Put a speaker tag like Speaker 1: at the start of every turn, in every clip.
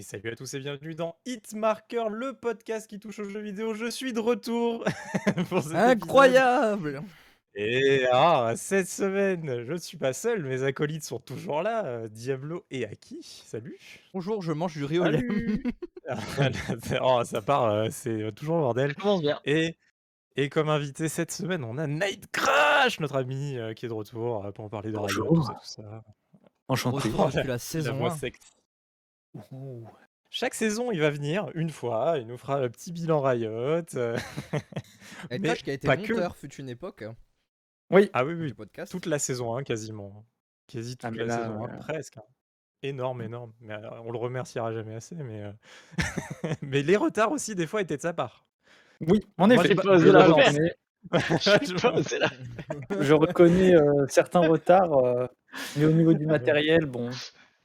Speaker 1: Et salut à tous et bienvenue dans Hitmarker, le podcast qui touche aux jeux vidéo. Je suis de retour pour cet épisode.
Speaker 2: Incroyable
Speaker 1: Et ah, cette semaine, je ne suis pas seul, mes acolytes sont toujours là, euh, Diablo et Aki. Salut.
Speaker 2: Bonjour, je mange du riz au
Speaker 1: oh, ça part, euh, c'est toujours le bordel.
Speaker 3: Ça commence bien.
Speaker 1: Et, et comme invité cette semaine, on a Night Crash, notre ami euh, qui est de retour pour en parler de
Speaker 4: Bonjour.
Speaker 1: tout ça, tout ça.
Speaker 4: Enchanté.
Speaker 2: Retour depuis la
Speaker 1: La
Speaker 2: saison
Speaker 1: voix
Speaker 2: 1.
Speaker 1: secte. Ouh. Chaque saison, il va venir une fois, il nous fera le petit bilan Riot. euh,
Speaker 2: Et
Speaker 1: mais
Speaker 2: qui a été
Speaker 1: pas que.
Speaker 2: fut une époque hein,
Speaker 4: Oui.
Speaker 1: Ah oui, oui,
Speaker 2: podcast.
Speaker 1: toute la saison 1 quasiment. Quasi toute
Speaker 4: Ah,
Speaker 1: la
Speaker 4: là,
Speaker 1: saison 1,
Speaker 4: ouais.
Speaker 1: presque. hein. Énorme, énorme. Mais euh, on le remerciera jamais assez. Mais, euh, mais les retards aussi, des fois, étaient de sa part.
Speaker 4: Oui, en effet.
Speaker 3: pas
Speaker 4: je,
Speaker 3: osé la faire.
Speaker 4: reconnais,
Speaker 3: je
Speaker 4: euh, certains retards, euh, mais au niveau du matériel, bon.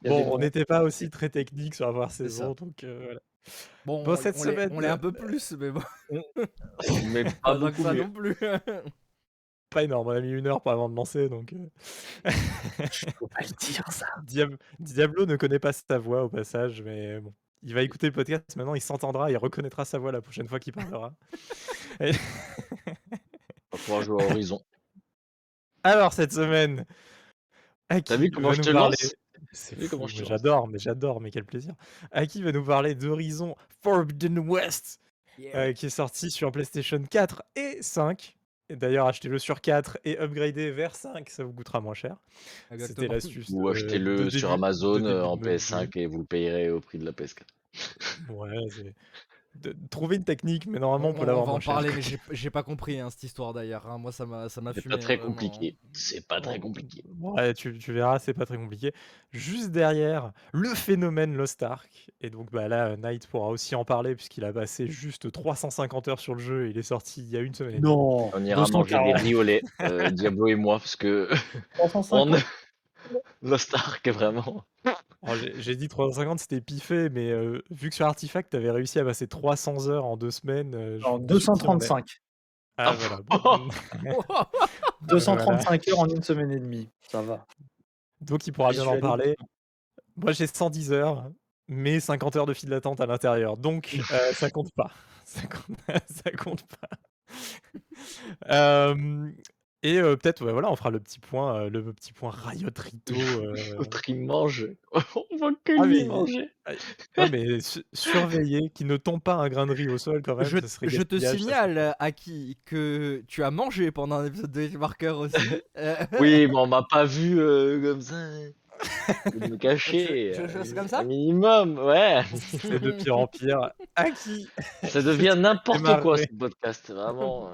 Speaker 1: Bon, on n'était pas aussi très technique sur la première
Speaker 2: C'est
Speaker 1: saison,
Speaker 2: ça.
Speaker 1: donc euh, voilà.
Speaker 2: Bon,
Speaker 1: Bon,
Speaker 2: on-
Speaker 1: cette
Speaker 2: on
Speaker 1: semaine,
Speaker 2: on l'est un
Speaker 1: euh,
Speaker 2: peu plus, mais bon,
Speaker 3: Mais
Speaker 2: pas
Speaker 3: beaucoup
Speaker 2: ça non plus.
Speaker 1: Pas énorme, on a mis une heure pour avant de lancer, donc... euh,
Speaker 4: Faut pas le dire, ça.
Speaker 1: Diab- Diablo ne connaît pas sa voix au passage, mais bon. Il va écouter le podcast, maintenant il s'entendra, il reconnaîtra sa voix la prochaine fois qu'il parlera. Et-
Speaker 3: On va pouvoir jouer à Horizon.
Speaker 1: Alors cette semaine,
Speaker 3: T'as vu comment je te
Speaker 1: parler...
Speaker 3: lance
Speaker 1: C'est fou,
Speaker 3: comment je
Speaker 1: mais j'adore, mais j'adore, mais quel plaisir. Aki va nous parler d'Horizon Forbidden West, euh, qui est sorti sur PlayStation 4 et 5. Et D'ailleurs, achetez-le sur 4 et upgradez vers 5, ça vous coûtera moins cher. C'était l'astuce.
Speaker 3: Ou
Speaker 1: euh,
Speaker 3: achetez-le sur
Speaker 1: début-
Speaker 3: Amazon euh, en
Speaker 1: de notre vie.
Speaker 3: PS5 et vous le payerez au prix de la PS4.
Speaker 1: Ouais, c'est- de- trouver une technique, mais normalement on,
Speaker 2: On,
Speaker 1: peut
Speaker 2: on
Speaker 1: l'avoir
Speaker 2: va en parler, mais j'ai- pas compris hein, cette histoire d'ailleurs. hein. Moi, ça m'a ça m'a
Speaker 3: C'est pas très
Speaker 2: vraiment.
Speaker 3: compliqué. C'est pas très compliqué.
Speaker 1: Ouais, tu, tu verras, c'est pas très compliqué. Juste derrière, le phénomène Lost Ark. Et donc bah là, Knight pourra aussi en parler puisqu'il a passé juste 350 heures sur le jeu. et Il est sorti il y a une semaine. et demie.
Speaker 4: Non.
Speaker 3: On ira manger des
Speaker 4: 240.
Speaker 3: riz au lait, euh, Diablo et moi, parce que
Speaker 4: 350.
Speaker 3: on Lost Ark, vraiment.
Speaker 1: Alors, J'ai dit 350, c'était piffé, mais euh, vu que sur Artifact, t'avais réussi à passer 300 heures en deux semaines. euh, est-
Speaker 4: 235.
Speaker 1: Ah
Speaker 3: Ah,
Speaker 1: voilà.
Speaker 3: oh.
Speaker 1: bon.
Speaker 4: 235 heures en une semaine et demie. Ça va.
Speaker 1: Donc il pourra bien en parler. Moi j'ai 110 heures, mais 50 heures de file d'attente à l'intérieur. Donc euh, ça compte pas. Ça compte, ça compte pas. Euh, et euh, peut-être, ouais, voilà, on fera le petit point, euh, le petit point Riot Rito. euh,
Speaker 3: L'autre, il mange. On voit que
Speaker 1: Ah,
Speaker 3: lui
Speaker 1: mais-
Speaker 3: manger.
Speaker 1: ouais, mais su- surveiller qu'il ne tombe pas un grain de riz au sol quand même.
Speaker 2: Je,
Speaker 1: ça
Speaker 2: je te signale, Aki, que tu as mangé pendant un épisode de Hitmarker aussi. Euh,
Speaker 3: Oui, mais on m'a pas vu euh, comme ça. De me cacher.
Speaker 2: Tu- tu- tu
Speaker 3: euh,
Speaker 2: fais comme ça?
Speaker 3: Un minimum, ouais.
Speaker 1: C'est de pire en pire. Aki,
Speaker 3: Ça devient n'importe quoi ce podcast, vraiment.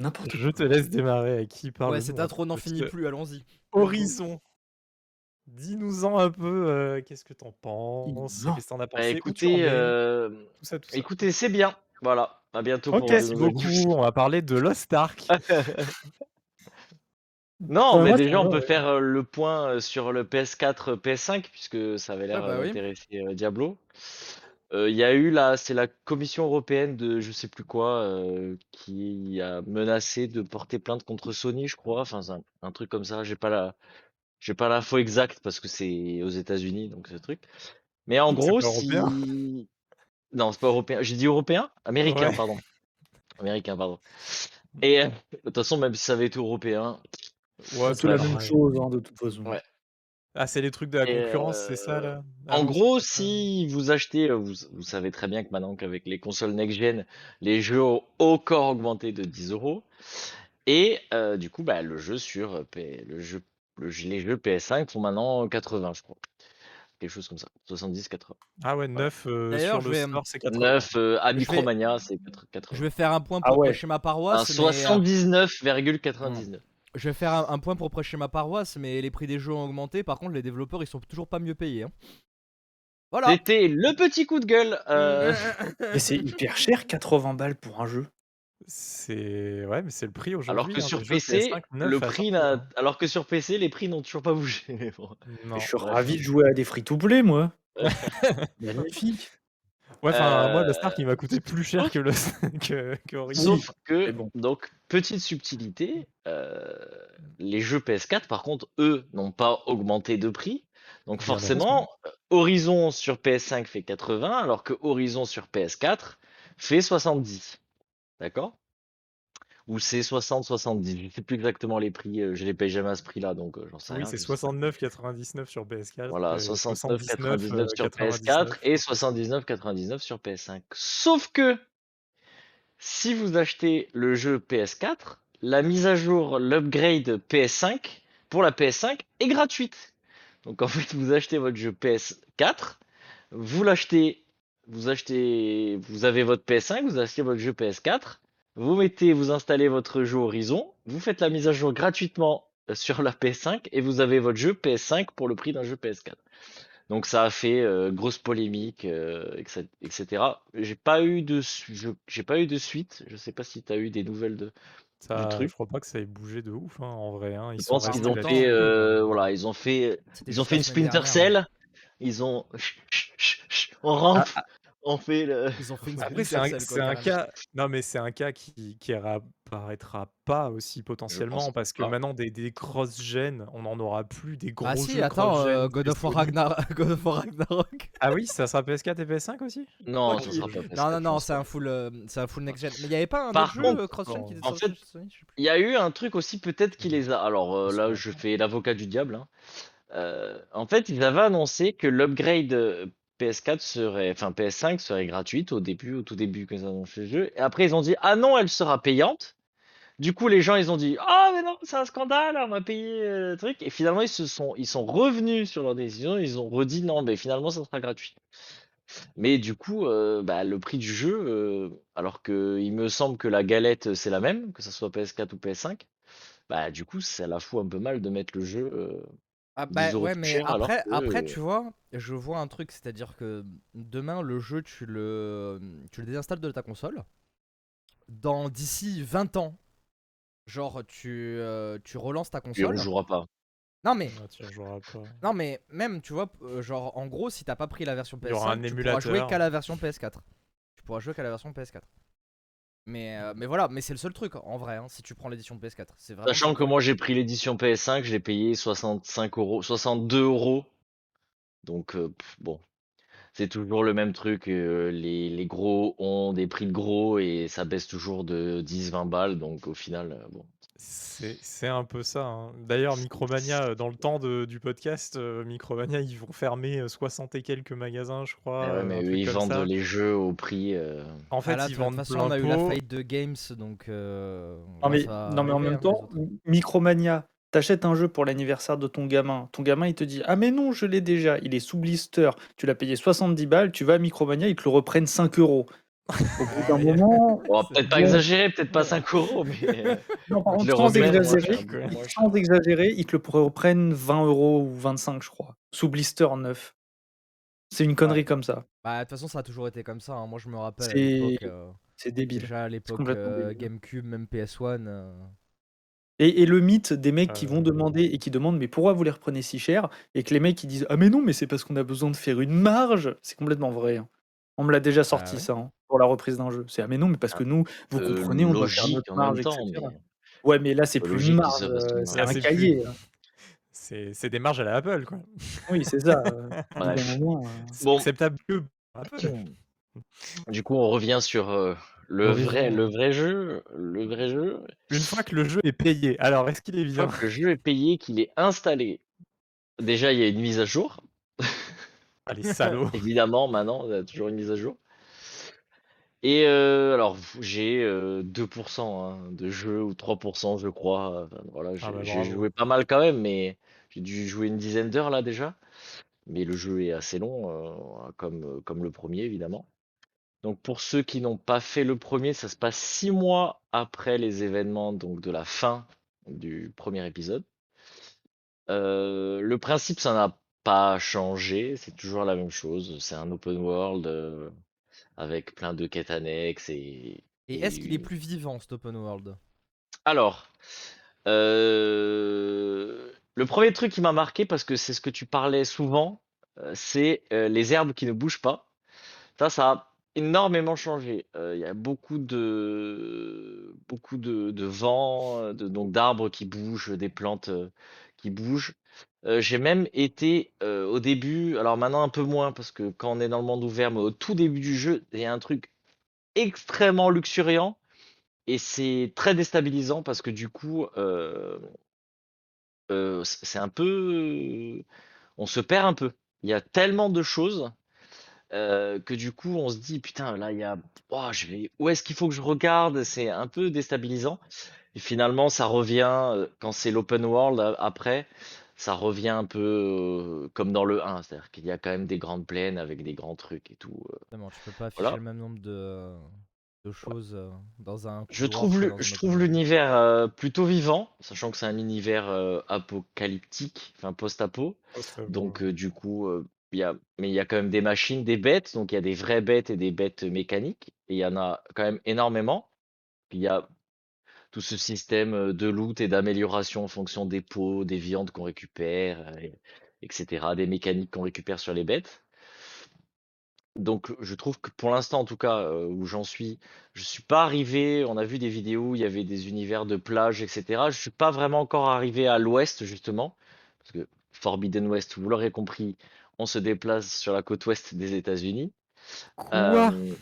Speaker 3: Euh.
Speaker 4: N'importe quoi.
Speaker 1: je te laisse démarrer. Aki, parle.
Speaker 2: ouais, cette intro n'en finit plus, allons-y.
Speaker 1: Horizon. Dis-nous-en un peu, euh, qu'est-ce que t'en penses. Qu'est-ce que t'en as
Speaker 3: Bah,
Speaker 1: pensé Où tu en
Speaker 3: écoutez, euh,
Speaker 1: Tout ça, tout ça.
Speaker 3: écoutez, c'est bien. Voilà. À bientôt
Speaker 1: Ok,
Speaker 3: pour
Speaker 1: merci beaucoup. On va parler de Lost Ark.
Speaker 3: Non,
Speaker 4: Ouais,
Speaker 3: mais
Speaker 4: moi,
Speaker 3: déjà, on peut
Speaker 4: ouais.
Speaker 3: faire euh, le point euh, sur le PS4, euh, PS5, puisque ça avait l'air
Speaker 2: Ah bah
Speaker 3: euh,
Speaker 2: oui.
Speaker 3: d'intéresser euh, Diablo. Il y a eu là, c'est la Commission européenne de je sais plus quoi qui a menacé de porter plainte contre Sony, je crois. Enfin, un, un truc comme ça. J'ai pas la, j'ai pas l'info exacte parce que c'est aux États-Unis, donc ce truc. Mais en gros,
Speaker 1: pas
Speaker 3: si non, c'est pas européen. J'ai dit européen, américain,
Speaker 1: Ouais.
Speaker 3: pardon. Américain, pardon. Et euh, de toute façon, même si ça avait été européen,
Speaker 1: Ouais,
Speaker 4: C'est la même chose, hein, de toute façon.
Speaker 3: Ouais.
Speaker 1: Ah, c'est les trucs de la
Speaker 3: Et,
Speaker 1: concurrence, c'est ça
Speaker 3: euh,
Speaker 1: là?
Speaker 3: En
Speaker 1: Annonce,
Speaker 3: gros,
Speaker 1: euh,
Speaker 3: si vous achetez, euh, vous, vous savez très bien que maintenant qu'avec les consoles next-gen, les jeux ont encore augmenté de 10 euros. Et euh, du coup, bah, le jeu sur euh, P- le jeu, le jeu- les jeux PS5 font maintenant 80, je crois. Quelque chose comme ça. 70, 80.
Speaker 1: Ah ouais, 9 euh,
Speaker 2: D'ailleurs,
Speaker 1: sur
Speaker 2: je
Speaker 1: le
Speaker 2: vais-
Speaker 1: store, c'est 80.
Speaker 3: 9 euh, à
Speaker 2: Je vais-
Speaker 3: Micromania, c'est 80.
Speaker 2: Je vais faire un point
Speaker 4: Ah
Speaker 2: pour
Speaker 4: ouais.
Speaker 2: prêcher ma
Speaker 3: Un
Speaker 2: paroisse. mais, euh,
Speaker 3: 79,99.
Speaker 2: Je vais faire un, un point pour prêcher ma paroisse, mais les prix des jeux ont augmenté. Par contre, les développeurs, ils sont toujours pas mieux payés. hein. Voilà.
Speaker 3: C'était le petit coup de gueule. euh,
Speaker 4: Et c'est hyper cher, 80 balles pour un jeu.
Speaker 1: C'est ouais, mais c'est le prix aujourd'hui.
Speaker 3: Alors que
Speaker 1: hein,
Speaker 3: sur PC,
Speaker 1: PS5 neufs
Speaker 3: le prix
Speaker 1: 100
Speaker 3: n'a,
Speaker 1: euros.
Speaker 3: alors que sur PC, les prix n'ont toujours pas bougé. bon.
Speaker 1: Non.
Speaker 4: Je suis ravi de jouer à des free-to-play, moi. Magnifique.
Speaker 1: Ouais, enfin, moi,
Speaker 3: Euh,
Speaker 1: le Star qui m'a coûté plus cher que le que.
Speaker 3: Sauf que,
Speaker 4: bon.
Speaker 3: donc, petite subtilité, euh, les jeux PS4, par contre, eux, n'ont pas augmenté de prix. Donc forcément, euh, Horizon sur PS5 fait 80, alors que Horizon sur PS4 fait 70. D'accord? Ou c'est 60, 70. Je sais plus exactement les prix. euh, Je les paye jamais à ce prix-là, donc euh, j'en sais
Speaker 1: Oui,
Speaker 3: rien.
Speaker 1: c'est
Speaker 3: sais pas.
Speaker 1: 69,99 sur PS4
Speaker 3: Voilà,
Speaker 1: et
Speaker 3: 69,99
Speaker 1: 79,
Speaker 3: sur
Speaker 1: euh,
Speaker 3: PS4
Speaker 1: 99.
Speaker 3: et 79,99 sur PS5. Sauf que si vous achetez le jeu PS4, la mise à jour, l'upgrade PS5 pour la PS5 est gratuite. Donc en fait, vous achetez votre jeu PS4, vous l'achetez, vous achetez, vous avez votre PS5, vous achetez votre jeu PS4, vous mettez, vous installez votre jeu Horizon, vous faites la mise à jour gratuitement euh, sur la PS5 et vous avez votre jeu PS5 pour le prix d'un jeu PS4. Donc ça a fait euh, grosse polémique, euh, etc. etc. J'ai pas eu de, j'ai pas eu de suite. Je sais pas si tu as eu des nouvelles de.
Speaker 1: Ça,
Speaker 3: truc.
Speaker 1: je crois pas que ça ait bougé de ouf hein, en vrai. hein. Ils
Speaker 3: Je pense qu'ils ont fait, euh, voilà, ils ont fait, ils ont fait une Splinter
Speaker 2: hein.
Speaker 3: Cell. Ils ont, on rentre, on fait le.
Speaker 2: Ils ont fait une
Speaker 1: Après, c'est un,
Speaker 2: quoi,
Speaker 1: cas. Non, mais c'est un cas qui, qui réapparaîtra pas aussi potentiellement parce que
Speaker 3: pas.
Speaker 1: maintenant des, des cross-gen, on n'en aura plus des gros
Speaker 2: Ah si,
Speaker 1: jeux
Speaker 2: attends, euh, God, of War
Speaker 1: disponibles.
Speaker 2: Ragnar- God of War Ragnarok.
Speaker 1: Ah oui, ça sera PS4 et PS5 aussi?
Speaker 3: Non, ça sera pas
Speaker 2: Non,
Speaker 3: PS4,
Speaker 2: non, non,
Speaker 3: pense
Speaker 2: c'est
Speaker 3: pas.
Speaker 2: un full, euh, c'est un full next gen. Mais il y avait pas un
Speaker 3: Par
Speaker 2: autre jeu
Speaker 3: contre,
Speaker 2: euh, cross-gen qui était
Speaker 3: en
Speaker 2: sorti
Speaker 3: fait. Il y a eu un truc aussi, peut-être qu'il les a. Alors euh, là, je fais l'avocat du diable. hein. Euh, en fait, ils avaient annoncé que l'upgrade euh, PS4 serait, enfin PS5 serait gratuite au début, au tout début ils ont annoncé le jeu. Et après, ils ont dit ah non, elle sera payante. Du coup, les gens, ils ont dit ah mais non, c'est un scandale, on va payer euh, le truc. Et finalement, ils se sont, ils sont revenus sur leur décision. Ils ont redit non, mais finalement, ça sera gratuit. Mais du coup, euh, bah, le prix du jeu, euh, alors que il me semble que la galette c'est la même, que ce soit PS4 ou PS5, bah du coup, ça la fout un peu mal de mettre le jeu
Speaker 2: Ah
Speaker 3: 10
Speaker 2: bah ouais, mais après,
Speaker 3: que
Speaker 2: après,
Speaker 3: euh,
Speaker 2: tu vois, je vois un truc, c'est-à-dire que demain, le jeu, tu le, tu le désinstalles de ta console. Dans d'ici 20 ans, genre, tu, euh, tu relances ta
Speaker 3: tu y
Speaker 2: console.
Speaker 3: rejoueras pas.
Speaker 2: Non mais,
Speaker 1: tu pas.
Speaker 2: non mais même, tu vois, euh, genre, en gros, si t'as pas pris la version
Speaker 1: Il y aura un
Speaker 2: PS5, tu pourras jouer qu'à la version PS4. Tu pourras jouer qu'à la version PS4. Mais, euh, mais voilà, mais c'est le seul truc en vrai, hein, si tu prends l'édition PS4. C'est vraiment.
Speaker 3: Sachant que moi j'ai pris l'édition PS5, je l'ai payé 65 euros, 62 euros. Donc euh, bon, c'est toujours le même truc. euh, les, les gros ont des prix de gros et ça baisse toujours de 10-20 balles. Donc au final, euh, bon.
Speaker 1: C'est un peu ça. hein. D'ailleurs, Micromania, euh, dans le temps de- du podcast, euh, Micromania, ils vont fermer euh, 60 et quelques magasins, je crois.
Speaker 3: Eh ouais,
Speaker 1: euh,
Speaker 3: mais
Speaker 1: un
Speaker 3: eux,
Speaker 1: truc
Speaker 3: ils
Speaker 1: comme
Speaker 3: vendent
Speaker 1: ça.
Speaker 3: les jeux au prix. euh,
Speaker 1: En
Speaker 2: Ah
Speaker 1: fait,
Speaker 2: là,
Speaker 1: ils
Speaker 2: toute
Speaker 1: vendent
Speaker 2: façon,
Speaker 1: plein
Speaker 2: on a eu la
Speaker 1: pot.
Speaker 2: faillite de Games, donc. euh,
Speaker 4: Non mais,
Speaker 2: ça va
Speaker 4: non mais en
Speaker 2: arriver,
Speaker 4: même
Speaker 2: hein, les
Speaker 4: temps,
Speaker 2: autres.
Speaker 4: Micromania, t'achètes un jeu pour l'anniversaire de ton gamin. Ton gamin, il te dit Ah, mais non, je l'ai déjà, il est sous blister. Tu l'as payé 70 balles, tu vas à Micromania, ils te le reprennent 5 euros. Au bout d'un
Speaker 1: Ouais.
Speaker 4: moment,
Speaker 3: Bon,
Speaker 1: C'est
Speaker 3: peut-être pas exagéré, peut-être pas 5 euros, mais
Speaker 4: non, par contre, sans exagérer, sans exagérer, ils te le reprennent 20 euros ou 25, je crois. Sous blister neuf. C'est une connerie
Speaker 2: Ouais.
Speaker 4: comme ça.
Speaker 2: Bah, de toute façon, ça a toujours été comme ça. hein. Moi, je me rappelle
Speaker 4: C'est
Speaker 2: euh,
Speaker 4: c'est débile.
Speaker 2: déjà à l'époque
Speaker 4: complètement
Speaker 2: euh. GameCube, même PS1. euh,
Speaker 4: Et, et le mythe des mecs qui vont demander et qui demandent mais pourquoi vous les reprenez si cher? Et que les mecs qui disent ah mais non mais c'est parce qu'on a besoin de faire une marge c'est complètement vrai hein. on me l'a déjà sorti
Speaker 2: ouais.
Speaker 4: ça hein, pour la reprise d'un jeu c'est ah mais non mais parce que nous vous
Speaker 3: Euh,
Speaker 4: comprenez on doit faire
Speaker 3: logique
Speaker 4: notre marge
Speaker 3: temps,
Speaker 4: etc
Speaker 3: mais
Speaker 4: ouais mais là c'est plus une marge euh, c'est un cahier
Speaker 1: plus.
Speaker 4: là.
Speaker 1: C'est c'est des marges à la Apple, quoi.
Speaker 4: oui c'est ça euh,
Speaker 1: C'est
Speaker 3: Bon,
Speaker 1: acceptable que Apple.
Speaker 3: du coup, on revient sur euh, le vrai, le vrai jeu, le vrai jeu.
Speaker 1: Une fois que le jeu est payé, alors est-ce qu'il est
Speaker 3: Une fois
Speaker 1: bien
Speaker 3: que le jeu est payé, qu'il est installé, déjà il y a une mise à jour.
Speaker 1: Ah, les salauds.
Speaker 3: Évidemment, maintenant, il y a toujours une mise à jour. Et euh, alors, j'ai euh, 2% hein, de jeu ou 3%, je crois. Enfin, voilà,
Speaker 1: Ah
Speaker 3: j'ai
Speaker 1: bah
Speaker 3: j'ai
Speaker 1: bravo.
Speaker 3: joué pas mal quand même, mais j'ai dû jouer une dizaine d'heures là déjà. Mais le jeu est assez long, euh, comme, euh, comme le premier évidemment. Donc pour ceux qui n'ont pas fait le premier, ça se passe six mois après les événements donc de la fin du premier épisode. Euh, le principe, ça n'a pas changé, c'est toujours la même chose. C'est un open world euh, avec plein de quêtes annexes et,
Speaker 2: Et
Speaker 3: et
Speaker 2: est-ce qu'il est plus vivant, cet open world?
Speaker 3: Alors, euh, le premier truc qui m'a marqué, parce que c'est ce que tu parlais souvent, euh, c'est euh, les herbes qui ne bougent pas. Ça, ça a énormément changé. Euh, Il y a beaucoup de, beaucoup de, de vent, de, donc d'arbres qui bougent, des plantes euh, qui bougent. Euh, j'ai même été euh, au début, alors maintenant un peu moins parce que quand on est dans le monde ouvert, mais au tout début du jeu, il y a un truc extrêmement luxuriant et c'est très déstabilisant parce que du coup, euh, c'est un peu, on se perd un peu. Il y a tellement de choses que du coup, on se dit putain, là il y a, oh, je vais, où est-ce qu'il faut que je regarde? C'est un peu déstabilisant. Et finalement, ça revient quand c'est l'open world après. Ça revient un peu euh, comme dans le 1, c'est-à-dire qu'il y a quand même des grandes plaines avec des grands trucs et tout.
Speaker 2: Exactement, tu peux pas afficher
Speaker 3: Voilà.
Speaker 2: le même nombre de, de choses dans un
Speaker 3: Je trouve, le- je l'univers euh, plutôt vivant, sachant que c'est un univers euh, apocalyptique, enfin post-apo.
Speaker 1: Oh.
Speaker 3: Donc du coup, il y a, mais il y a quand même des machines, des bêtes, donc il y a des vraies bêtes et des bêtes mécaniques, et il y en a quand même énormément. Il y a tout ce système de loot et d'amélioration en fonction des peaux, des viandes qu'on récupère, euh, et- etc., des mécaniques qu'on récupère sur les bêtes. Donc je trouve que pour l'instant, en tout cas, euh, où j'en suis, je suis pas arrivé. On a vu des vidéos où il y avait des univers de plage, etc. Je suis pas vraiment encore arrivé à l'ouest, justement, parce que Forbidden West, vous l'aurez compris, on se déplace sur la côte ouest des États-Unis.
Speaker 1: Quoi?
Speaker 3: Euh,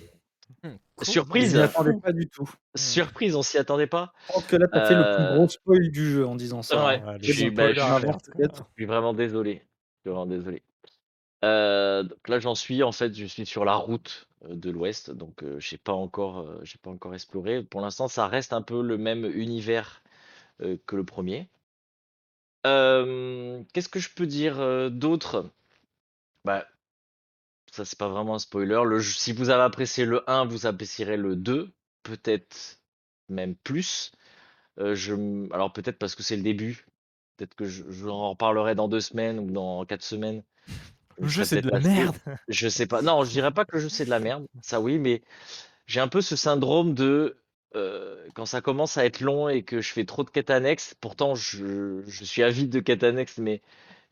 Speaker 2: Hmm,
Speaker 4: Je
Speaker 3: surprise,
Speaker 4: attendais pas du tout.
Speaker 3: surprise, on s'y attendait pas.
Speaker 4: Je pense que là, t'as fait le plus
Speaker 3: Euh,
Speaker 4: gros spoil du jeu en disant ça.
Speaker 3: Ouais, je suis,
Speaker 1: spoilers
Speaker 3: bah, je suis-
Speaker 4: peut-être.
Speaker 3: je suis vraiment désolé. Je suis vraiment désolé. Euh, donc là, j'en suis en fait, je suis sur la route euh, de l'Ouest, donc euh, j'ai pas encore, euh, j'ai pas encore exploré. Pour l'instant, ça reste un peu le même univers euh, que le premier. Euh, qu'est-ce que je peux dire euh, d'autre? Bah, ça c'est pas vraiment un spoiler. Le, si vous avez apprécié le 1, vous apprécierez le 2, peut-être même plus. Euh, je, alors peut-être parce que c'est le début. Peut-être que je, je en reparlerai dans deux semaines ou dans quatre semaines.
Speaker 1: Le
Speaker 3: Je
Speaker 1: jeu, c'est de la
Speaker 3: assez-
Speaker 1: merde.
Speaker 3: Je sais pas. Non, je dirais pas que le jeu c'est de la merde. Ça oui, mais j'ai un peu ce syndrome de euh, quand ça commence à être long et que je fais trop de quêtes annexes. Pourtant, je, je suis avide de quêtes annexes, mais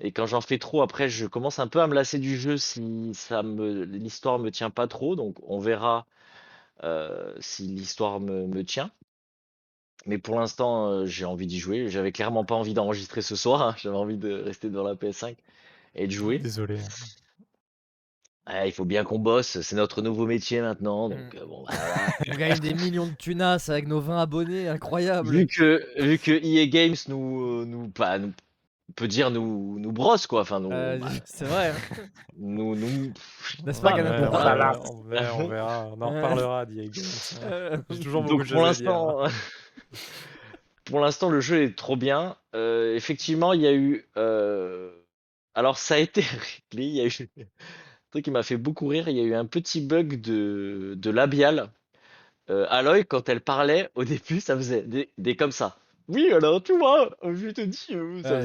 Speaker 3: et quand j'en fais trop, après, je commence un peu à me lasser du jeu si ça me l'histoire me tient pas trop. Donc, on verra euh, si l'histoire me, me tient. Mais pour l'instant, euh, j'ai envie d'y jouer. J'avais clairement pas envie d'enregistrer ce soir. hein. J'avais envie de rester devant la PS5 et de jouer.
Speaker 1: Désolé.
Speaker 3: Ah, il faut bien qu'on bosse. C'est notre nouveau métier maintenant. Donc,
Speaker 2: Mm.
Speaker 3: euh, bon, bah, voilà.
Speaker 2: On gagne des millions de tunas avec nos 20 abonnés, incroyable.
Speaker 3: vu que vu que EA Games nous euh, nous pas nous on peut dire nous nous brosse quoi. Enfin nous
Speaker 2: Euh, c'est vrai. hein.
Speaker 3: nous nous.
Speaker 2: N'est-ce pas,
Speaker 1: Ouais,
Speaker 2: Ganon
Speaker 1: on, verra, on verra, on verra, on en
Speaker 2: Euh.
Speaker 1: reparlera, Diego.
Speaker 2: Euh,
Speaker 1: toujours beaucoup
Speaker 3: Donc
Speaker 1: de
Speaker 3: pour l'instant, pour l'instant le jeu est trop bien. Euh, effectivement, il y a eu. euh, Alors ça a été réglé. Il y a eu un truc qui m'a fait beaucoup rire. Il y a eu un petit bug de de labial. Euh, Aloy, quand elle parlait au début, ça faisait des, des comme ça. Oui, alors tu vois, je te dis, euh,
Speaker 2: Ouais.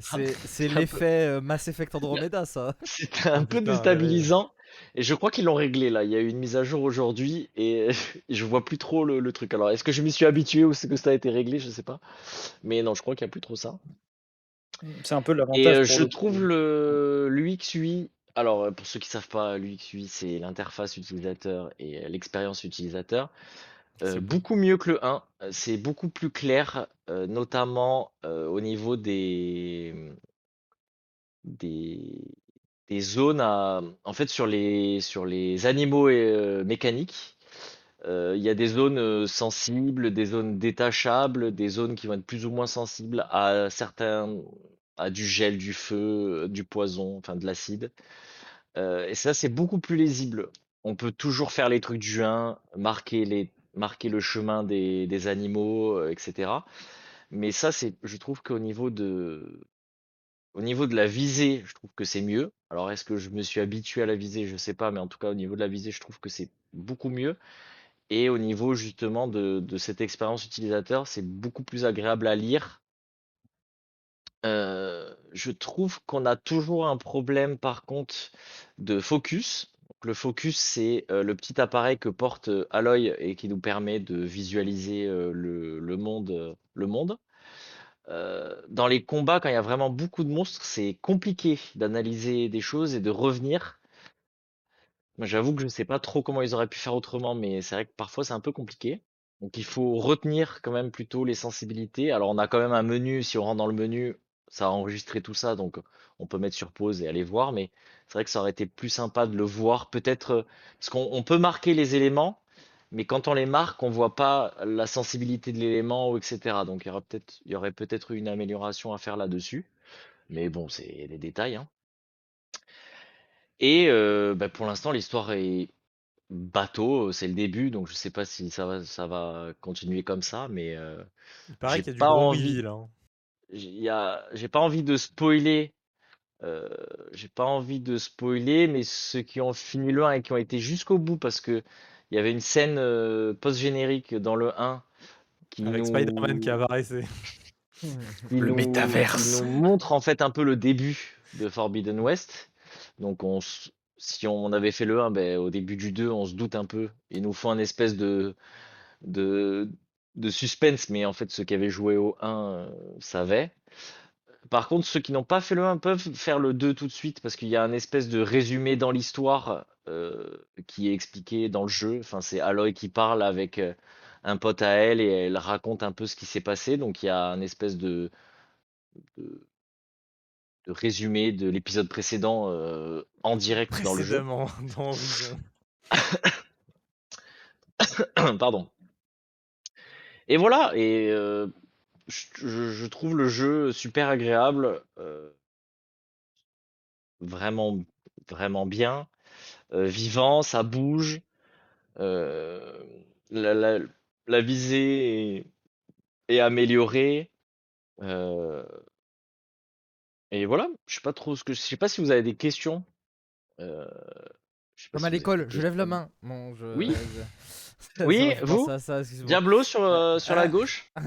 Speaker 2: c'est c'est
Speaker 3: un peu-
Speaker 2: l'effet euh, Mass Effect Andromeda, ça.
Speaker 3: C'était un peu
Speaker 1: putain,
Speaker 3: déstabilisant. Et je crois qu'ils l'ont réglé là. Il y a eu une mise à jour aujourd'hui et je vois plus trop le, le truc. Alors, est-ce que je m'y suis habitué ou est-ce que ça a été réglé? Je sais pas. Mais non, je crois qu'il n'y a plus trop ça.
Speaker 4: C'est un peu l'avantage.
Speaker 3: Et euh, je
Speaker 4: le
Speaker 3: trouve le l'UX UI. Alors, pour ceux qui savent pas, l'UX UI, c'est l'interface utilisateur et l'expérience utilisateur. Euh, beaucoup mieux que le 1. Euh, C'est beaucoup plus clair, euh, notamment euh, au niveau des, des, des zones à, en fait, sur les, sur les animaux et, euh, mécaniques. Euh, Il y a des zones euh, sensibles, des zones détachables, des zones qui vont être plus ou moins sensibles à certains, à du gel, du feu, euh, du poison, enfin de l'acide. Euh, et ça, c'est beaucoup plus lisible. On peut toujours faire les trucs du 1, marquer les, marquer le chemin des, animaux, euh, etc. Mais ça, c'est, je trouve qu'au niveau de, au niveau de la visée, je trouve que c'est mieux. Alors, est-ce que je me suis habitué à la visée? Je sais pas, mais en tout cas, au niveau de la visée, je trouve que c'est beaucoup mieux. Et au niveau justement de, de cette expérience utilisateur, c'est beaucoup plus agréable à lire. Euh, je trouve qu'on a toujours un problème par contre de focus. Le focus, c'est euh, le petit appareil que porte euh, Aloy et qui nous permet de visualiser euh, le, monde, euh, dans les combats, quand il y a vraiment beaucoup de monstres, c'est compliqué d'analyser des choses et de revenir. J'avoue que je ne sais pas trop comment ils auraient pu faire autrement, mais c'est vrai que parfois c'est un peu compliqué. Donc il faut retenir quand même plutôt les sensibilités. Alors on a quand même un menu, si on rentre dans le menu, ça a enregistré tout ça, donc on peut mettre sur pause et aller voir, mais c'est vrai que ça aurait été plus sympa de le voir, peut-être, parce qu'on on peut marquer les éléments, mais quand on les marque, on voit pas la sensibilité de l'élément, ou etc. Donc il y aura peut-être, il y aurait peut-être une amélioration à faire là-dessus, mais bon, c'est des détails, hein. Et euh, bah, pour l'instant, l'histoire est bateau, c'est le début, donc je sais pas si ça va, ça va continuer comme ça, mais euh,
Speaker 1: Il paraît
Speaker 3: j'ai
Speaker 1: qu'il y a du
Speaker 3: pas
Speaker 1: gros
Speaker 3: envie,
Speaker 1: reveal. hein.
Speaker 3: J'ai pas envie de spoiler, euh, j'ai pas envie de spoiler, mais ceux qui ont fini le 1 et qui ont été jusqu'au bout, parce que il y avait une scène euh, post-générique dans le 1 qui
Speaker 1: Avec Spider-Man qui
Speaker 3: nous,
Speaker 1: apparaissait.
Speaker 3: qui
Speaker 4: Le
Speaker 3: nous, qui
Speaker 4: métaverse.
Speaker 3: nous montre en fait un peu le début de Forbidden West. Donc on, s- si on avait fait le 1, ben, au début du 2, on se doute un peu. Il nous faut un espèce de, de, de suspense, mais en fait ceux qui avaient joué au 1 euh, savaient. Par contre, ceux qui n'ont pas fait le 1 peuvent faire le 2 tout de suite parce qu'il y a un espèce de résumé dans l'histoire euh, qui est expliqué dans le jeu. Enfin, c'est Aloy qui parle avec euh, un pote à elle et elle raconte un peu ce qui s'est passé. Donc il y a un espèce de, de, de résumé de l'épisode précédent euh, en direct dans le jeu.
Speaker 1: Dans.
Speaker 3: Pardon. Et voilà, et euh, je, trouve le jeu super agréable, euh, vraiment, vraiment bien, euh, vivant, ça bouge, la, la- la visée est, est améliorée, et voilà, je sais pas trop ce que, je sais pas si vous avez des questions.
Speaker 2: Comme
Speaker 3: si
Speaker 2: à
Speaker 3: avez
Speaker 2: l'école, je lève la main. Bon, je...
Speaker 3: Oui. Oui, vous
Speaker 2: à ça.
Speaker 3: Diablo sur, euh, sur la
Speaker 2: Ah.
Speaker 3: gauche?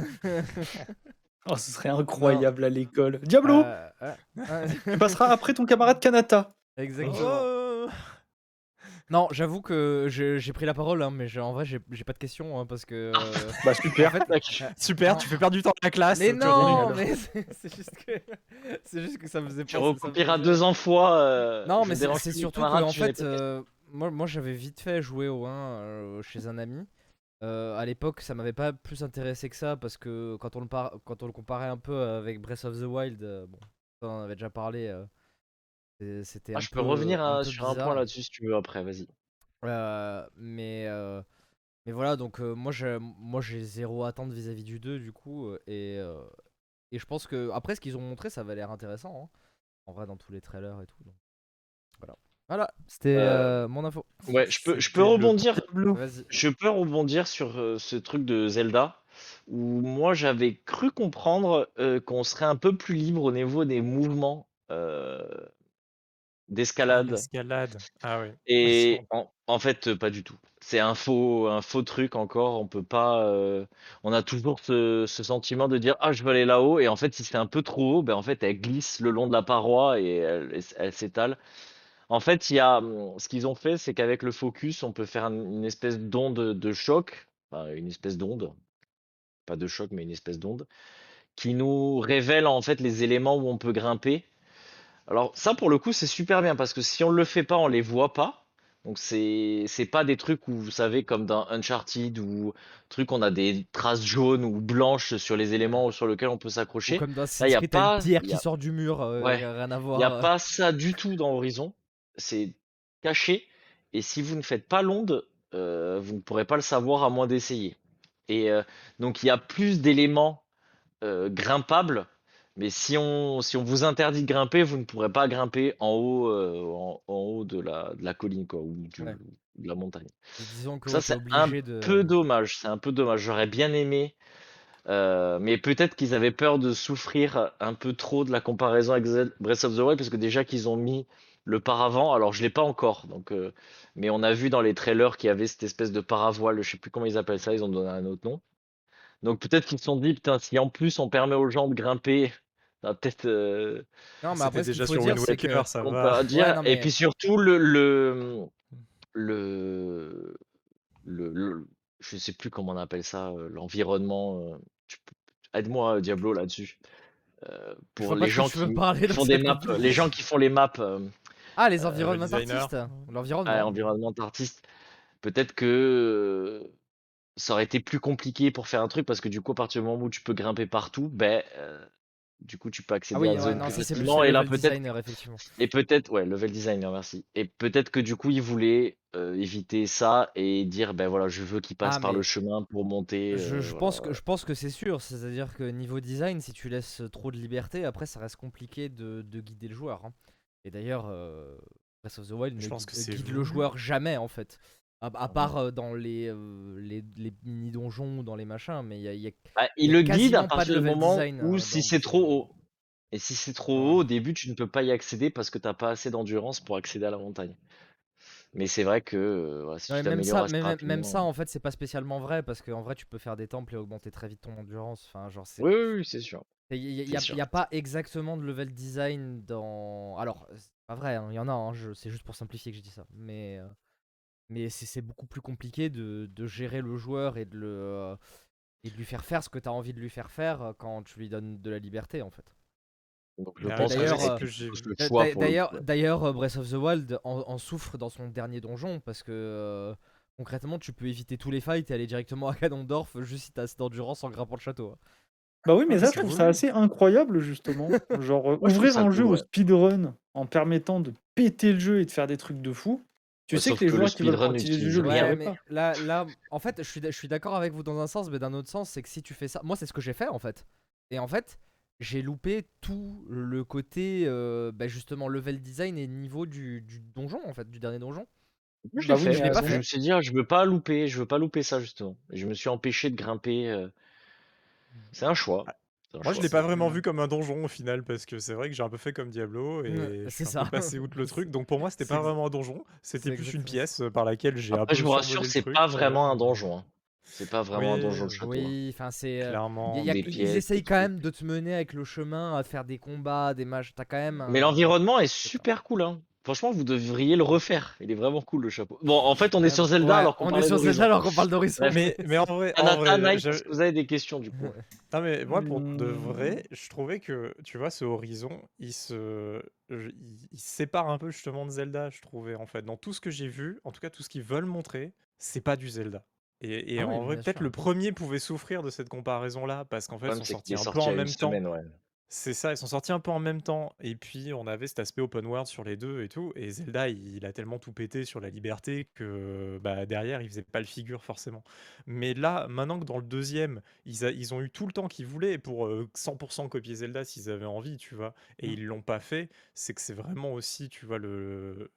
Speaker 4: Oh, ce serait incroyable à l'école. Diablo,
Speaker 2: Euh, euh, euh,
Speaker 4: tu passeras après ton camarade Kanata.
Speaker 2: Exactement.
Speaker 1: Oh
Speaker 2: Non, j'avoue que j'ai pris la parole, hein, mais en vrai, j'ai pas de questions hein, parce que. euh,
Speaker 4: Bah super.
Speaker 2: en fait,
Speaker 1: Super,
Speaker 2: Non.
Speaker 1: tu fais perdre du temps à la classe.
Speaker 2: mais non, mais c'est juste que c'est juste que ça me faisait
Speaker 3: Tu
Speaker 2: faisait-
Speaker 3: deux ans fois. euh,
Speaker 2: Non, mais c'est surtout
Speaker 3: je n'ai
Speaker 2: fait, euh, moi, moi j'avais vite fait jouer au 1 euh, chez un ami. Euh, à l'époque, ça m'avait pas plus intéressé que ça parce que quand on le, par- quand on le comparait un peu avec Breath of the Wild, euh, bon, on en avait déjà parlé. euh, C'était
Speaker 3: Ah, je
Speaker 2: peu,
Speaker 3: peux revenir à- sur un point là-dessus si tu veux après, vas-y.
Speaker 2: Mais, euh, mais voilà, donc moi j'ai moi j'ai zéro attente vis-à-vis du 2 du coup. Et, et je pense que après ce qu'ils ont montré, ça avait l'air intéressant. hein, en vrai, dans tous les trailers et tout. donc, Voilà. C'était
Speaker 3: Euh,
Speaker 2: euh, mon info.
Speaker 3: Ouais, je peux, je peux rebondir. Je peux rebondir sur euh, ce truc de Zelda où moi j'avais cru comprendre euh, qu'on serait un peu plus libre au niveau des mouvements euh, d'escalade.
Speaker 1: L'escalade. Ah oui.
Speaker 3: Et en, en fait, pas du tout. C'est un faux, un faux truc encore. On peut pas. euh, on a toujours ce, ce sentiment de dire ah je veux aller là-haut et en fait si c'est un peu trop haut, ben en fait elle glisse le long de la paroi et elle, elle s- elle s'étale. En fait, il y a hum, ce qu'ils ont fait, c'est qu'avec le focus, on peut faire un- une espèce d'onde de choc, enfin, une espèce d'onde, pas de choc mais une espèce d'onde, qui nous révèle en fait les éléments où on peut grimper. Alors ça pour le coup c'est super bien parce que si on le fait pas on les voit pas. Donc c'est c'est pas des trucs où vous savez comme dans Uncharted ou truc on a des traces jaunes ou blanches sur les éléments sur lesquels on peut
Speaker 2: Ou
Speaker 3: s'accrocher.
Speaker 2: comme dans
Speaker 3: Là, y a
Speaker 2: Creed, t'as
Speaker 3: pas-
Speaker 2: une pierre
Speaker 3: y
Speaker 2: qui
Speaker 3: a-
Speaker 2: sort du mur, euh,
Speaker 3: Ouais.
Speaker 2: y a rien à
Speaker 3: Il
Speaker 2: voir.
Speaker 3: n'y a
Speaker 2: euh.
Speaker 3: pas ça du tout dans Horizon. C'est caché. Et si vous ne faites pas l'onde, euh, vous ne pourrez pas le savoir à moins d'essayer. Et euh, donc il y a plus d'éléments euh, grimpables. Mais si on, si on vous interdit de grimper, vous ne pourrez pas grimper en haut, en, en haut de la, de la colline quoi, ou du-
Speaker 2: Ouais.
Speaker 3: de la montagne.
Speaker 2: Et Disons que
Speaker 3: Ça, c'est un
Speaker 2: de.
Speaker 3: peu dommage. C'est un peu dommage. J'aurais bien aimé. mais peut-être qu'ils avaient peur de souffrir un peu trop de la comparaison avec Breath of the Wild, parce que déjà qu'ils ont mis le paravent, alors je l'ai pas encore, donc, euh, mais on a vu dans les trailers qu'il y avait cette espèce de paravoile, je sais plus comment ils appellent ça, ils ont donné un autre nom. Donc peut-être qu'ils se sont dit, putain, si en plus on permet aux gens de grimper, va peut-être. euh,
Speaker 2: Non, mais après,
Speaker 1: déjà sur
Speaker 2: dire,
Speaker 1: Wind. Waker, ça
Speaker 3: on
Speaker 1: va.
Speaker 3: peut dire.
Speaker 2: Ouais, non,
Speaker 3: Et puis surtout, le, le, le, le, le- je sais plus comment on appelle ça, euh, l'environnement. Aide-moi, Diablo, là-dessus. Euh, pour les gens qui, font des maps, les gens qui font les maps, euh,
Speaker 2: Ah, les
Speaker 3: euh,
Speaker 2: environnements artistes. L'environnement.
Speaker 3: environnement artiste, peut-être que euh, ça aurait été plus compliqué pour faire un truc parce que du coup, à partir du moment où tu peux grimper partout, ben, euh, Du coup, tu peux
Speaker 2: Ah
Speaker 3: accéder
Speaker 2: oui,
Speaker 3: à la
Speaker 2: ouais,
Speaker 3: zone
Speaker 2: non,
Speaker 3: plus facilement. Et là,
Speaker 2: level
Speaker 3: peut-être
Speaker 2: designer, effectivement.
Speaker 3: Et peut-être, ouais, level designer, merci. Et peut-être que du coup, ils voulaient euh, éviter ça et dire, ben voilà, je veux qu'ils passent
Speaker 2: Ah,
Speaker 3: par
Speaker 2: mais
Speaker 3: le chemin pour monter.
Speaker 2: Je,
Speaker 3: euh,
Speaker 2: je
Speaker 3: voilà.
Speaker 2: pense que, je pense que c'est sûr, c'est-à-dire que niveau design, si tu laisses trop de liberté, après ça reste compliqué de, de guider le joueur. hein. Et d'ailleurs, euh, Breath of the Wild
Speaker 1: Je
Speaker 2: ne
Speaker 1: pense
Speaker 2: guide,
Speaker 1: que c'est
Speaker 2: guide le joueur jamais en fait. À, à part euh, dans les, euh, les, les mini-donjons ou dans les machins, mais il y a, il y a-
Speaker 3: Bah,
Speaker 2: il y
Speaker 3: il
Speaker 2: a
Speaker 3: le guide à
Speaker 2: quasiment pas de
Speaker 3: partir du moment
Speaker 2: design,
Speaker 3: où
Speaker 2: euh,
Speaker 3: si c'est trop haut. Et si c'est trop haut, au début, tu ne peux pas y accéder parce que t'as pas assez d'endurance pour accéder à la montagne. Mais c'est vrai que euh, voilà, si
Speaker 2: Ouais,
Speaker 3: tu
Speaker 2: même ça, même, même- en fait, c'est pas spécialement vrai parce qu'en vrai, tu peux faire des temples et augmenter très vite ton endurance. Enfin, genre, c'est
Speaker 3: Oui, oui, oui, c'est sûr.
Speaker 2: Il n'y a,
Speaker 3: sûr.
Speaker 2: y a pas exactement de level design dans. Alors, c'est pas vrai, il y en a, hein, je- c'est juste pour simplifier que je dis ça. Mais, euh, mais c'est c'est beaucoup plus compliqué de, de gérer le joueur et de, le, euh, et de lui faire faire ce que tu as envie de lui faire faire euh, quand tu lui donnes de la liberté en fait. D'ailleurs, Breath of the Wild en, en souffre dans son dernier donjon parce que euh, concrètement, tu peux éviter tous les fights et aller directement à Ganondorf juste si tu as assez d'endurance en grimpant le château. hein.
Speaker 4: Bah oui, mais
Speaker 1: Ah,
Speaker 4: ça, je
Speaker 1: c'est
Speaker 4: trouve ça assez incroyable, justement. Genre, euh,
Speaker 3: Moi, je trouve
Speaker 4: ouvrir
Speaker 3: ça
Speaker 4: un
Speaker 3: cool,
Speaker 4: jeu au
Speaker 3: ouais.
Speaker 4: speedrun en permettant de péter le jeu et de faire des trucs de fou. Tu
Speaker 3: Ouais,
Speaker 4: sais
Speaker 3: sauf
Speaker 4: que les
Speaker 3: que le
Speaker 4: joueurs qui veulent
Speaker 3: speedrun
Speaker 4: continuer du
Speaker 3: utilise
Speaker 4: jeu le
Speaker 3: rien.
Speaker 2: Ouais,
Speaker 4: feraient
Speaker 2: mais
Speaker 4: pas.
Speaker 2: là, là, en fait, je suis, d'a- je suis d'accord avec vous dans un sens, mais d'un autre sens, c'est que si tu fais ça, moi, c'est ce que j'ai fait en fait. Et en fait, j'ai loupé tout le côté, euh, bah, justement, level design et niveau du, du donjon, en fait, du dernier donjon.
Speaker 3: Moi, je
Speaker 4: Bah
Speaker 3: l'ai
Speaker 4: oui,
Speaker 3: fait.
Speaker 4: mais
Speaker 2: je l'ai pas
Speaker 3: Je
Speaker 2: fait.
Speaker 3: me suis dit, ah, je veux pas louper, je veux pas louper ça justement. Et je me suis empêché de grimper. euh, C'est un choix. Un
Speaker 1: Moi, je l'ai pas vraiment vu comme un donjon au final parce que c'est vrai que j'ai un peu fait comme Diablo et
Speaker 2: Ouais,
Speaker 1: je
Speaker 2: c'est
Speaker 1: suis un peu
Speaker 2: ça.
Speaker 1: passé outre le truc. Donc pour moi, c'était
Speaker 2: C'est
Speaker 1: pas vraiment un donjon, c'était plus une pièce par laquelle j'ai un
Speaker 3: Après,
Speaker 1: peu
Speaker 3: je vous rassure, c'est pas vraiment un donjon. hein. C'est pas vraiment un donjon de
Speaker 1: oui.
Speaker 3: château. hein.
Speaker 2: Oui, enfin, c'est. euh,
Speaker 1: Clairement.
Speaker 2: y a- y a-
Speaker 3: Des
Speaker 2: ils essayent quand même de te mener avec le chemin à faire des combats, des matchs. T'as quand même.
Speaker 3: Mais l'environnement est super cool. Hein. Franchement, vous devriez le refaire. Il est vraiment cool le chapeau. Bon, en fait, on est
Speaker 2: Ouais,
Speaker 3: sur Zelda
Speaker 2: ouais,
Speaker 3: alors qu'on
Speaker 2: on est
Speaker 3: parlait
Speaker 2: sur
Speaker 3: d'Horizon.
Speaker 2: Zelda alors qu'on parle d'Horizon.
Speaker 1: Mais, mais en vrai, en vrai,
Speaker 3: que vous avez des questions du coup
Speaker 1: Non mais moi pour de
Speaker 4: Hmm.
Speaker 1: vrai, je trouvais que tu vois ce Horizon, il se il, il se sépare un peu justement de Zelda, je trouvais en fait. Dans tout ce que j'ai vu, en tout cas tout ce qu'ils veulent montrer, c'est pas du Zelda. Et, et
Speaker 2: Ah oui,
Speaker 1: en vrai, peut-être le premier pouvait souffrir de cette comparaison-là parce qu'en fait, ils sont
Speaker 3: c'est
Speaker 1: sortis un peu en même temps.
Speaker 3: semaine, ouais.
Speaker 1: C'est ça, ils sont sortis un peu en même temps. Et puis, on avait cet aspect open world sur les deux et tout. Et Zelda, il, il a tellement tout pété sur la liberté que bah, derrière, il faisait pas le figure forcément. Mais là, maintenant que dans le deuxième, ils, a- ils ont eu tout le temps qu'ils voulaient pour euh, 100% copier Zelda s'ils avaient envie, tu vois. Et
Speaker 4: Mm.
Speaker 1: ils l'ont pas fait. C'est que c'est vraiment aussi, tu vois, le.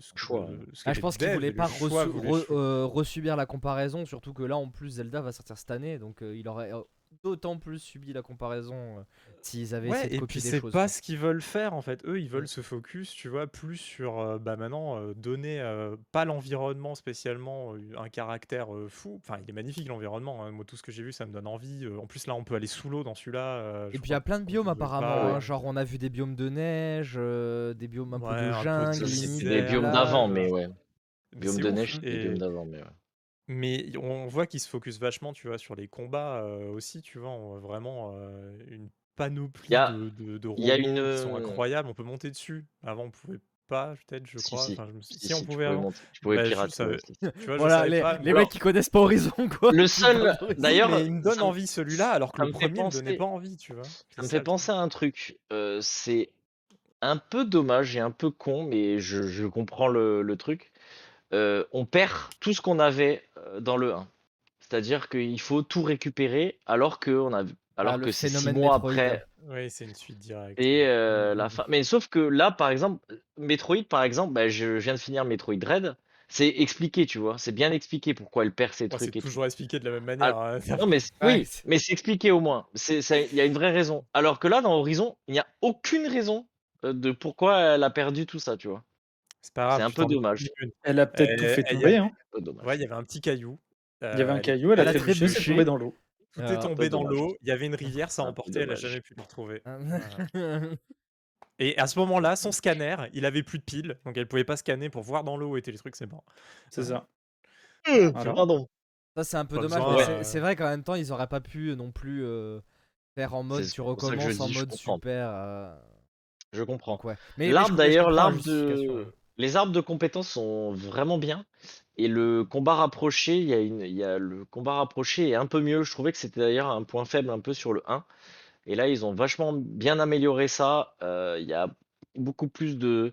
Speaker 1: ce que-
Speaker 3: Choix,
Speaker 1: le- ce
Speaker 2: Ah, je pense qu'ils voulaient pas
Speaker 1: choix
Speaker 2: reçu-
Speaker 1: voulaient
Speaker 2: re- euh, resubir la comparaison, surtout que là en plus Zelda va sortir cette année, donc euh, il aurait euh, d'autant plus subi la comparaison euh, s'ils avaient
Speaker 1: Ouais,
Speaker 2: essayé de
Speaker 1: et puis c'est pas
Speaker 2: quoi.
Speaker 1: ce qu'ils veulent faire en fait. Eux, ils veulent se focus, tu vois, plus sur euh, bah maintenant euh, donner euh, pas l'environnement spécialement euh, un caractère euh, fou. Enfin, il est magnifique l'environnement. hein. Moi, tout ce que j'ai vu, ça me donne envie. Euh, en plus, là, on peut aller sous l'eau dans celui-là. euh,
Speaker 2: Et puis il y a plein de biomes apparemment,
Speaker 1: pas.
Speaker 2: hein, genre on a vu des biomes de neige, euh, des biomes un peu
Speaker 1: Ouais,
Speaker 2: de
Speaker 1: un peu de
Speaker 2: jungle,
Speaker 3: des biomes d'avant, mais ouais. Biomes de
Speaker 1: ouf.
Speaker 3: neige, c'était des biomes
Speaker 1: Et
Speaker 3: d'avant, mais ouais.
Speaker 1: Mais on voit qu'ils se focus vachement, tu vois, sur les combats euh, aussi. Tu vois, on voit vraiment euh, une panoplie
Speaker 3: a,
Speaker 1: de, de, de
Speaker 3: il y a
Speaker 1: robots
Speaker 3: une.
Speaker 1: qui sont incroyables. On peut monter dessus. Avant, on pouvait pas, peut-être, je
Speaker 3: Si,
Speaker 1: crois.
Speaker 3: si.
Speaker 1: Enfin, je me.
Speaker 3: Si,
Speaker 1: Si, on pouvait
Speaker 3: pouvais
Speaker 1: avant.
Speaker 3: monter. Tu pouvais
Speaker 1: Bah, je
Speaker 3: pirater.
Speaker 1: savais,
Speaker 3: si.
Speaker 1: tu vois, je
Speaker 2: Voilà,
Speaker 1: savais
Speaker 2: les,
Speaker 1: pas.
Speaker 2: les
Speaker 3: Alors,
Speaker 2: mecs qui connaissent pas Horizon quoi.
Speaker 3: le seul, d'ailleurs,
Speaker 1: mais il me donne
Speaker 3: ça,
Speaker 1: envie celui-là, alors que
Speaker 3: ça
Speaker 1: le
Speaker 3: me
Speaker 1: premier me donnait
Speaker 3: penser,
Speaker 1: pas envie, tu vois.
Speaker 3: ça
Speaker 1: C'est
Speaker 3: me
Speaker 1: ça
Speaker 3: fait
Speaker 1: truc.
Speaker 3: penser à un truc. Euh, c'est un peu dommage et un peu con, mais je, je comprends le, le truc. Euh, on perd tout ce qu'on avait euh, dans le 1. C'est-à-dire qu'il faut tout récupérer alors que, on a,
Speaker 2: Ah,
Speaker 3: alors
Speaker 2: le
Speaker 3: que c'est six mois
Speaker 2: Metroid.
Speaker 3: après
Speaker 1: Oui, c'est une suite directe.
Speaker 3: et euh, la fin. Mais sauf que là, par exemple, Metroid, par exemple, bah, je viens de finir Metroid Dread. C'est expliqué, tu vois. C'est bien expliqué pourquoi elle perd ses
Speaker 1: c'est
Speaker 3: trucs tout.
Speaker 1: toujours expliqué de la même
Speaker 3: Ah,
Speaker 1: manière. hein.
Speaker 3: non, mais
Speaker 2: Ouais,
Speaker 3: oui,
Speaker 2: c'est-
Speaker 3: mais c'est expliqué au moins. C'est, c'est- il y a une vraie raison. Alors que là, dans Horizon, il n'y a aucune raison de pourquoi elle a perdu tout ça, tu vois.
Speaker 1: C'est pas grave,
Speaker 3: C'est un peu dommage.
Speaker 4: Elle a peut-être tout
Speaker 1: Euh,
Speaker 4: fait
Speaker 1: il y
Speaker 4: tomber.
Speaker 1: a-
Speaker 4: Hein.
Speaker 1: Ouais, il y avait un petit caillou.
Speaker 4: Il y avait
Speaker 1: euh,
Speaker 4: un caillou, elle a
Speaker 2: Elle a
Speaker 4: trébuché, c'est tombé dans l'eau.
Speaker 1: Tout
Speaker 2: Euh,
Speaker 1: est
Speaker 3: peu
Speaker 1: tombé dans l'eau. Il y avait une rivière, ça a emporté, elle a jamais pu le retrouver. Voilà. Et à ce moment-là, son scanner, il avait plus de piles, donc elle pouvait pas scanner pour voir dans l'eau où étaient les trucs, c'est bon.
Speaker 4: C'est ça.
Speaker 3: Euh,
Speaker 4: Voilà.
Speaker 3: Pardon.
Speaker 2: Ça c'est un peu
Speaker 1: Pas
Speaker 2: dommage,
Speaker 1: besoin,
Speaker 2: mais
Speaker 1: euh,
Speaker 2: c'est- c'est vrai qu'en même temps ils auraient pas pu non plus euh, faire en mode tu recommences en
Speaker 3: dis,
Speaker 2: mode
Speaker 3: comprends.
Speaker 2: super. euh,
Speaker 3: Je comprends.
Speaker 2: ouais.
Speaker 3: L'arbre
Speaker 2: com- mais je
Speaker 3: d'ailleurs, l'arbre de... Les arbres de compétences sont vraiment bien. Et le combat rapproché, il y a le combat rapproché est un peu mieux. Je trouvais que c'était d'ailleurs un point faible un peu sur le 1. Et là, ils ont vachement bien amélioré ça. Euh, Il y a beaucoup plus de,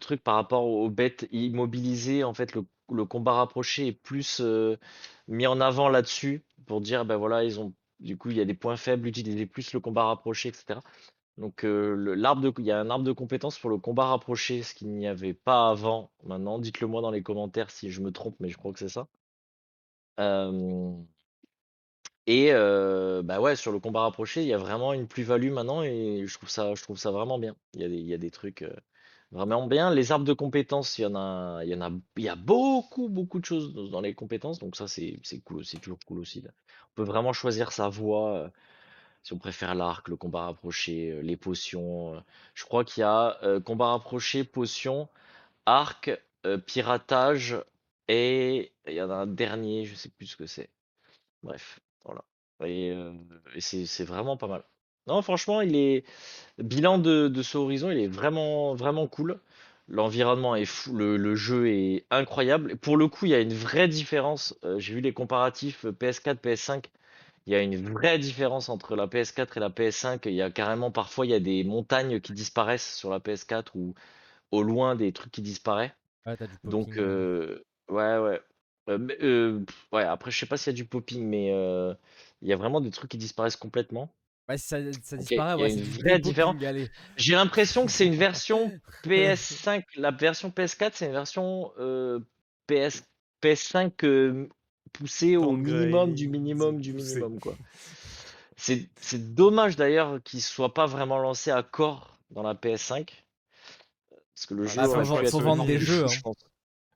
Speaker 3: trucs par rapport aux bêtes immobilisées. En fait, le, le combat rapproché est plus euh, mis en avant là-dessus pour dire, ben voilà, ils ont du coup, il y a des points faibles, utiliser plus le combat rapproché, etc. Donc, euh, l'arbre il y a un arbre de compétences pour le combat rapproché, ce qu'il n'y avait pas avant. Maintenant, dites-le moi dans les commentaires si je me trompe, mais je crois que c'est ça. Et euh, bah ouais, sur le combat rapproché, il y a vraiment une plus-value maintenant et je trouve ça, je trouve ça vraiment bien. Il y a des, trucs euh, vraiment bien. Les arbres de compétences, il y en a, il y en a, il y a beaucoup, beaucoup de choses dans les compétences, donc ça c'est, c'est cool, c'est toujours cool aussi. On peut vraiment choisir sa voie. Si on préfère l'arc, le combat rapproché, euh, les potions. euh. Je crois qu'il y a euh, combat rapproché, potion, arc, piratage et il y en a un dernier, je sais plus ce que c'est. Bref, voilà. Et, euh, c'est vraiment pas mal. Non, franchement, il est bilan de, ce horizon, il est vraiment vraiment cool. L'environnement est fou, le, jeu est incroyable. Pour le coup, il y a une vraie différence. J'ai vu les comparatifs euh, PS4, PS5. Il y a une vraie différence entre la PS4 et la PS5. Il y a carrément parfois il y a des montagnes qui disparaissent sur la PS4 ou au loin des trucs qui disparaissent.
Speaker 2: Du
Speaker 3: Donc euh, ouais ouais. Euh, euh, ouais après je sais pas s'il y a du popping mais il y a vraiment des trucs qui disparaissent complètement.
Speaker 2: Ouais, ça, ça disparaît,
Speaker 3: il y a
Speaker 2: ouais, c'est
Speaker 3: une vraie différence. J'ai l'impression que c'est une version PS5. La version PS4 c'est une version euh, PS PS5 euh, poussée au minimum du minimum du minimum quoi. C'est c'est dommage d'ailleurs qu'il soit pas vraiment lancé à corps dans la PS5 parce que le
Speaker 1: Ah,
Speaker 3: jeu
Speaker 1: bah, faut
Speaker 3: aurait
Speaker 1: vendre-
Speaker 3: beaucoup
Speaker 1: des
Speaker 2: jeux, hein.
Speaker 3: je pense.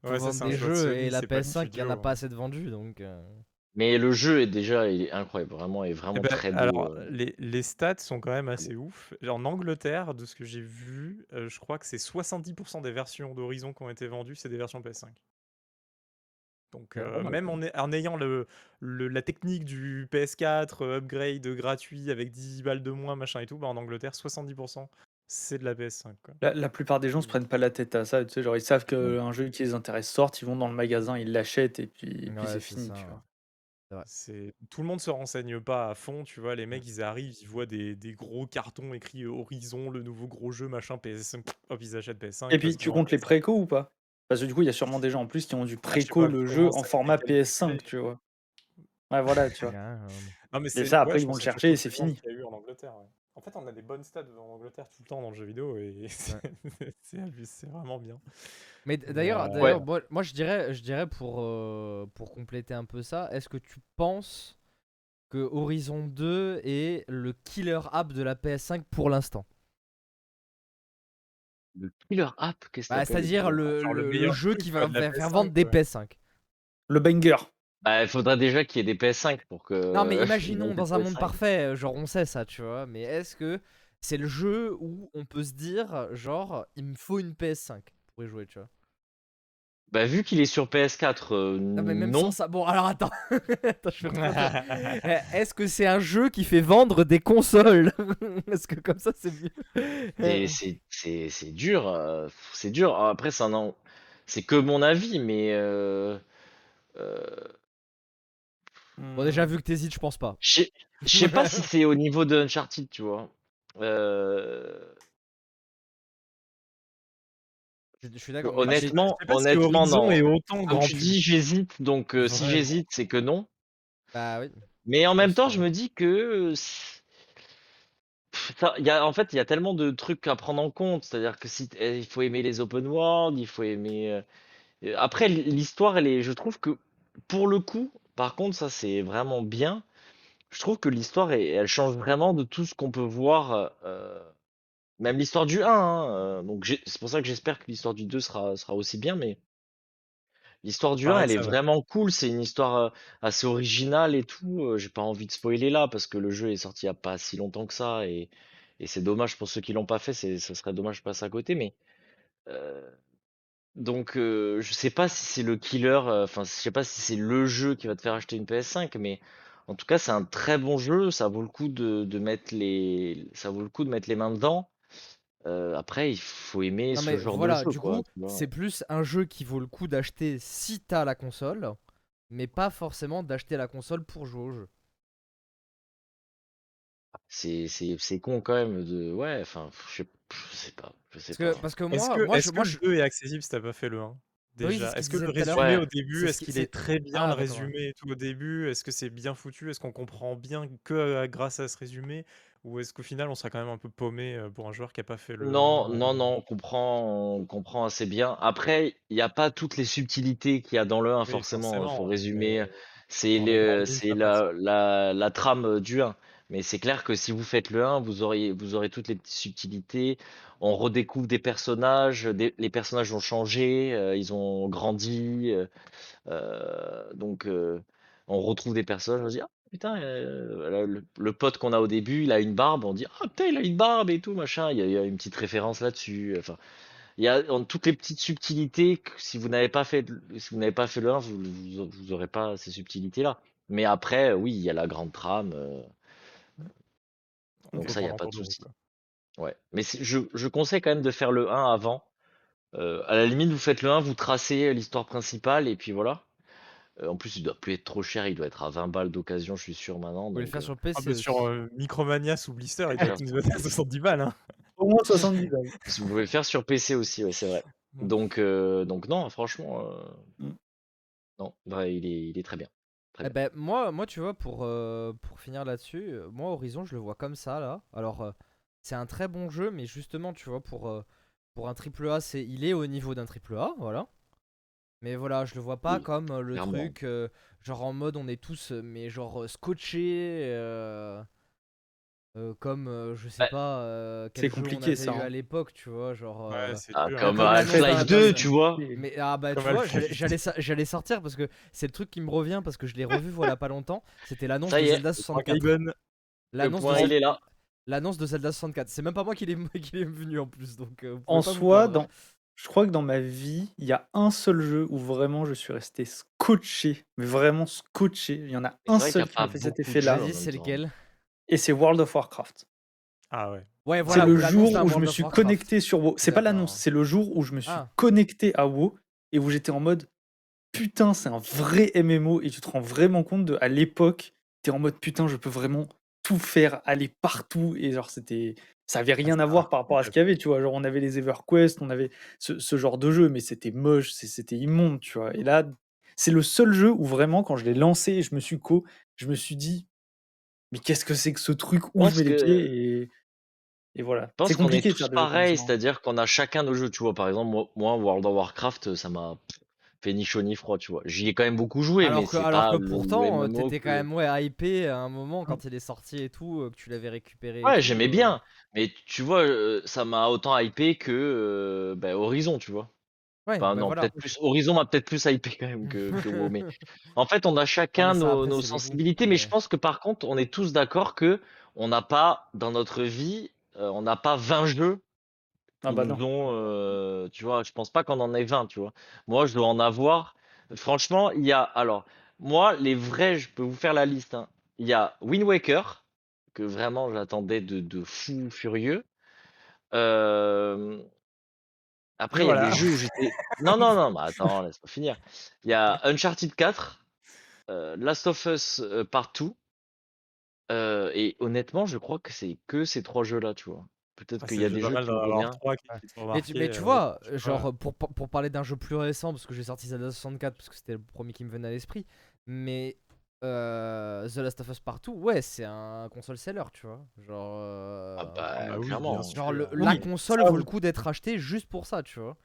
Speaker 1: Ouais,
Speaker 2: vendre des
Speaker 1: de
Speaker 2: jeux
Speaker 1: Sony,
Speaker 2: et la
Speaker 1: c'est pas le
Speaker 2: PS5, il y en a pas
Speaker 1: hein.
Speaker 2: assez de vendus donc. euh,
Speaker 3: Mais le jeu est déjà il est incroyable, vraiment, est
Speaker 1: Eh
Speaker 3: vraiment
Speaker 1: ben,
Speaker 3: très beau.
Speaker 1: alors,
Speaker 3: euh.
Speaker 1: les, les stats sont quand même assez ouf. En Angleterre, de ce que j'ai vu, euh, je crois que c'est 70% des versions d'Horizon qui ont été vendues, c'est des versions PS5. Donc, euh, même en, ay- en ayant le, le- la technique du PS4, euh, upgrade gratuit avec 10 balles de moins, machin et tout, bah en Angleterre, 70% c'est de la PS5. Quoi.
Speaker 4: La, la plupart des gens se prennent pas la tête à ça, tu sais, genre ils savent qu'un jeu qui les intéresse sort, ils vont dans le magasin, ils l'achètent et puis, et puis
Speaker 2: Ouais,
Speaker 4: c'est fini,
Speaker 2: ça,
Speaker 4: tu
Speaker 2: ouais.
Speaker 4: vois.
Speaker 1: C'est tout le monde se renseigne pas à fond, tu vois. Les mecs, ils arrivent, ils voient des, des gros cartons écrits euh, Horizon, le nouveau gros jeu, machin, PS5. Hop, ils achètent PS5.
Speaker 4: Et puis tu comptes les
Speaker 1: PS5,
Speaker 4: précos ou pas? Parce que du coup, il y a sûrement des gens en plus qui ont dû
Speaker 1: ah,
Speaker 4: préco le jeu en format
Speaker 1: calculé.
Speaker 4: PS5, tu vois. Ouais, voilà, tu vois.
Speaker 2: ouais,
Speaker 1: Non, mais
Speaker 4: Et
Speaker 1: c'est
Speaker 4: ça, après, ils vont le chercher et c'est fini.
Speaker 1: qu'il y a eu en Angleterre. ouais. En fait, on a des bonnes stats en Angleterre tout le temps dans le jeu vidéo et c'est vraiment bien.
Speaker 2: Mais d'ailleurs,
Speaker 1: euh,
Speaker 2: d'ailleurs,
Speaker 3: Ouais.
Speaker 2: moi, moi, je dirais, je dirais pour, euh, pour compléter un peu ça, est-ce que tu penses que Horizon 2 est le killer app de la PS5 pour l'instant?
Speaker 3: Le killer app, qu'est-ce que
Speaker 2: bah,
Speaker 3: t'appelles
Speaker 2: C'est-à-dire le,
Speaker 3: app
Speaker 1: Genre le
Speaker 2: le- le
Speaker 1: meilleur
Speaker 2: jeu qui va
Speaker 1: de la
Speaker 2: faire, faire
Speaker 1: PS5,
Speaker 2: vendre des
Speaker 1: ouais.
Speaker 2: PS5.
Speaker 4: Le banger.
Speaker 3: Bah, il faudrait déjà qu'il y ait des PS5 pour que.
Speaker 2: Non, mais
Speaker 3: ils
Speaker 2: imaginons dans un monde
Speaker 3: PS5.
Speaker 2: parfait, genre on sait ça, tu vois, mais est-ce que c'est le jeu où on peut se dire, genre, il me faut une PS5 pour y jouer, tu vois?
Speaker 3: Bah, vu qu'il est sur PS4, euh,
Speaker 2: Non, mais même
Speaker 3: non.
Speaker 2: sans ça. Bon, alors attends. Attends, je reprendre. Eh, Est-ce que c'est un jeu qui fait vendre des consoles? Est-ce que comme ça c'est mieux
Speaker 3: C'est- dur, euh, c'est dur. Après, c'est un c'est que mon avis, mais euh, euh,
Speaker 2: Bon, déjà, vu que t'hésites, je pense pas.
Speaker 3: je sais- je sais pas si c'est au niveau de Uncharted, tu vois. Euh,
Speaker 2: Je, je suis d'accord.
Speaker 3: honnêtement,
Speaker 1: Je sais pas si
Speaker 3: honnêtement, non.
Speaker 1: est autant
Speaker 3: Comme
Speaker 1: grand
Speaker 3: tu dis, j'hésite, donc euh, si j'hésite, c'est que non.
Speaker 2: Bah oui.
Speaker 3: Mais en même temps, je me dis que ça- il y a, en fait, il y a tellement de trucs à prendre en compte. C'est-à-dire que si eh, il faut aimer les open world, il faut aimer. euh, euh, Après, l'histoire, elle est. Je trouve que pour le coup, par contre, ça c'est vraiment bien. Je trouve que l'histoire, elle change vraiment de tout ce qu'on peut voir. euh, même l'histoire du 1. hein, euh, donc j'ai- c'est pour ça que j'espère que l'histoire du 2 sera, sera aussi bien. Mais l'histoire du 1,
Speaker 1: Pareil
Speaker 3: elle est
Speaker 1: ça,
Speaker 3: vraiment cool. C'est une histoire euh, assez originale et tout. euh, J'ai pas envie de spoiler là parce que le jeu est sorti il y a pas si longtemps que ça. Et, et c'est dommage pour ceux qui l'ont pas fait. C'est, ce serait dommage de passer à côté. Mais euh, donc euh, je sais pas si c'est le killer. euh, Enfin, je sais pas si c'est le jeu qui va te faire acheter une PS5. Mais en tout cas, c'est un très bon jeu. Ça vaut le coup de, de mettre les, ça vaut le coup de mettre les mains dedans. Euh, après, il faut aimer
Speaker 2: Non,
Speaker 3: ce
Speaker 2: mais
Speaker 3: genre
Speaker 2: voilà,
Speaker 3: de jeu,
Speaker 2: du
Speaker 3: quoi,
Speaker 2: coup, c'est plus un jeu qui vaut le coup d'acheter si t'as la console, mais pas forcément d'acheter la console pour jouer au jeu.
Speaker 3: c'est c'est c'est con quand même de ouais, enfin, je sais je sais pas, je sais
Speaker 2: Parce que, parce que
Speaker 1: Est-ce
Speaker 2: moi,
Speaker 1: que
Speaker 2: moi,
Speaker 1: est-ce
Speaker 2: je,
Speaker 1: que
Speaker 2: moi, je-
Speaker 1: le 2 est accessible si tu pas fait le 1?
Speaker 2: Oui, c'est
Speaker 1: Déjà,
Speaker 2: ce
Speaker 1: est-ce que le
Speaker 2: disait tout à l'heure.
Speaker 1: résumé au début,
Speaker 2: C'est ce
Speaker 1: est-ce
Speaker 2: qui-
Speaker 1: qu'il
Speaker 2: c'est-
Speaker 1: est très bien
Speaker 2: Ah,
Speaker 1: le
Speaker 2: d'accord, ouais.
Speaker 1: résumé et tout au début? Est-ce que c'est bien foutu? Est-ce qu'on comprend bien que euh, grâce à ce résumé? Ou est-ce qu'au final on sera quand même un peu paumé euh, pour un joueur qui a pas fait le 1
Speaker 3: Non,
Speaker 1: euh,
Speaker 3: non, non, on comprend, on comprend assez bien. Après, il n'y a pas toutes les subtilités qu'il y a dans le 1,
Speaker 1: Oui,
Speaker 3: forcément. Il faut
Speaker 1: forcément,
Speaker 3: résumer.
Speaker 1: mais
Speaker 3: C'est le, c'est la, la, la trame du 1. Mais c'est clair que si vous faites le 1, vous auriez, vous aurez toutes les subtilités. On redécouvre des personnages. les personnages ont changé. euh, ils ont grandi. euh, euh, donc, on retrouve des personnages. On se dit, ah putain, le, pote qu'on a au début, il a une barbe. On dit, ah putain, il a une barbe et tout, machin. Il y a, une petite référence là-dessus. Enfin, il y a toutes les petites subtilités si vous n'avez pas fait, le- si pas fait le 1, vous, vous, vous aurez pas ces subtilités-là. Mais après, oui, il y a la grande trame. Donc ça, il n'y a pas de souci. Ouais. Mais je, je conseille quand même de faire le 1 avant. Euh, à la limite, vous faites le 1, vous tracez l'histoire principale et puis voilà. Euh, en plus, il doit plus être trop cher, il doit être à 20 balles d'occasion, je suis sûr maintenant.
Speaker 2: Vous pouvez le
Speaker 3: Donc,
Speaker 2: faire
Speaker 3: euh,
Speaker 2: sur
Speaker 1: Ah
Speaker 2: PC
Speaker 1: bah sur
Speaker 2: aussi.
Speaker 1: euh, Micromania sous Blister, il doit mettre à 70 balles. Hein.
Speaker 4: Au moins 70 balles.
Speaker 3: vous pouvez le faire sur PC aussi, ouais, c'est vrai. Donc, euh, donc non, franchement, euh,
Speaker 4: Mm.
Speaker 3: non, vrai, il est, il est très bien. Très
Speaker 2: Eh ben, moi, moi, tu vois, pour, euh, pour finir là-dessus, euh, moi, Horizon, je le vois comme ça, là. Alors, euh, c'est un très bon jeu, mais justement, tu vois, pour, pour un triple A, c'est, il est au niveau d'un triple A, voilà. Mais voilà, je le vois pas
Speaker 3: Oui,
Speaker 2: comme le
Speaker 3: clairement.
Speaker 2: truc, genre en mode on est tous, mais genre scotchés, euh, comme, euh, je sais
Speaker 3: Ouais.
Speaker 2: pas, euh, quel
Speaker 4: C'est compliqué,
Speaker 2: avait
Speaker 4: ça,
Speaker 2: eu
Speaker 4: hein.
Speaker 2: à l'époque, tu vois, genre...
Speaker 1: Ouais,
Speaker 2: euh,
Speaker 3: Ah,
Speaker 1: dur.
Speaker 3: comme
Speaker 2: Comme la
Speaker 3: Half-Life
Speaker 2: Half-Life
Speaker 3: 2,
Speaker 2: deux.
Speaker 3: tu vois.
Speaker 2: Mais ah bah
Speaker 1: Comme
Speaker 2: tu vois, j'allais- sortir parce que c'est le truc qui me revient parce que je l'ai revu voilà pas longtemps. C'était l'annonce de Zelda 64.
Speaker 1: Gaben,
Speaker 3: Le
Speaker 2: L'annonce de,
Speaker 3: point,
Speaker 2: Zel-
Speaker 3: il est là.
Speaker 2: l'annonce de Zelda 64. C'est même pas moi qui l'ai qui venu en plus donc. euh,
Speaker 4: En soi, dans... je crois que dans ma vie, il y a un seul jeu où vraiment je suis resté scotché, mais vraiment scotché. Il y en a un seul
Speaker 3: a
Speaker 4: qui m'a fait cet effet-là,
Speaker 2: c'est lequel?
Speaker 4: Et c'est World of Warcraft.
Speaker 1: Ah ouais.
Speaker 2: Ouais,
Speaker 4: C'est
Speaker 2: voilà.
Speaker 4: le
Speaker 2: l'annonce
Speaker 4: jour où je me suis
Speaker 2: Warcraft.
Speaker 4: connecté sur WoW. C'est pas l'annonce, c'est le jour où je me suis
Speaker 2: Ah.
Speaker 4: connecté à WoW et où j'étais en mode putain, c'est un vrai MMO et tu te rends vraiment compte de à l'époque, t'es en mode putain, je peux vraiment tout faire, aller partout et genre c'était ça avait rien à voir par rapport à ce qu'il y avait, tu vois. Genre on avait les EverQuest, on avait ce, ce genre de jeu, mais c'était moche, c'est- c'était immonde, tu vois. Et là, c'est le seul jeu où vraiment quand je l'ai lancé et je me suis co, je me suis dit mais qu'est-ce que c'est que ce truc où je mets les
Speaker 3: que-
Speaker 4: pieds et et voilà.
Speaker 3: Je pense
Speaker 4: C'est
Speaker 3: qu'on est
Speaker 4: compliqué de
Speaker 3: tous
Speaker 4: hein.
Speaker 3: c'est-à-dire qu'on a chacun nos jeux, tu vois. Par exemple, moi, moi, World of Warcraft, ça m'a fait ni chaud ni froid, tu vois. J'y ai quand même beaucoup joué, mais
Speaker 2: Alors que,
Speaker 3: c'est
Speaker 2: alors
Speaker 3: pas
Speaker 2: que
Speaker 3: le
Speaker 2: pourtant, euh, t'étais
Speaker 3: que-
Speaker 2: quand même ouais, hypé à un moment quand il est sorti et tout, euh, que tu l'avais récupéré.
Speaker 3: Ouais, j'aimais
Speaker 2: euh.
Speaker 3: bien, mais tu vois, ça m'a autant hypé que euh, bah, Horizon, tu vois.
Speaker 2: Ouais,
Speaker 3: Enfin,
Speaker 2: bah
Speaker 3: non,
Speaker 2: voilà.
Speaker 3: peut-être plus. Horizon m'a peut-être plus hypé quand même que, que WoW, mais en fait, on a chacun nos, sensibilités, mais je
Speaker 2: mais-
Speaker 3: pense que par contre, on est tous d'accord que on n'a pas dans notre vie, euh, on n'a pas 20 jeux
Speaker 4: Ah bah
Speaker 3: nous
Speaker 4: non.
Speaker 3: ont, euh, tu vois, je pense pas qu'on en ait 20, tu vois. Moi, je dois en avoir. Franchement, il y a, alors, moi, les vrais, je peux vous faire la liste. hein. Il y a Wind Waker, que vraiment j'attendais de, de fou furieux. Euh, Après, il y a des jeux où j'étais. Non, non, non, bah attends, laisse-moi finir. Il y a Uncharted 4, euh, Last of Us euh, Part 2. euh, et honnêtement, je crois que c'est que ces trois jeux-là, tu vois. Peut-être
Speaker 1: Ah,
Speaker 3: qu'il y a des jeux qui me
Speaker 2: Mais tu, mais tu
Speaker 1: euh,
Speaker 2: vois, genre pour, pour pour parler d'un jeu plus récent, parce que j'ai sorti Zelda 64 parce que c'était le premier qui me venait à l'esprit, mais euh, The Last of Us Partout, ouais, c'est un console seller, tu vois. Genre, euh,
Speaker 3: Ah bah,
Speaker 1: Ah oui,
Speaker 3: clairement.
Speaker 1: bien sûr.
Speaker 2: genre le-
Speaker 1: Oui,
Speaker 2: la console vaut le coup d'être achetée juste pour ça, tu vois.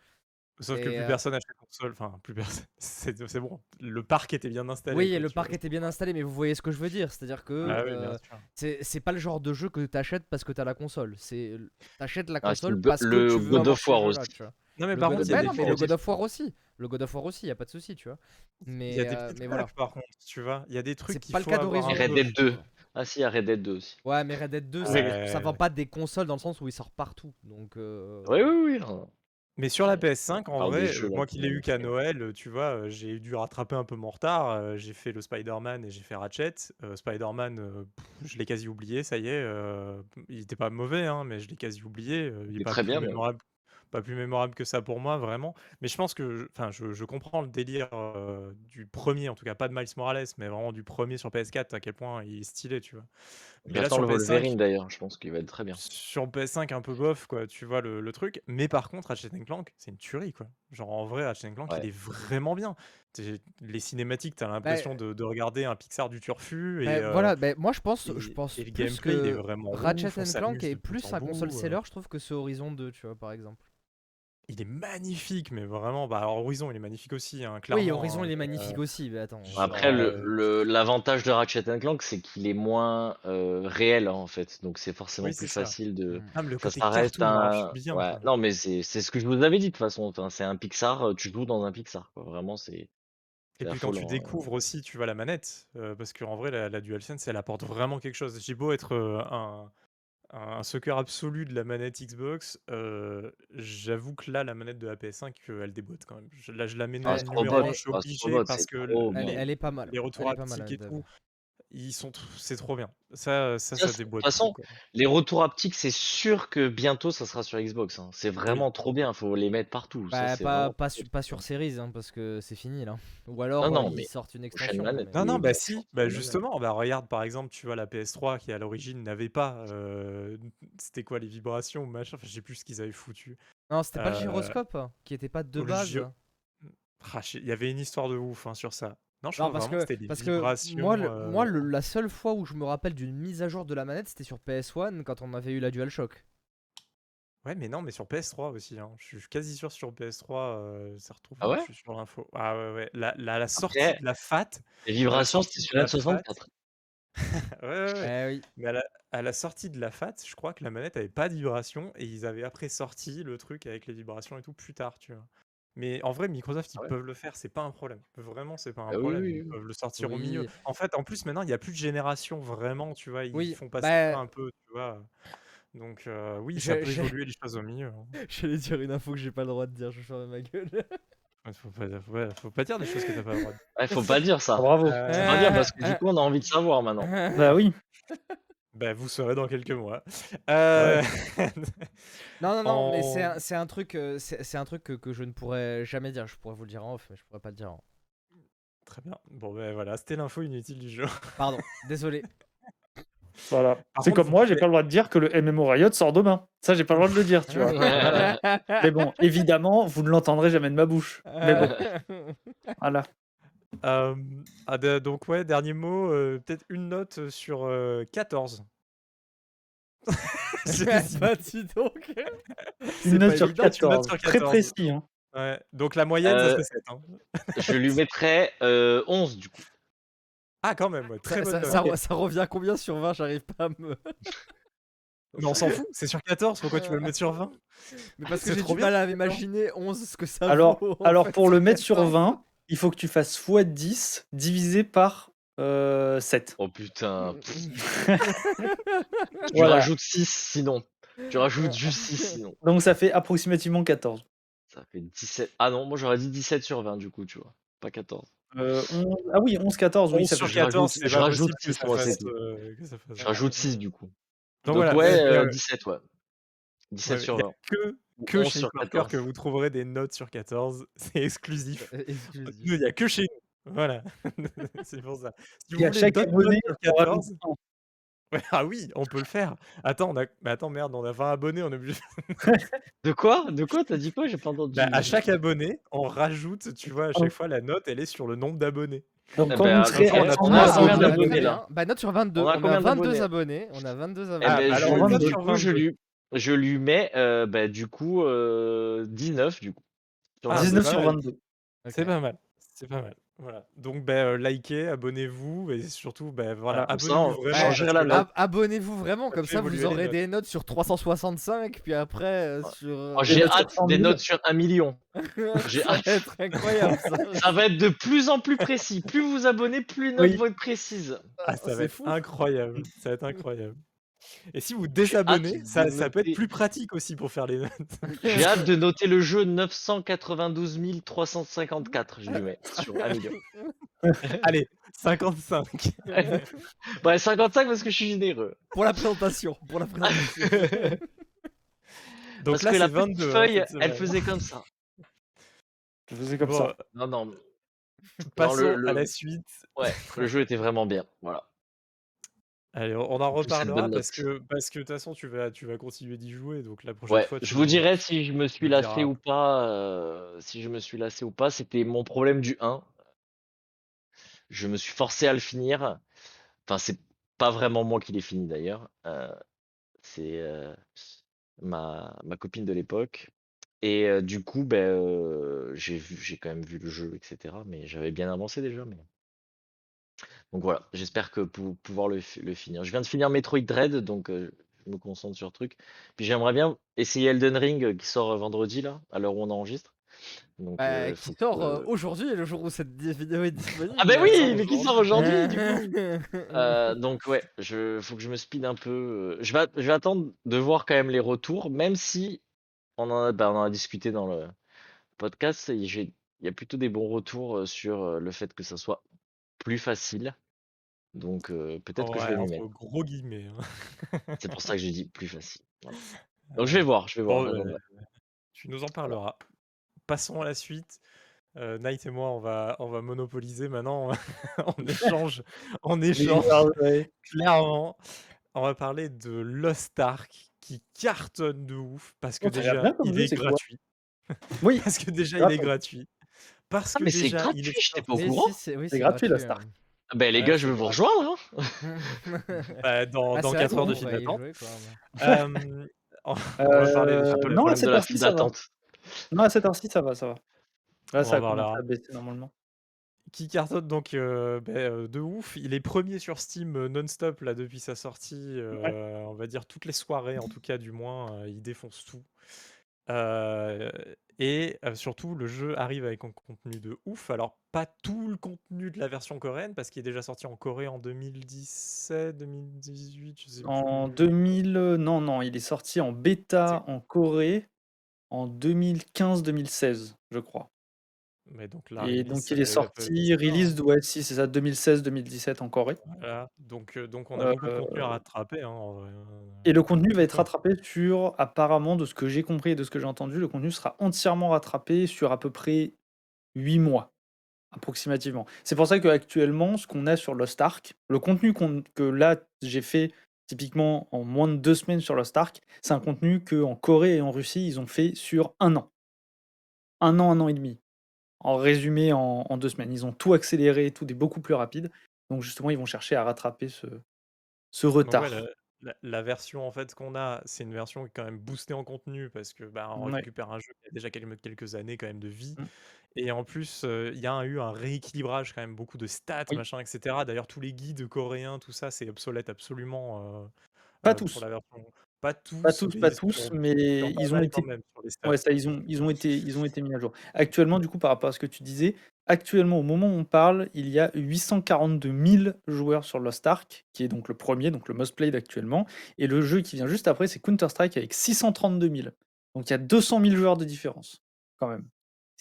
Speaker 1: Sauf que plus
Speaker 2: euh,
Speaker 1: personne achète console, enfin plus personne. C'est bon. Le parc était bien installé.
Speaker 2: Oui,
Speaker 1: quoi,
Speaker 2: le parc
Speaker 1: vois.
Speaker 2: était bien installé, mais vous voyez ce que je veux dire, c'est-à-dire que
Speaker 1: Ah oui,
Speaker 2: euh,
Speaker 1: sûr.
Speaker 2: c'est pas le genre de jeu que t'achètes parce que t'as la console, c'est t'achètes la
Speaker 3: Ah,
Speaker 2: console
Speaker 3: le Go-
Speaker 2: parce que
Speaker 3: le
Speaker 2: tu veux
Speaker 3: God of War aussi.
Speaker 2: tu vois.
Speaker 1: Non mais
Speaker 2: Le
Speaker 1: par
Speaker 2: God-
Speaker 1: contre, il
Speaker 2: bah le
Speaker 1: il
Speaker 2: God of War aussi. Le God of War aussi, y a pas de souci, tu vois. Mais,
Speaker 1: Il y a des
Speaker 2: euh, mais voilà.
Speaker 1: par contre, tu vois. Il y a des trucs
Speaker 2: C'est
Speaker 1: qu'il
Speaker 2: pas le
Speaker 1: faut
Speaker 2: cas
Speaker 1: avoir
Speaker 2: d'Horizon.
Speaker 3: Red. Dead 2. Ah si, il y a Red Dead 2 aussi.
Speaker 2: Ouais, mais Red Dead 2, ça,
Speaker 1: Ouais.
Speaker 2: ça vend pas des consoles dans le sens où il sort partout. Donc, euh,
Speaker 3: Oui, oui, oui. non.
Speaker 1: Mais sur la
Speaker 3: Ouais.
Speaker 1: PS5, en vrai,
Speaker 3: jeux,
Speaker 1: euh,
Speaker 3: là,
Speaker 1: moi
Speaker 3: qui
Speaker 1: qui l'ai eu qu'à. Noël, euh, tu vois, euh, j'ai dû rattraper un peu mon retard. j'ai fait le Spider-Man et j'ai fait Ratchet. Euh, Spider-Man, euh, je l'ai quasi oublié, ça y est. euh, il était pas mauvais, hein, mais je l'ai quasi oublié. il
Speaker 3: Il
Speaker 1: est pas
Speaker 3: très bien,
Speaker 1: mémorable, pas plus mémorable que ça pour moi, vraiment. Mais je pense que, enfin, je, je comprends le délire euh, du premier, en tout cas pas de Miles Morales, mais vraiment du premier sur PS4, à quel point il est stylé, tu vois. Mais là, sur
Speaker 3: le
Speaker 1: PS5,
Speaker 3: Wolverine d'ailleurs, je pense qu'il va être très bien.
Speaker 1: sur PS5 un peu bof, quoi, tu vois le, le truc. Mais par contre, Ratchet Clank, c'est une tuerie, quoi. Genre en vrai, Ratchet Clank, il est vraiment bien. Les cinématiques, t'as l'impression de, de regarder un Pixar du turfu. Et,
Speaker 2: Bah,
Speaker 1: euh,
Speaker 2: voilà, bah, moi je pense, je pense
Speaker 1: et le
Speaker 2: plus
Speaker 1: gameplay, il est
Speaker 2: que
Speaker 1: vraiment
Speaker 2: Ratchet
Speaker 1: ouf, on
Speaker 2: Clank est plus un console
Speaker 1: bout, euh.
Speaker 2: seller, je trouve que ce Horizon 2, tu vois, par exemple.
Speaker 1: Il est magnifique, mais vraiment. Bah, alors, Horizon, il est magnifique aussi, hein, clairement.
Speaker 2: Oui, Horizon
Speaker 1: hein,
Speaker 2: il est
Speaker 1: mais,
Speaker 2: magnifique
Speaker 1: euh,
Speaker 2: aussi, mais attends.
Speaker 3: Après, le- le- l'avantage de Ratchet Clank, c'est qu'il est moins euh, réel en fait, donc c'est forcément
Speaker 1: Oui,
Speaker 3: plus
Speaker 1: ça.
Speaker 3: facile de.
Speaker 2: Mm.
Speaker 1: Ah, mais le
Speaker 3: Ça,
Speaker 1: côté
Speaker 3: ça reste un.
Speaker 1: bien.
Speaker 3: Ouais. Non, mais c'est c'est ce que je vous avais dit de toute façon. Enfin, c'est un Pixar, tu joues dans un Pixar. Quoi. Vraiment, c'est.
Speaker 1: Et puis quand tu découvres aussi, tu vois, la manette, euh, parce qu'en vrai, la, la DualSense, elle apporte vraiment quelque chose. J'ai beau être euh, un, un sucker absolu de la manette Xbox, euh, j'avoue que là, la manette de la PS5, euh, elle déboîte quand même. Je- là, je la mets
Speaker 3: Ah,
Speaker 1: nu-
Speaker 3: c'est trop
Speaker 1: numéro
Speaker 3: beau,
Speaker 1: 1, je suis
Speaker 3: ah,
Speaker 1: obligé parce que
Speaker 3: trop
Speaker 1: le-
Speaker 2: Elle, elle est pas mal.
Speaker 1: les retours
Speaker 2: elle est pas mal,
Speaker 1: haptiques et
Speaker 2: la
Speaker 1: tout,
Speaker 2: dev.
Speaker 1: Ils sont, tr- c'est trop bien. Ça, ça,
Speaker 3: Ça,
Speaker 1: ça
Speaker 3: c'est- de
Speaker 1: déboîte.
Speaker 3: toute façon,
Speaker 1: quoi.
Speaker 3: Les retours haptiques, c'est sûr que bientôt ça sera sur Xbox. hein. C'est vraiment
Speaker 1: Oui.
Speaker 3: trop bien, faut les mettre partout.
Speaker 2: Bah, pas,
Speaker 3: vraiment
Speaker 2: pas, sur Series, hein, parce que c'est fini là. Ou alors
Speaker 3: Non, non,
Speaker 2: euh,
Speaker 3: mais
Speaker 2: ils sortent une extension. mais-
Speaker 1: Non, non,
Speaker 3: Oui,
Speaker 1: bah si, bah justement, bah regarde par exemple, tu vois, la PS3 qui à l'origine n'avait pas, euh, c'était quoi les vibrations ou machin, enfin, je sais plus ce qu'ils avaient foutu.
Speaker 2: Non, c'était pas le
Speaker 1: Euh,
Speaker 2: gyroscope qui était pas de base.
Speaker 1: Ah, Il y avait une histoire de ouf hein, sur ça. Non, je
Speaker 2: Non,
Speaker 1: crois
Speaker 2: parce que,
Speaker 1: que c'était des
Speaker 2: parce que
Speaker 1: vibrations.
Speaker 2: moi, le-
Speaker 1: euh,
Speaker 2: moi le- la seule fois où je me rappelle d'une mise à jour de la manette, c'était sur PS1 quand on avait eu la DualShock.
Speaker 1: Ouais, mais non, mais sur PS3 aussi. hein. Je suis quasi sûr sur PS3, euh, ça retrouve.
Speaker 3: Ah ouais?
Speaker 1: Je suis sur l'info. Ah ouais, ouais. La, la, la sortie
Speaker 3: Après,
Speaker 1: de la FAT.
Speaker 3: Les vibrations, c'était sur
Speaker 1: la
Speaker 3: la
Speaker 1: FAT.
Speaker 3: 64.
Speaker 1: Ouais, ouais, ouais.
Speaker 2: Eh oui.
Speaker 1: Mais à la, à la sortie de la FAT, je crois que la manette avait pas de vibration et ils avaient après sorti le truc avec les vibrations et tout plus tard, tu vois. Mais en vrai, Microsoft, ils
Speaker 3: Ah ouais
Speaker 1: peuvent le faire, c'est pas un problème. Vraiment, c'est pas un
Speaker 3: Ah oui,
Speaker 1: problème.
Speaker 3: oui,
Speaker 1: Ils peuvent le sortir au milieu. En fait, en plus, maintenant, il n'y a plus de génération vraiment, tu vois. Ils
Speaker 2: Oui,
Speaker 1: font passer
Speaker 2: bah-
Speaker 1: un peu, tu vois. Donc, euh, oui, ça peut évoluer les choses au milieu. hein.
Speaker 2: J'allais dire une info que j'ai pas le droit de dire, je ferme ma gueule.
Speaker 1: Ouais, Faut pas, faut pas- faut pas dire des choses que t'as pas le droit de
Speaker 3: Ouais, faut pas dire ça.
Speaker 4: Bravo.
Speaker 1: Euh,
Speaker 3: Faut pas dire parce que du coup, on a envie de savoir maintenant.
Speaker 4: Bah oui.
Speaker 1: Bah, vous saurez dans quelques mois. Euh,
Speaker 2: Non, non, non, mais c'est un, truc, euh, c'est un truc que, que je ne pourrais jamais dire. Je pourrais vous le dire en off, mais je pourrais pas le dire en.
Speaker 1: Très bien. Bon, ben voilà, c'était l'info inutile du jeu.
Speaker 2: Pardon, désolé.
Speaker 4: Voilà. C'est comme moi, j'ai
Speaker 1: pouvez-
Speaker 4: pas le droit de dire que le MMO Riot sort demain. Ça, j'ai pas le droit de le dire, tu vois. Mais bon, évidemment, vous ne l'entendrez jamais de ma bouche. Mais bon, voilà.
Speaker 1: Euh, ah, de- donc ouais, dernier mot, euh, peut-être une note sur euh, 14. J'ai décidé.
Speaker 2: bah, dis donc. C'est
Speaker 4: Une note
Speaker 2: pas
Speaker 4: sur
Speaker 2: évident,
Speaker 4: 14.
Speaker 1: une note sur
Speaker 4: Très
Speaker 1: 14.
Speaker 4: précis. Hein.
Speaker 1: Ouais, donc la moyenne, ça
Speaker 3: Euh,
Speaker 1: serait 7. hein.
Speaker 3: Je lui mettrais euh, 11 du coup.
Speaker 1: Ah, quand même, ouais, très
Speaker 2: Ça,
Speaker 1: bonne
Speaker 2: ça-
Speaker 1: note.
Speaker 2: ça re- ça revient à combien sur 20 J'arrive pas à me.
Speaker 1: Mais on s'en fout, c'est sur 14, pourquoi tu veux le mettre sur 20
Speaker 2: Mais parce que
Speaker 1: C'est
Speaker 2: j'ai
Speaker 1: trop
Speaker 2: du
Speaker 1: bien,
Speaker 2: mal à imaginer 11 ce que ça
Speaker 4: Alors,
Speaker 2: vaut. en
Speaker 4: alors
Speaker 2: fait.
Speaker 4: pour le mettre sur 20, il faut que tu fasses x10 divisé par euh, 7.
Speaker 3: Oh putain. Tu
Speaker 4: Voilà.
Speaker 3: rajoutes 6 sinon. Tu rajoutes juste 6 sinon.
Speaker 4: Donc ça fait approximativement 14.
Speaker 3: Ça fait 17. Ah non, moi j'aurais dit 17 sur 20 du coup, tu vois. Pas 14.
Speaker 4: Euh, on- Ah oui, 11-14, oui,
Speaker 1: 11
Speaker 4: ça
Speaker 1: sur
Speaker 4: fait
Speaker 3: je rajoute-
Speaker 1: 14, c'est
Speaker 3: je rajoute
Speaker 1: euh, que ça fasse-
Speaker 3: Je rajoute 6 du coup.
Speaker 1: Donc,
Speaker 3: Donc,
Speaker 1: voilà,
Speaker 3: ouais,
Speaker 1: mais,
Speaker 3: euh,
Speaker 1: euh,
Speaker 3: 17 ouais. 17
Speaker 1: ouais,
Speaker 3: sur
Speaker 1: y a
Speaker 3: 20.
Speaker 1: que,
Speaker 3: Ou
Speaker 1: que
Speaker 3: 11
Speaker 1: chez
Speaker 3: 14.
Speaker 1: que vous trouverez des notes sur 14, c'est exclusif.
Speaker 2: Euh, exclusif.
Speaker 1: Nous, il n'y a que chez nous. Voilà. c'est pour ça. Si vous voulez
Speaker 4: chaque abonné, on
Speaker 1: sur
Speaker 4: aura
Speaker 1: 14,
Speaker 4: une-
Speaker 1: ouais, ah oui, on peut le faire. Attends, on a... mais attends, merde, on a 20 abonnés, on est obligé.
Speaker 3: De quoi? De quoi T'as dit quoi? J'ai pas entendu.
Speaker 1: Bah, à chaque abonné, on rajoute, tu vois, à chaque fois, la note, elle est sur le nombre d'abonnés.
Speaker 4: Donc
Speaker 3: Eh
Speaker 4: quand
Speaker 3: ben,
Speaker 4: serez
Speaker 3: donc, on a
Speaker 4: 100
Speaker 3: combien-
Speaker 4: abonnés-
Speaker 3: d'abonnés, là?
Speaker 2: Bah note sur 22.
Speaker 3: On
Speaker 2: On
Speaker 3: a
Speaker 2: a,
Speaker 3: combien
Speaker 2: 22
Speaker 3: d'abonnés?
Speaker 2: abonnés. On a 22
Speaker 3: Eh
Speaker 2: abonnés.
Speaker 1: Ah,
Speaker 3: ben,
Speaker 1: alors,
Speaker 3: je,
Speaker 1: on note
Speaker 3: du
Speaker 1: sur
Speaker 3: coup, je
Speaker 1: 22.
Speaker 3: lui, je lui mets euh, bah, du coup euh, 19 du coup. Sur
Speaker 1: Ah,
Speaker 3: 22.
Speaker 4: 19
Speaker 1: c'est
Speaker 4: sur
Speaker 1: pas mal.
Speaker 4: 22.
Speaker 1: C'est pas mal. C'est pas mal. Voilà. Donc, ben, euh, likez, abonnez-vous et surtout, ben, voilà,
Speaker 3: Voilà, comme ça,
Speaker 1: abonnez-vous
Speaker 3: on
Speaker 1: vraiment.
Speaker 3: changerait
Speaker 1: parce
Speaker 3: la
Speaker 1: que
Speaker 3: note.
Speaker 1: là-
Speaker 2: Ab- Abonnez-vous vraiment, comme ça vous
Speaker 1: évoluer les
Speaker 2: aurez
Speaker 1: notes.
Speaker 2: des notes sur 365, puis après euh, sur. euh,
Speaker 3: Oh, J'ai
Speaker 4: notes sur
Speaker 3: hâte
Speaker 4: 100
Speaker 3: des
Speaker 4: 000.
Speaker 3: notes sur 1 million. j'ai
Speaker 2: ça va
Speaker 3: hâte.
Speaker 2: être incroyable ça.
Speaker 3: Ça va être de plus en plus précis. Plus vous abonnez, plus les notes
Speaker 4: Oui.
Speaker 3: vont être précises.
Speaker 1: Ah, ça
Speaker 2: c'est
Speaker 1: va être
Speaker 2: fou.
Speaker 1: incroyable. Ça va être incroyable. Et si vous désabonnez, ça, ça peut être plus pratique aussi pour faire les notes.
Speaker 3: J'ai hâte de noter le jeu 992 354. Je lui mets sur 1 million.
Speaker 1: Allez, 55.
Speaker 3: Ouais, 55 parce que je suis généreux.
Speaker 2: Pour la présentation. Pour la présentation.
Speaker 1: Donc
Speaker 3: Parce
Speaker 1: là,
Speaker 3: que la petite
Speaker 1: 22 hein,
Speaker 3: feuille, elle faisait comme ça.
Speaker 4: Je faisais comme
Speaker 1: Bon,
Speaker 4: ça.
Speaker 3: Non, non, non,
Speaker 1: passons
Speaker 3: le,
Speaker 1: à la suite.
Speaker 3: ouais, le jeu était vraiment bien. Voilà.
Speaker 1: Allez, on on en
Speaker 3: de
Speaker 1: reparlera parce que parce que de toute façon, tu vas tu vas continuer d'y jouer. Donc la prochaine
Speaker 3: Ouais,
Speaker 1: fois,
Speaker 3: je
Speaker 1: tu
Speaker 3: vous
Speaker 1: me
Speaker 3: dirai si je me
Speaker 1: tu
Speaker 3: suis
Speaker 1: me
Speaker 3: lassé
Speaker 1: diras.
Speaker 3: ou pas. euh, si je me suis lassé ou pas, c'était mon problème du 1. Je me suis forcé à le finir. Enfin, c'est pas vraiment moi qui l'ai fini d'ailleurs. euh, c'est euh, ma, ma copine de l'époque. Et euh, du coup, ben, euh, j'ai vu, j'ai quand même vu le jeu, etc. Mais j'avais bien avancé déjà. Mais... Donc voilà, j'espère que pour pouvoir le, fi- le finir. Je viens de finir Metroid Dread, donc euh, je me concentre sur le truc. Puis j'aimerais bien essayer Elden Ring euh, qui sort vendredi, là, à l'heure où on enregistre. Donc,
Speaker 2: Bah,
Speaker 3: euh,
Speaker 2: qui
Speaker 3: que,
Speaker 2: sort aujourd'hui, le jour où cette vidéo est disponible.
Speaker 3: Ah ben
Speaker 2: euh,
Speaker 3: oui, mais qui sort
Speaker 2: aujourd'hui.
Speaker 3: du coup? Donc ouais, je faut que je me speed un peu. Je vais, je vais attendre de voir quand même les retours, même si on en a, bah, on en a discuté dans le podcast. Il y a plutôt des bons retours sur le fait que ça soit plus facile. Donc euh, peut-être que je vais m'y mettre.
Speaker 1: gros guillemets. hein.
Speaker 3: C'est pour ça que j'ai dit plus facile. Voilà. Donc je vais voir, je vais voir.
Speaker 1: Tu nous en parleras. Passons à la suite. Euh, Night et moi, on va, on va monopoliser maintenant. on échange, on échange clairement. On va parler de Lost Ark qui cartonne de ouf parce que
Speaker 4: Oh,
Speaker 1: déjà il est gratuit.
Speaker 4: Oui,
Speaker 1: Parce que déjà il est gratuit. Parce
Speaker 3: Ah
Speaker 1: que
Speaker 3: mais c'est
Speaker 1: déjà
Speaker 3: gratuit,
Speaker 1: il est
Speaker 3: j'étais pas au courant.
Speaker 2: si, c'est oui,
Speaker 4: c'est
Speaker 2: c'est
Speaker 4: gratuit, la
Speaker 2: gratuit,
Speaker 4: Star.
Speaker 2: hein.
Speaker 3: Ah Ben les
Speaker 1: Ouais,
Speaker 3: gars, je vais vous
Speaker 1: gratuit.
Speaker 3: rejoindre. hein.
Speaker 1: Bah, dans
Speaker 2: Ah,
Speaker 1: dans
Speaker 2: c'est vrai
Speaker 1: 4 heures de file d'attente. Euh, on, va parler
Speaker 3: un peu
Speaker 4: non,
Speaker 3: de la file
Speaker 4: va.
Speaker 3: d'attente.
Speaker 4: Non, à cette heure-ci, ça va, ça va. Là,
Speaker 1: on
Speaker 4: ça
Speaker 1: en
Speaker 4: a commencé
Speaker 1: parlera.
Speaker 4: à baisser normalement.
Speaker 1: Qui cartonne donc euh, euh, de ouf. Il est premier sur Steam euh, non-stop là depuis sa sortie.
Speaker 4: Ouais.
Speaker 1: euh, on va dire toutes les soirées en tout cas du moins. euh, il défonce tout. Et surtout le jeu arrive avec un contenu de ouf. Alors pas tout le contenu de la version coréenne parce qu'il est déjà sorti en Corée en 2017, 2018, je sais
Speaker 4: En
Speaker 1: plus.
Speaker 4: 2000, euh, non, non, il est sorti en
Speaker 1: C'est
Speaker 4: bêta en Corée en 2015-2016, je crois.
Speaker 1: Mais donc la
Speaker 4: Et donc il est
Speaker 1: peu
Speaker 4: sorti, release, ouais, si c'est ça, 2016-2017 en Corée.
Speaker 1: Voilà. Donc euh, donc on a beaucoup de contenu à
Speaker 4: Euh,
Speaker 1: rattraper. hein, en vrai, hein.
Speaker 4: et le contenu va être rattrapé sur, apparemment, de ce que j'ai compris et de ce que j'ai entendu, le contenu sera entièrement rattrapé sur à peu près 8 mois, approximativement. C'est pour ça qu'actuellement, ce qu'on a sur Lost Ark, le contenu qu'on- que là j'ai fait typiquement en moins de deux semaines sur Lost Ark, c'est un contenu que en Corée et en Russie, ils ont fait sur un an. Un an, un an et demi. En résumé, en, en deux semaines. Ils ont tout accéléré, tout est beaucoup plus rapide. Donc justement, ils vont chercher à rattraper ce, ce
Speaker 1: Donc ouais,
Speaker 4: retard.
Speaker 1: la, la- la version en fait qu'on a, c'est une version qui est quand même boostée en contenu parce que bah, on
Speaker 4: Ouais.
Speaker 1: récupère un jeu qui a déjà quelques, quelques années quand même de vie.
Speaker 4: Mm.
Speaker 1: Et en plus, euh, il y a eu un rééquilibrage quand même, beaucoup de stats,
Speaker 4: Oui.
Speaker 1: machin, etc. D'ailleurs, tous les guides coréens, tout ça, c'est obsolète absolument euh,
Speaker 4: Pas
Speaker 1: euh, pour
Speaker 4: tous.
Speaker 1: la version. Pas
Speaker 4: Pas
Speaker 1: tous,
Speaker 4: tous,
Speaker 1: mais
Speaker 4: pas tous, mais
Speaker 1: pas
Speaker 4: ils ont été
Speaker 1: même.
Speaker 4: Ouais, ça, ils ont, ils ont été, ils ont été mis à jour. Actuellement, du coup, par rapport à ce que tu disais, actuellement, au moment où on parle, il y a 842 000 joueurs sur Lost Ark, qui est donc le premier, donc le most played actuellement. Et le jeu qui vient juste après, c'est Counter-Strike avec 632 000. Donc il y a 200 000 joueurs de différence, quand même.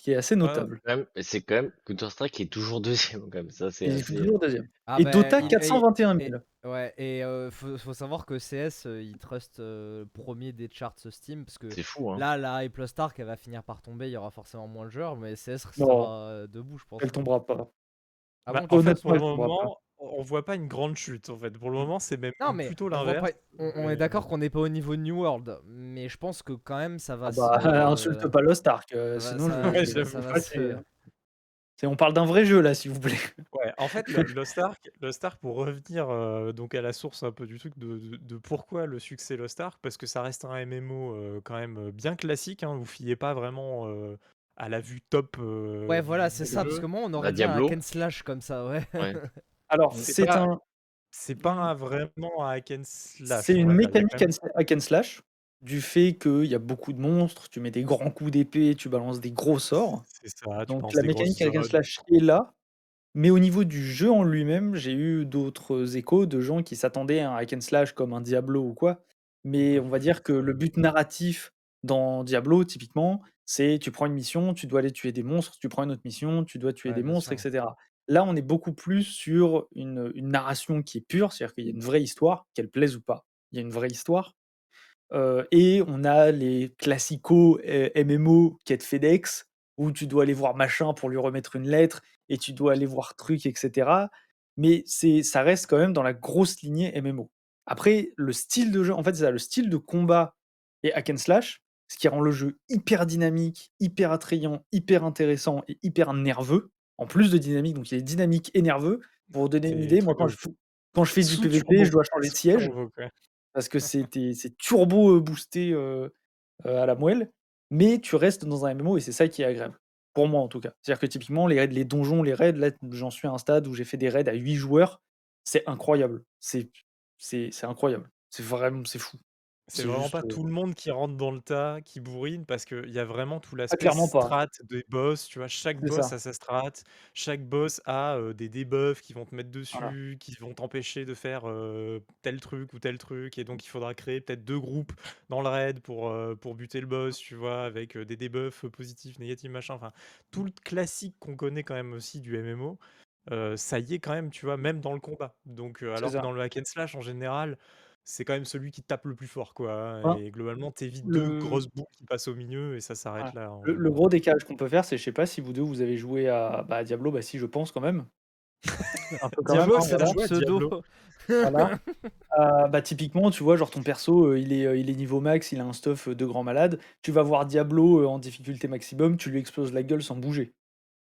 Speaker 4: Qui est assez notable.
Speaker 3: Quand même, mais c'est quand même Counter-Strike qui est toujours deuxième quand même. Ça c'est
Speaker 4: Et il est
Speaker 3: assez.
Speaker 4: toujours deuxième.
Speaker 2: Ah
Speaker 4: Et
Speaker 2: bah,
Speaker 4: Dota,
Speaker 2: il-
Speaker 4: 421
Speaker 2: et-
Speaker 4: 000.
Speaker 2: Ouais, et euh, faut, faut savoir que CS, euh, il trust euh, premier des charts Steam, parce que
Speaker 3: C'est fou hein.
Speaker 2: là, la Hype Lost Ark, elle va finir par tomber, il y aura forcément moins de joueurs, mais CS
Speaker 4: Non.
Speaker 2: restera euh, debout, je pense.
Speaker 4: Elle tombera pas.
Speaker 2: Ah
Speaker 1: Bah,
Speaker 2: bon,
Speaker 1: en fait,
Speaker 4: honnêtement,
Speaker 1: pour le moment, on voit pas une grande chute. En fait, pour le moment, c'est même
Speaker 2: Non, mais
Speaker 1: plutôt l'inverse.
Speaker 2: pas- on- on est d'accord qu'on n'est pas au niveau de New World, mais je pense que quand même ça va
Speaker 4: Ah bah,
Speaker 2: se.
Speaker 4: insulte pas Lost Ark, euh,
Speaker 2: ça va-
Speaker 4: sinon
Speaker 2: ça-
Speaker 4: je-
Speaker 1: Ouais,
Speaker 2: ça va se-
Speaker 4: on parle d'un vrai jeu là, s'il vous plaît.
Speaker 1: Ouais, en fait, le, Lost Ark, Lost Ark, pour revenir euh, donc à la source un peu du truc de, de- de pourquoi le succès Lost Ark, parce que ça reste un MMO euh, quand même euh, bien classique, hein, vous fiez pas vraiment euh, à la vue top. euh,
Speaker 2: Ouais, voilà, c'est ça, parce que moi on aurait dit un and slash comme ça, ouais.
Speaker 3: Ouais.
Speaker 4: Alors,
Speaker 1: C'est pas-
Speaker 4: un,
Speaker 1: C'est pas un- vraiment un hack and slash.
Speaker 4: C'est une mécanique
Speaker 1: même-
Speaker 4: hack and slash du fait qu'il y a beaucoup de monstres, tu mets des grands coups d'épée, tu balances des gros sorts.
Speaker 1: C'est ça,
Speaker 4: Donc la mécanique hack and slash est là. Mais au niveau du jeu en lui-même, j'ai eu d'autres échos de gens qui s'attendaient à un hack and slash comme un Diablo ou quoi. Mais on va dire que le but narratif dans Diablo, typiquement, c'est tu prends une mission, tu dois aller tuer des monstres, tu prends une autre mission, tu dois tuer
Speaker 2: Ouais,
Speaker 4: des monstres, etc. Là, on est beaucoup plus sur une, narration qui est pure, c'est-à-dire qu'il y a une vraie histoire, qu'elle plaise ou pas. Il y a une vraie histoire. Heu et on a les classicos, heu, MMO quête FedEx, où tu dois aller voir machin pour lui remettre une lettre et tu dois aller voir truc et cetera. Mais c'est ça reste quand même dans la grosse lignée MMO. Après, le style de jeu en fait, c'est ça, le style de combat et hack and slash, ce qui rend le jeu hyper dynamique, hyper attrayant, hyper intéressant et hyper nerveux. En plus de dynamique, donc il est dynamique et nerveux. Pour vous donner une idée, moi quand je fou quand je fais du PVP, je dois changer de siège
Speaker 1: turbo,
Speaker 4: parce que c'était c'est turbo, heu, boosté, heu heu, à la moelle, mais tu restes dans un MMO et c'est ça qui est agréable. Pour moi en tout cas. C'est-à-dire que typiquement les raids les donjons, les raids, là j'en suis à un stade où j'ai fait des raids à 8 joueurs, c'est incroyable. C'est incroyable. C'est vraiment c'est fou.
Speaker 1: C'est
Speaker 4: C'est
Speaker 1: vraiment
Speaker 4: juste,
Speaker 1: pas tout le monde qui rentre dans le tas, qui bourrine, parce qu'il y a vraiment tout
Speaker 4: Ah
Speaker 1: l'aspect
Speaker 4: clairement pas.
Speaker 1: strat des boss, tu vois? Chaque
Speaker 4: C'est
Speaker 1: boss
Speaker 4: ça.
Speaker 1: a sa strat, chaque boss a, des debuffs qui vont te mettre
Speaker 4: Voilà.
Speaker 1: dessus, qui vont t'empêcher de faire, tel truc ou tel truc et donc il faudra créer peut-être 2 groupes dans le raid pour, pour buter le boss, tu vois? Avec, des debuffs, positifs, négatifs, machin, enfin, tout le classique qu'on connaît quand même aussi du MMO, ça y est quand même, tu vois? Même dans le combat. Donc
Speaker 4: C'est
Speaker 1: alors que
Speaker 4: ça.
Speaker 1: dans le hack and slash en général, c'est quand même celui qui tape le plus fort, quoi, hein et globalement tu évites 2
Speaker 4: le
Speaker 1: grosses boucles qui passent au milieu et ça s'arrête
Speaker 4: voilà.
Speaker 1: là en
Speaker 4: Le gros décalage qu'on peut faire, c'est je sais pas si vous 2 vous avez joué à, bah, à Diablo, bah si je pense quand même. Un peu quand même,
Speaker 1: Diablo, c'est un
Speaker 2: pseudo.
Speaker 4: Voilà. Heu, bah typiquement, tu vois, genre ton perso, heu, il est, heu, il est niveau max, il a un stuff, de grand malade. Tu vas voir Diablo, en difficulté maximum, tu lui exploses la gueule sans bouger,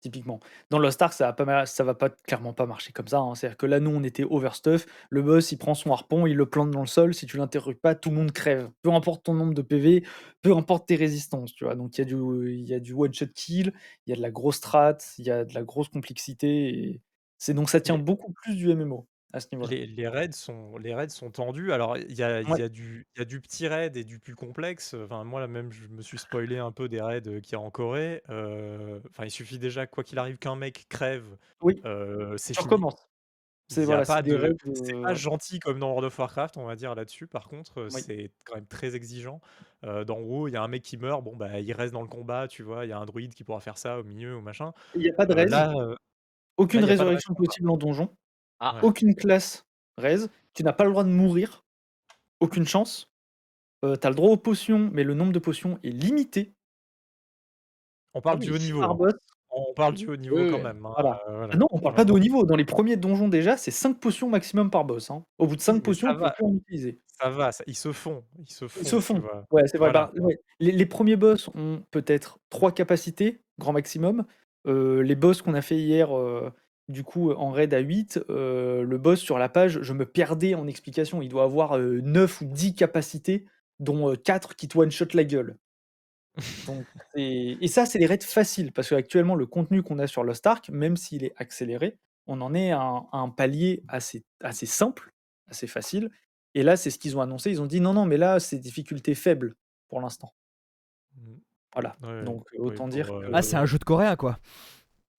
Speaker 4: typiquement. Dans Lost Ark, ça va pas ça va pas clairement pas marcher comme ça, hein. C'est-à-dire que là, nous, on était overstuff, le boss, il prend son harpon, il le plante dans le sol, si tu l'interrupes pas, tout le monde crève. Peu importe ton nombre de PV, peu importe tes résistances, tu vois? Donc il y a du il y a du one shot kill, il y a de la grosse strat, il y a de la grosse complexité et c'est donc ça tient beaucoup plus du MMO, à ce niveau-là?
Speaker 1: les les raids sont les raids sont tendus. Alors il y a il
Speaker 4: Ouais.
Speaker 1: y a du il y a du petit raid et du plus complexe. Enfin moi là même je me suis spoilé un peu des raids, qu'il y a en Corée. Heu, enfin il suffit déjà quoi qu'il arrive qu'un mec crève,
Speaker 4: Oui.
Speaker 1: heu, c'est. Il
Speaker 4: C'est voilà,
Speaker 1: pas de pas gentil comme dans World of Warcraft, on va dire là-dessus. Par contre,
Speaker 4: Oui.
Speaker 1: c'est quand même très exigeant. Heu, dans WoW, il y a un mec qui meurt, bon bah, il reste dans le combat, tu vois? Il y a un druide qui pourra faire ça au milieu ou machin.
Speaker 4: Il y a pas de
Speaker 1: là, heu, là
Speaker 4: Aucune résurrection possible en donjon?
Speaker 3: Ah!
Speaker 1: Ouais.
Speaker 4: Aucune classe raise. Tu n'as pas le droit de mourir. Aucune chance. Heu, tu as le droit aux potions, mais le nombre de potions est limité.
Speaker 1: On
Speaker 4: Ah
Speaker 1: parle du
Speaker 4: oui,
Speaker 1: haut
Speaker 4: 6
Speaker 1: niveau, hein. On parle du haut niveau quand même, hein,
Speaker 4: Voilà.
Speaker 1: voilà.
Speaker 4: Ah non, on parle pas de haut niveau. Dans les premiers donjons déjà, c'est 5 potions maximum par boss, hein. Au bout de 5
Speaker 1: Oui, mais
Speaker 4: potions,
Speaker 1: ça
Speaker 4: on peut plus en utiliser.
Speaker 1: ça va, ça ils se font ils se
Speaker 4: Ils se
Speaker 1: font,
Speaker 4: font. Ouais, c'est vrai.
Speaker 1: Voilà.
Speaker 4: Bah, ouais, les les premiers boss ont peut-être 3 capacités, grand maximum. Heu, les boss qu'on a fait hier, heu, du coup, en raid à 8, heu, le boss sur la page, je me perdais en explications. Il doit avoir, heu, 9 ou 10 capacités, dont, heu, 4 qui te one shot la gueule. Donc et ça, c'est les raids faciles parce qu'actuellement, le contenu qu'on a sur Lost Ark, même s'il est accéléré, on en est à un à un palier assez assez simple, assez facile et là, c'est ce qu'ils ont annoncé. Ils ont dit: «Non, non, mais là, c'est difficulté faible pour l'instant».
Speaker 1: Mmh.
Speaker 4: Voilà,
Speaker 1: Ouais,
Speaker 4: donc
Speaker 1: Oui,
Speaker 4: autant dire que
Speaker 2: Ah, c'est un jeu de coréen, quoi.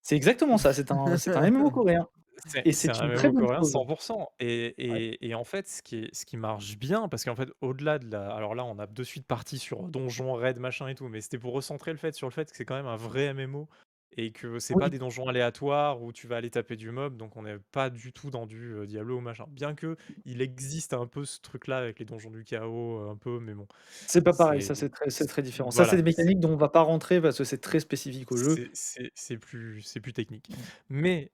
Speaker 4: C'est exactement ça, c'est un c'est un MMO coréen
Speaker 1: C'est
Speaker 4: et
Speaker 1: c'est
Speaker 4: c'est
Speaker 1: un
Speaker 4: une très
Speaker 1: MMO
Speaker 4: bonne
Speaker 1: coréen
Speaker 4: chose.
Speaker 1: 100 et
Speaker 4: Ouais.
Speaker 1: et et en fait, ce qui est ce qui marche bien, parce qu'en fait, au-delà de la alors là, on a de suite parti sur donjon, raid, machin et tout, mais c'était pour recentrer le fait sur le fait que c'est quand même un vrai MMO et que c'est pas
Speaker 4: Oui.
Speaker 1: des donjons aléatoires où tu vas aller taper du mob, donc on n'est pas du tout dans du, Diablo ou machin. Bien qu'il existe un peu ce truc-là avec les donjons du chaos, un peu, mais bon,
Speaker 4: C'est pas pareil,
Speaker 1: c'est
Speaker 4: ça c'est très c'est
Speaker 1: c
Speaker 4: très différent. Ça, c'est
Speaker 1: voilà,
Speaker 4: des
Speaker 1: c'est
Speaker 4: mécaniques dont on va pas rentrer parce que c'est très spécifique au jeu.
Speaker 1: c'est c'est c'est plus c'est plus technique.
Speaker 4: Mmh.
Speaker 1: Mais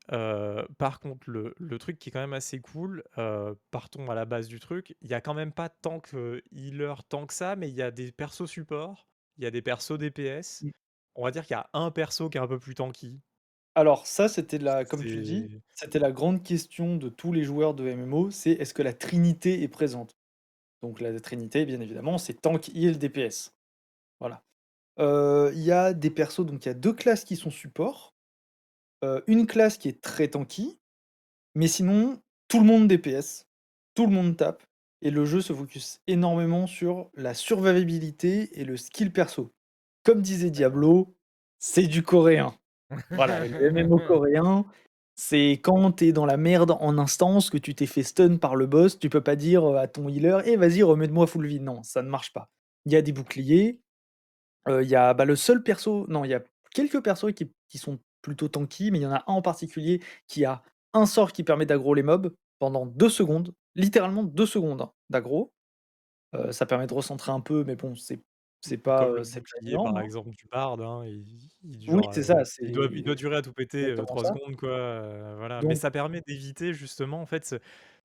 Speaker 1: par contre, le le truc qui est quand même assez cool, partons à la base du truc, il y a quand même pas tant que healer tant que ça, mais il y a des persos support, il y a des persos DPS. On va dire qu'il y a un perso qui est un peu plus tanky.
Speaker 4: Alors ça, c'était la comme tu dis, c'était la grande question de tous les joueurs de MMO, c'est est-ce que la trinité est présente? Donc la trinité, bien évidemment, c'est tank, heal, DPS. Voilà. Heu, il y a des persos, donc il y a 2 classes qui sont support, heu, une classe qui est très tanky, mais sinon tout le monde DPS, tout le monde tape et le jeu se focus énormément sur la survivabilité et le skill perso. Comme disait Diablo, c'est du coréen. Voilà, le MMO coréen, c'est quand tu es dans la merde en instance, que tu t'es fait stun par le boss, tu peux pas dire, heu, à ton healer: «Eh vas-y remets-moi full vie». Non, ça ne marche pas. Il y a des boucliers, heu, il y a, bah, le seul perso non, il y a quelques persos qui qui sont plutôt tanky, mais il y en a un en particulier qui a un sort qui permet d'aggro les mobs pendant 2 secondes, littéralement 2 secondes, hein, d'aggro Heu, ça permet de recentrer un peu, mais bon, c'est c'est pas,
Speaker 1: Comme le
Speaker 4: heu, c'est pas
Speaker 1: bouclier, par
Speaker 4: hein.
Speaker 1: exemple, du barde, hein, il il
Speaker 4: Oui,
Speaker 1: dure,
Speaker 4: c'est ça,
Speaker 1: il doit il doit durer à tout péter,
Speaker 4: exactement
Speaker 1: 3
Speaker 4: ça.
Speaker 1: secondes, quoi, voilà. Mais
Speaker 4: Donc
Speaker 1: ça permet d'éviter justement, en fait, ce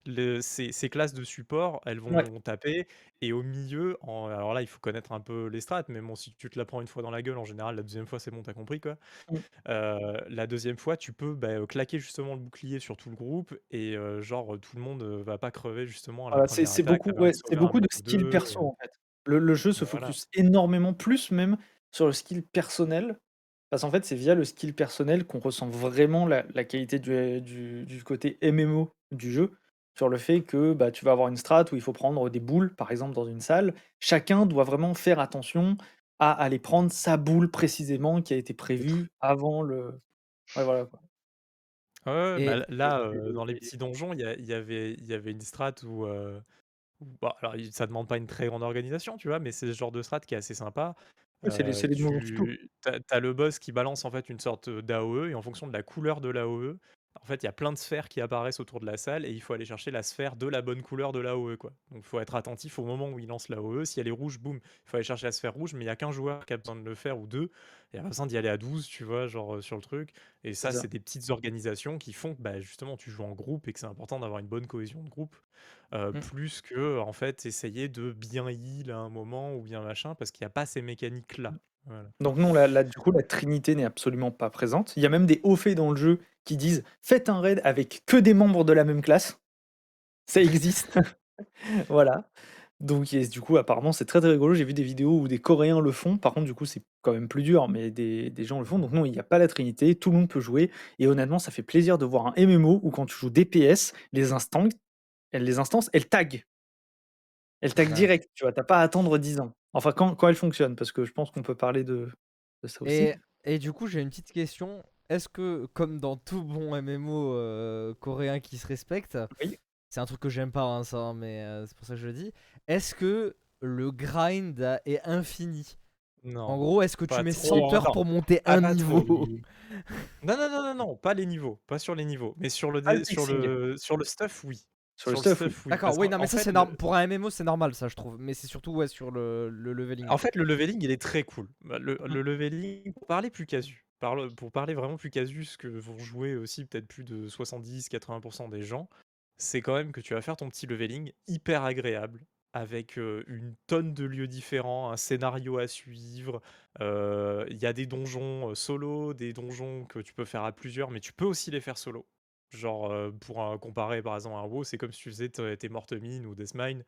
Speaker 1: le ces ces classes de support, elles
Speaker 4: Ouais.
Speaker 1: vont taper et au milieu, en alors là, il faut connaître un peu les strats, mais bon, si tu te la prends une fois dans la gueule, en général, la deuxième fois, c'est bon, tu as compris, quoi.
Speaker 4: Mmh.
Speaker 1: La deuxième fois, tu peux, bah, claquer justement le bouclier sur tout le groupe et genre, tout le monde, va pas crever justement à la
Speaker 4: Voilà, c'est
Speaker 1: 1re
Speaker 4: c'est
Speaker 1: attaque,
Speaker 4: beaucoup
Speaker 1: ça permet
Speaker 4: ouais,
Speaker 1: de
Speaker 4: c'est
Speaker 1: sauver un
Speaker 4: beaucoup
Speaker 1: mec
Speaker 4: de
Speaker 1: ou
Speaker 4: skill
Speaker 1: 2,
Speaker 4: perso, en fait. Le le jeu se
Speaker 1: voilà.
Speaker 4: focus énormément plus même sur le skill personnel, parce qu'en fait, c'est via le skill personnel qu'on ressent vraiment la la qualité du du du côté MMO du jeu. Sur le fait que, bah, tu vas avoir une strat où il faut prendre des boules, par exemple, dans une salle. Chacun doit vraiment faire attention à aller prendre sa boule précisément qui a été prévue avant le ouais, voilà, quoi.
Speaker 1: Ouais, bah, là, heu, dans les petits donjons, il y avait il y avait une strat où, où bah, alors il ça demande pas une très grande organisation, tu vois? Mais c'est ce genre de strat qui est assez sympa.
Speaker 4: Ouais, c'est les c'est
Speaker 1: Heu,
Speaker 4: les donjons tuto.
Speaker 1: tu as le boss qui balance, en fait, une sorte, heu, d'AOE et en fonction de la couleur de l'AOE, en fait, il y a plein de sphères qui apparaissent autour de la salle et il faut aller chercher la sphère de la bonne couleur de l'AOE, quoi. Donc faut être attentif au moment où il lance l'AOE. Si elle est rouge, boum, il faut aller chercher la sphère rouge, mais il y a qu'un joueur qui a besoin de le faire ou 2. Il y a pas besoin d'y aller à 12, tu vois? Genre, heu, sur le truc et ça, c'est des petites organisations qui font que, bah, justement, tu joues en groupe et que c'est important d'avoir une bonne cohésion de groupe, heu,
Speaker 2: Mmh.
Speaker 1: plus qu'en fait, essayer de bien heal à un moment ou bien machin, parce qu'il y a pas ces mécaniques-là. Voilà.
Speaker 4: Donc non, là là, du coup, la trinité n'est absolument pas présente. Il y a même des hauts faits dans le jeu qui disent: «Faites un raid avec que des membres de la même classe». Ça existe. Voilà. Donc du coup, apparemment, c'est très, très rigolo. J'ai vu des vidéos où des Coréens le font. Par contre, du coup, c'est quand même plus dur, mais des des gens le font. Donc non, il y a pas la trinité, tout le monde peut jouer et honnêtement, ça fait plaisir de voir un MMO où quand tu joues DPS, les instances les instances, elles taguent. Elles taguent
Speaker 2: Ouais.
Speaker 4: direct, tu vois? Tu as pas à attendre 10 ans. Enfin, quand quand elles fonctionnent, parce que je pense qu'on peut parler de de ça aussi.
Speaker 2: Et et du coup, j'ai une petite question. Est-ce que, comme dans tout bon MMO, heu, coréen qui se respecte,
Speaker 4: Oui.
Speaker 2: c'est un truc que j'aime pas, hein, ça, hein, mais heu, c'est pour ça que je le dis. Est-ce que le grind a est infini? En
Speaker 1: Non,
Speaker 2: gros, est-ce que tu mets
Speaker 1: trop.
Speaker 2: 100 heures pour monter
Speaker 1: ah,
Speaker 2: un niveau?
Speaker 1: Non, non, non, non, non, pas les niveaux, pas sur les niveaux, mais sur le dé sur le sur le stuff, oui.
Speaker 4: Sur le
Speaker 1: Sur le
Speaker 4: stuff, oui.
Speaker 1: stuff, oui.
Speaker 2: D'accord, oui, non, mais ça,
Speaker 1: fait, le
Speaker 2: pour un MMO, c'est normal, ça, je trouve. Mais c'est surtout, ouais, sur le le leveling.
Speaker 1: en fait, le leveling, il est très cool. Bah, le
Speaker 4: Mmh.
Speaker 1: le leveling, pour parler plus casu, pour parler vraiment plus casu, ce que vont jouer aussi peut-être plus de 70-80% des gens, c'est quand même que tu vas faire ton petit leveling hyper agréable avec, heu, une tonne de lieux différents, un scénario à suivre. Heu, il y a des donjons, heu, solo, des donjons que tu peux faire à plusieurs, mais tu peux aussi les faire solo. Genre, heu, pour un comparer par exemple à un WoW, c'est comme si tu faisais te tes Mortemine ou Deathmine,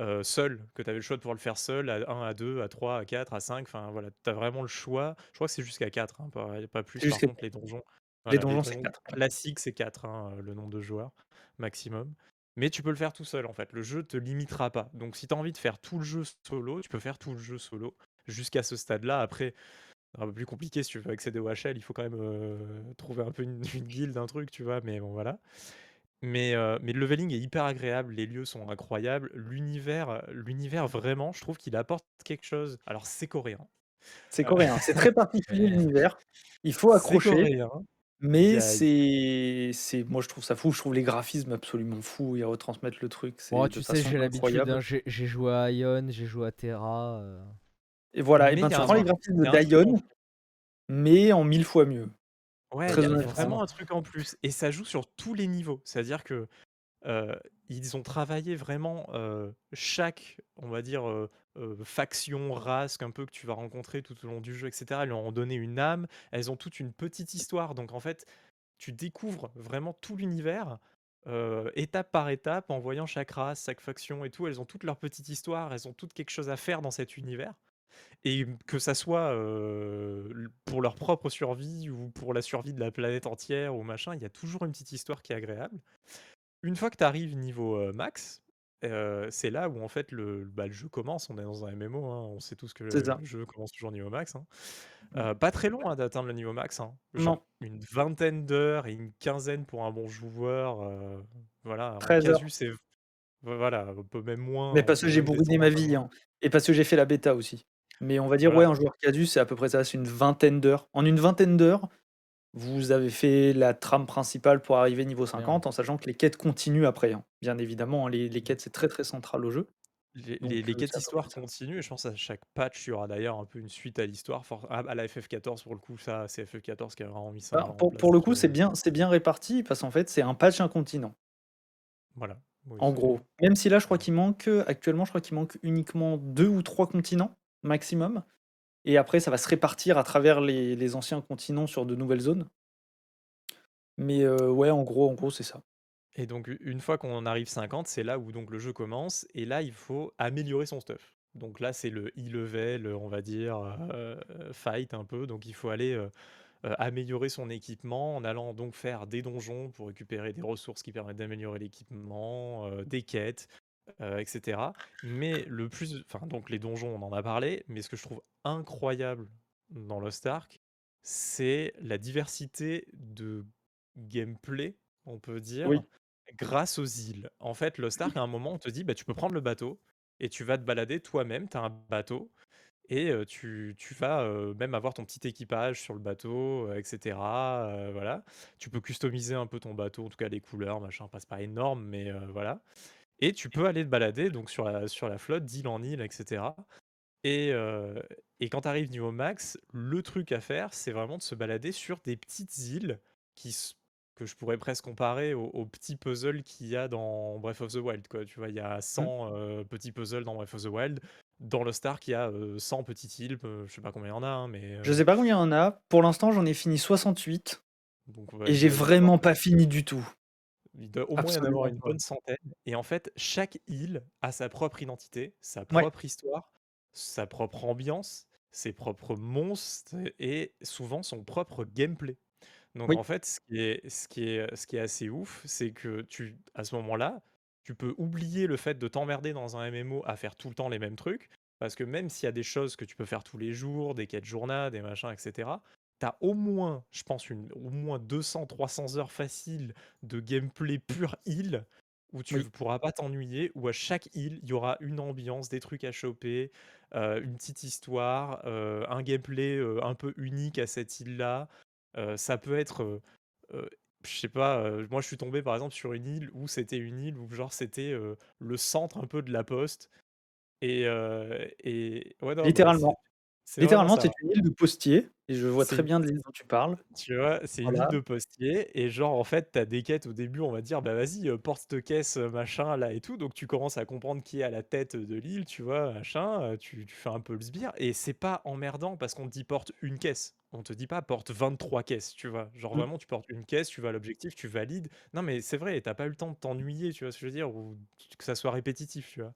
Speaker 1: heu, seul, que tu avais le choix de pouvoir le faire seul, à 1, à 2, à 3, à 4, à 5, enfin voilà, tu as vraiment le choix. Je crois que c'est jusqu'à 4, hein, pas pas plus par contre les donjons.
Speaker 4: les
Speaker 1: Voilà, les
Speaker 4: donjons, c'est
Speaker 1: donjons
Speaker 4: 4, ouais.
Speaker 1: classiques, c'est 4, hein, le nombre de joueurs maximum. Mais tu peux le faire tout seul en fait, le jeu te limitera pas. Donc si tu as envie de faire tout le jeu solo, tu peux faire tout le jeu solo jusqu'à ce stade-là. Après, un peu plus compliqué si tu veux accéder au HL, il faut quand même, heu, trouver un peu une une guilde, un truc, tu vois? Mais bon voilà. Mais heu, mais le leveling est hyper agréable, les lieux sont incroyables, l'univers, l'univers vraiment, je trouve qu'il apporte quelque chose. Alors c'est coréen,
Speaker 4: C'est coréen, c'est très particulier l'univers. Il faut accrocher, mais
Speaker 1: a
Speaker 4: c'est c'est moi, je trouve ça fou. Je trouve les graphismes absolument fous. Ils retransmettent le truc,
Speaker 2: Oh,
Speaker 4: c'est de
Speaker 2: tu sais, j'ai l'habitude, hein, j'ai j'ai joué à Ion, j'ai joué à Terra,
Speaker 4: Et voilà, et
Speaker 1: Mais
Speaker 4: ben, tu prends les graphismes
Speaker 1: en
Speaker 4: d'Ion, mais en 1000 fois mieux.
Speaker 1: Ouais, il y a vraiment un truc en plus et ça joue sur tous les niveaux. C'est-à-dire que, heu, ils ont travaillé vraiment, heu, chaque, on va dire, heu, faction, race un peu que tu vas rencontrer tout au long du jeu et cetera. Elles leur ont donné une âme, elles ont toute une petite histoire. Donc en fait, tu découvres vraiment tout l'univers, étape par étape en voyant chaque race, chaque faction et tout. Elles ont toutes leur petite histoire, elles ont toutes quelque chose à faire dans cet univers et que ça soit, pour leur propre survie ou pour la survie de la planète entière ou machin, il y a toujours une petite histoire qui est agréable. Une fois que tu arrives niveau, max, c'est là où en fait le bah, le jeu commence. On est dans un MMO, hein, on sait tous que le jeu commence toujours niveau max, hein.
Speaker 4: Mmh.
Speaker 1: Pas très long, hein, d'atteindre le niveau max.
Speaker 4: Non.
Speaker 1: Une vingtaine d'heures et une quinzaine pour un bon joueur, voilà. En
Speaker 4: 13 heures.
Speaker 1: voilà, un peu même moins,
Speaker 4: Mais parce que j'ai bourriné ma vie, et parce que j'ai fait la bêta aussi. Mais on va dire, ouais,
Speaker 1: Voilà.
Speaker 4: un joueur casu, c'est à peu près ça, c'est une vingtaine d'heures. En une vingtaine d'heures, vous avez fait la trame principale pour arriver niveau
Speaker 2: Bien.
Speaker 4: 50, en sachant que les quêtes continuent après, hein. Bien évidemment, hein, les les quêtes, c'est très, très central au jeu.
Speaker 1: Les,
Speaker 4: Donc,
Speaker 1: les, les
Speaker 4: euh,
Speaker 1: quêtes
Speaker 4: c'est à peu
Speaker 1: histoires
Speaker 4: ça.
Speaker 1: continuent et je pense à chaque patch, il y aura d'ailleurs un peu une suite à l'histoire. for- À, à la FF14, pour le coup, ça, c'est FF14 qui a vraiment mis ça
Speaker 4: Bah,
Speaker 1: en
Speaker 4: pour,
Speaker 1: place.
Speaker 4: pour le coup, c'est
Speaker 1: euh,
Speaker 4: bien, c'est bien réparti parce qu'en fait, c'est un patch incontinent.
Speaker 1: Voilà. Oui,
Speaker 4: En
Speaker 1: c'est-
Speaker 4: gros. Même si là, je crois qu'il manque, actuellement, je crois qu'il manque uniquement deux ou trois continents maximum. Et après, ça va se répartir à travers les, les anciens continents sur de nouvelles zones. Mais euh, ouais, en gros, en gros, c'est ça.
Speaker 1: Et donc, une fois qu'on en arrive 50, c'est là où donc le jeu commence. Et là, il faut améliorer son stuff. Donc là, c'est le e-level, on va dire, euh, fight un peu. Donc il faut aller euh, euh, améliorer son équipement en allant donc faire des donjons pour récupérer des ressources qui permettent d'améliorer l'équipement, euh, des quêtes, euh, etc. Mais le plus, enfin donc les donjons, on en a parlé, mais ce que je trouve incroyable dans Lost Ark, c'est la diversité de gameplay, on peut dire,
Speaker 4: Oui.
Speaker 1: grâce aux îles. En fait, Lost Ark, à un moment, on te dit, bah, tu peux prendre le bateau et tu vas te balader toi-même, tu as un bateau, et euh, tu, tu vas euh, même avoir ton petit équipage sur le bateau, euh, etc. euh, voilà. Tu peux customiser un peu ton bateau, en tout cas les couleurs, machin, passe pas énorme, mais voilà. Et tu peux aller te balader donc sur la, sur la flotte d'île en île, etc. Et, euh, et quand tu arrives niveau max, le truc à faire, c'est vraiment de se balader sur des petites îles qui, que je pourrais presque comparer aux, aux petits puzzles qu'il y a dans Breath of the Wild. Quoi. Tu vois, il y a 100 euh, petits puzzles dans Breath of the Wild. Dans Lost Ark, il y a euh, 100 petites îles. euh, je sais pas combien il y en a, hein, mais.
Speaker 4: Je
Speaker 1: euh,
Speaker 4: sais pas combien il y en a. Pour l'instant, j'en ai fini 68.
Speaker 1: donc, ouais,
Speaker 4: Et j'ai vraiment pas fini du tout.
Speaker 1: Il doit au moins y en avoir une bonne centaine. Et en fait, chaque île a sa propre identité, sa
Speaker 4: Ouais.
Speaker 1: propre histoire, sa propre ambiance, ses propres monstres et souvent son propre gameplay. Donc
Speaker 4: Oui.
Speaker 1: en fait, ce qui est, ce qui est, ce qui est assez ouf, c'est que tu, à ce moment-là, tu peux oublier le fait de t'emmerder dans un MMO à faire tout le temps les mêmes trucs, parce que même s'il y a des choses que tu peux faire tous les jours, des quêtes journaux, des machins, etc., t'as au moins, je pense, une, au moins 200-300 heures faciles de gameplay pur île, où tu ne
Speaker 4: Oui.
Speaker 1: pourras pas t'ennuyer, où à chaque île, il y aura une ambiance, des trucs à choper, euh, une petite histoire, euh, un gameplay euh, un peu unique à cette île-là. Ça peut être, je sais pas, moi je suis tombé par exemple sur une île où c'était une île où genre c'était le centre un peu de la poste. Et, et ouais, non, c'est
Speaker 4: Littéralement. Littéralement, c'est une île de postiers. Et je vois très bien de l'île dont tu parles.
Speaker 1: tu vois, c'est une île de postier et genre en fait t'as des quêtes au début on va dire bah vas-y euh, porte cette caisse euh, machin là et tout donc tu commences à comprendre qui est à la tête de l'île tu vois machin euh, tu, tu fais un peu le sbire et c'est pas emmerdant parce qu'on te dit porte une caisse on te dit pas porte 23 caisses tu vois genre
Speaker 4: Mm.
Speaker 1: vraiment tu portes une caisse tu vas à l'objectif tu valides non mais c'est vrai t'as pas eu le temps de t'ennuyer tu vois ce que je veux dire ou que ça soit répétitif tu vois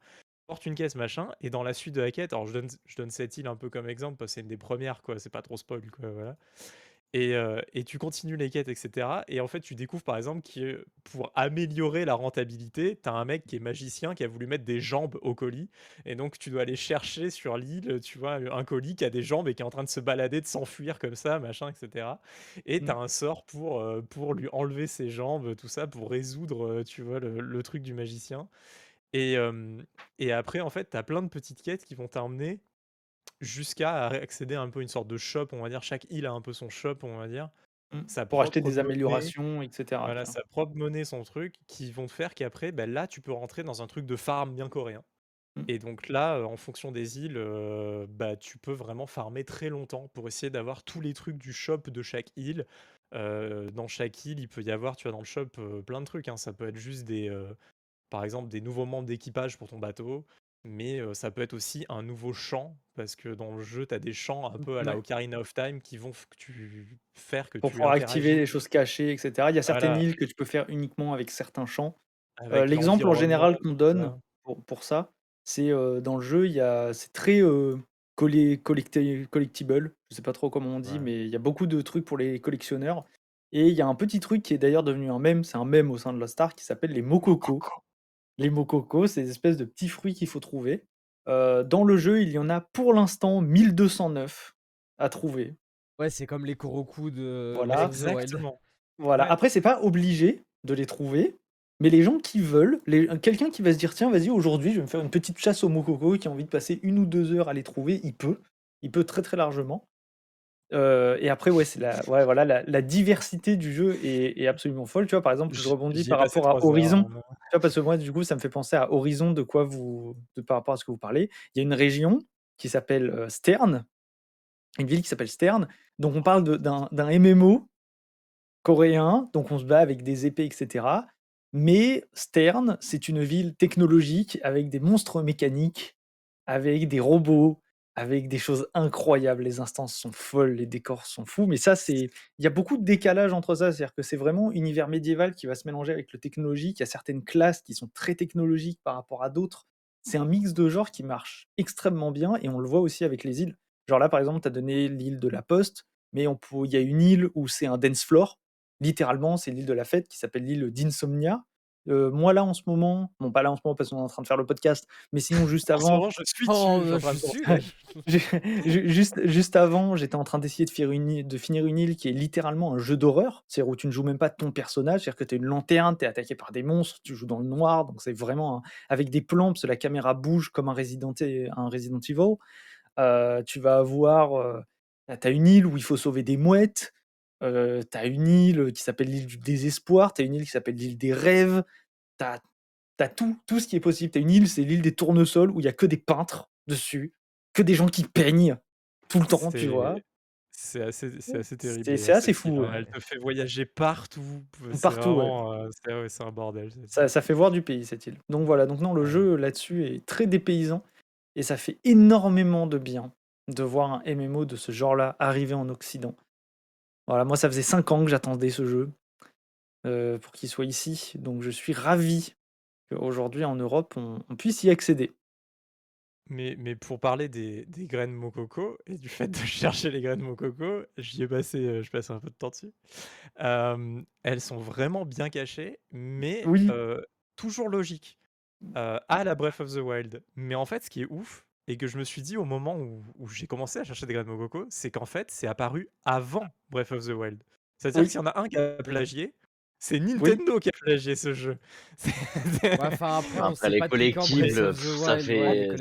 Speaker 1: porte une caisse machin et dans la suite de la quête alors je donne, je donne cette île un peu comme exemple parce que c'est une des premières quoi c'est pas trop spoil quoi voilà et, euh, et tu continues les quêtes, etc. Et en fait, tu découvres par exemple que pour améliorer la rentabilité, tu as un mec qui est magicien qui a voulu mettre des jambes au colis. Et donc, tu dois aller chercher sur l'île, tu vois, un colis qui a des jambes et qui est en train de se balader, de s'enfuir comme ça, machin, etc. Et tu as
Speaker 4: Mm.
Speaker 1: un sort pour, euh, pour lui enlever ses jambes, tout ça, pour résoudre, euh, tu vois, le, le truc du magicien. Et, euh, et après, en fait, tu as plein de petites quêtes qui vont t'emmener jusqu'à accéder à un peu une sorte de shop, on va dire. Chaque île a un peu son shop, on va dire.
Speaker 4: Mm.
Speaker 1: Sa
Speaker 4: Pour acheter des
Speaker 1: monnaie,
Speaker 4: améliorations, etc.
Speaker 1: voilà, sa propre monnaie, son truc, qui vont te faire qu'après, bah, là, tu peux rentrer dans un truc de farm bien coréen.
Speaker 4: Mm.
Speaker 1: Et donc là, en fonction des îles, euh, bah, tu peux vraiment farmer très longtemps pour essayer d'avoir tous les trucs du shop de chaque île. Euh, dans chaque île, il peut y avoir, tu vois, dans le shop, euh, plein de trucs. hein. Ça peut être juste des, par exemple, des nouveaux membres d'équipage pour ton bateau. Mais euh, ça peut être aussi un nouveau champ, parce que dans le jeu, tu as des champs un peu à la
Speaker 4: Ouais.
Speaker 1: Ocarina of Time qui vont que tu faire que
Speaker 4: Pour
Speaker 1: tu
Speaker 4: pouvoir activer les choses cachées, etc. Il y a certaines
Speaker 1: voilà,
Speaker 4: îles que tu peux faire uniquement avec certains champs. Euh, L'exemple en général qu'on donne pour, pour ça, c'est euh, dans le jeu, il y a, c'est très collectible. Je sais pas trop comment on dit,
Speaker 1: Ouais.
Speaker 4: mais il y a beaucoup de trucs pour les collectionneurs. Et il y a un petit truc qui est d'ailleurs devenu un mème, c'est un mème au sein de Lost Ark qui s'appelle les mokoko. Les mokoko, c'est des espèces de petits fruits qu'il faut trouver. Euh, dans le jeu, il y en a pour l'instant 1209 à trouver.
Speaker 2: Ouais, c'est comme les Koroku de
Speaker 4: Voilà.
Speaker 1: Exactement.
Speaker 4: Voilà.
Speaker 1: Ouais.
Speaker 4: Après, c'est pas obligé de les trouver, mais les gens qui veulent, les- quelqu'un qui va se dire tiens, vas-y, aujourd'hui, je vais me faire une petite chasse au mokoko, qui a envie de passer une ou deux heures à les trouver, il peut, il peut très très largement. Euh, et après, ouais, c'est la, ouais, voilà, la, la diversité du jeu est, est absolument folle. Tu vois, par exemple, je rebondis par rapport à
Speaker 1: 3 heures.
Speaker 4: Horizon. vois, parce que moi, du coup, ça me fait penser à Horizon, de quoi vous de par rapport à ce que vous parlez. Il y a une région qui s'appelle, heu, Stern, une ville qui s'appelle Stern, donc on parle d'un MMO coréen, donc on se bat avec des épées et cetera, mais Stern, c'est une ville technologique avec des monstres mécaniques, avec des robots, avec des choses incroyables. Les instances sont folles, les décors sont fous, mais ça, c'est il y a beaucoup de décalage entre ça, c'est-à-dire que c'est vraiment univers médiéval qui va se mélanger avec le technologique. Il y a certaines classes qui sont très technologiques par rapport à d'autres. C'est un mix de genres qui marche extrêmement bien et on le voit aussi avec les îles. Genre là, par exemple, tu as donné l'île de la Poste, mais peut il y a une île où c'est un dance floor. Littéralement, c'est l'île de la fête qui s'appelle l'île d'Insomnia. Moi, là, en ce moment, bon, pas là en ce moment parce qu'on est en train de faire le podcast, mais sinon juste avant,
Speaker 1: moment, je suis
Speaker 2: Oh,
Speaker 1: dessus, je suis
Speaker 2: dessus,
Speaker 4: juste juste avant, j'étais en train d'essayer de faire une île de finir une île qui est littéralement un jeu d'horreur. C'est-à-dire où tu ne joues même pas ton personnage, c'est-à-dire que tu as une lanterne, tu es attaqué par des monstres, tu joues dans le noir, donc c'est vraiment un avec des plans, parce que la caméra bouge comme un Resident e un Resident Evil. Tu vas avoir, heu, bah, tu as une île où il faut sauver des mouettes, heu, tu as une île qui s'appelle l'île du désespoir, tu as une île qui s'appelle l'île des rêves, tu as tu as tout, tout ce qui est possible. Tu as une île, c'est l'île des tournesols où il y a que des peintres dessus, que des gens qui peignent tout le temps, tu vois?
Speaker 1: C'est assez c'est assez terrible
Speaker 4: C'est assez fou, ouais.
Speaker 1: Elle te fait voyager partout,
Speaker 4: Partout,
Speaker 1: heu, c'est ouais, un bordel
Speaker 4: Ça fait voir du pays, cette île. Donc voilà, donc non, le jeu là-dessus est très dépaysant et ça fait énormément de bien de voir un MMO de ce genre-là arriver en occident. Voilà, moi, ça faisait 5 ans que j'attendais ce jeu, heu, pour qu'il soit ici, donc je suis ravi qu'aujourd'hui en Europe, on on puisse y accéder.
Speaker 1: Mais mais pour parler des des graines Mococo et du fait de chercher les graines Mococo, j'y ai passé, heu, je passais un peu de temps dessus. Hem, elles sont vraiment bien cachées, mais
Speaker 4: Oui.
Speaker 1: toujours logiques, à la Breath of the Wild. Mais en fait, ce qui est ouf et que je me suis dit au moment où où j'ai commencé à chercher des graines Mococo, c'est qu'en fait, c'est apparu avant Breath of the Wild. C'est-à-dire
Speaker 4: Oui.
Speaker 1: s'il y en a un qui a plagié, c'est
Speaker 4: Oui.
Speaker 1: Nintendo qui a plagié ce jeu. C'est
Speaker 2: Ouais, enfin, après, on
Speaker 3: Après les collectibles, ça fait ça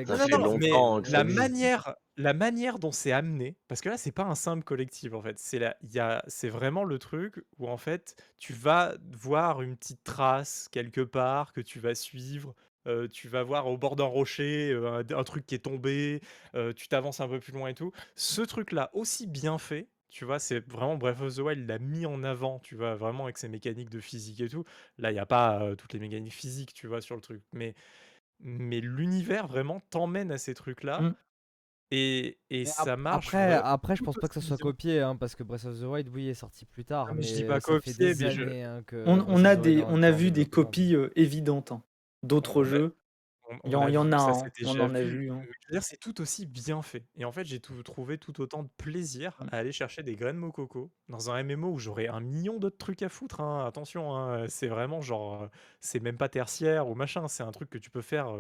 Speaker 1: Non,
Speaker 3: fait
Speaker 1: non,
Speaker 2: collectibles.
Speaker 1: non, mais
Speaker 3: longtemps que
Speaker 1: la manière la manière dont c'est amené, parce que là, c'est pas un simple collectible en fait, c'est la il y a c'est vraiment le truc où en fait, tu vas voir une petite trace quelque part que tu vas suivre, heu, tu vas voir au bord d'un rocher, heu, un truc qui est tombé, heu, tu t'avances un peu plus loin et tout. Ce truc-là, aussi bien fait, tu vois? C'est vraiment Breath of the Wild l'a mis en avant, tu vois? Vraiment avec ses mécaniques de physique et tout. Là, il y a pas, toutes les mécaniques physiques, tu vois? Sur le truc, mais mais l'univers vraiment t'emmène à ces trucs-là
Speaker 4: Mmh.
Speaker 1: et et ça marche
Speaker 2: après
Speaker 1: vrai
Speaker 2: après, je pense pas que ça soit copié, hein, parce que Breath of the Wild, oui, est sorti plus
Speaker 1: Ah
Speaker 2: tard,
Speaker 1: mais je dis pas copié, mais je
Speaker 2: hein, que
Speaker 4: On a des on a vu des copies, évidentes, hein, d'autres jeux. Il y en
Speaker 1: a
Speaker 4: en
Speaker 1: vu,
Speaker 4: a,
Speaker 1: ça
Speaker 4: hein, on en a
Speaker 1: vu,
Speaker 4: hein.
Speaker 1: c'est tout aussi bien fait et en fait, j'ai tout trouvé tout autant de plaisir
Speaker 4: Mmh.
Speaker 1: à aller chercher des graines Mococo dans un MMO où j'aurais un million d'autres trucs à foutre, hein, attention, hein, c'est vraiment genre, heu, c'est même pas tertiaire ou machin, c'est un truc que tu peux faire,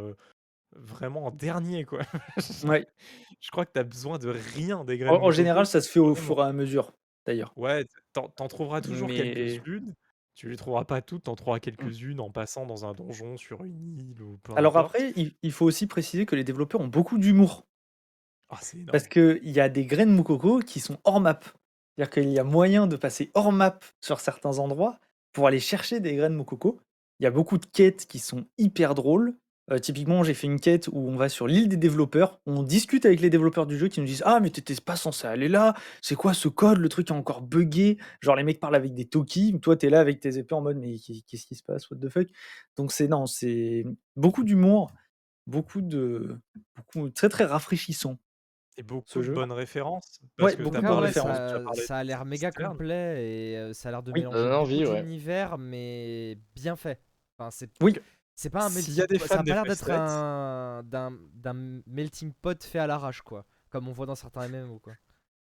Speaker 1: vraiment en dernier, quoi.
Speaker 4: Ouais.
Speaker 1: Je crois que tu as besoin de rien des
Speaker 4: En
Speaker 1: graines
Speaker 4: en général,
Speaker 1: Mococo,
Speaker 4: ça se fait au fur et à mesure, d'ailleurs.
Speaker 1: Ouais, t tu en tu en trouveras toujours
Speaker 4: Mais
Speaker 1: quelques-unes, tu les trouveras pas toutes, tu en trouveras
Speaker 4: Mmh.
Speaker 1: quelques-unes en passant dans un donjon, sur une île ou peu
Speaker 4: Alors
Speaker 1: importe.
Speaker 4: après, il il faut aussi préciser que les développeurs ont beaucoup d'humour.
Speaker 1: Ah, c'est
Speaker 4: Parce qu'il y a des graines Mococo qui sont hors map. C'est-à-dire qu'il y a moyen de passer hors map sur certains endroits pour aller chercher des graines Mococo. Il y a beaucoup de quêtes qui sont hyper drôles. Heu, typiquement, j'ai fait une quête où on va sur l'île des développeurs, on discute avec les développeurs du jeu qui nous disent: «Ah mais tu étais pas censé aller là, c'est quoi ce code? Le truc est encore buggé». Genre les mecs parlent avec des talkies, toi tu es là avec tes épées en mode: «Mais qu'est qu'est-ce qui se passe? What the fuck?» donc c'est non, c'est beaucoup d'humour, beaucoup de beaucoup très, très rafraîchissant,
Speaker 1: Et beaucoup
Speaker 4: ce
Speaker 1: de
Speaker 4: jeu.
Speaker 1: bonnes références parce
Speaker 4: Ouais,
Speaker 1: que
Speaker 4: beaucoup de bonnes références.
Speaker 2: ça a l'air méga
Speaker 1: Stern.
Speaker 2: complet et ça a l'air de
Speaker 4: Oui.
Speaker 3: Ça
Speaker 2: mélanger
Speaker 3: ouais.
Speaker 2: d'univers, mais bien fait. Enfin, c'est
Speaker 4: Oui.
Speaker 2: C'est pas un
Speaker 1: y
Speaker 2: melting
Speaker 1: a des
Speaker 2: pot ça a pas l'air
Speaker 1: d'FF7
Speaker 2: d'être un d'un d'un melting pot fait à l'arrache, quoi, comme on voit dans certains MMO, quoi.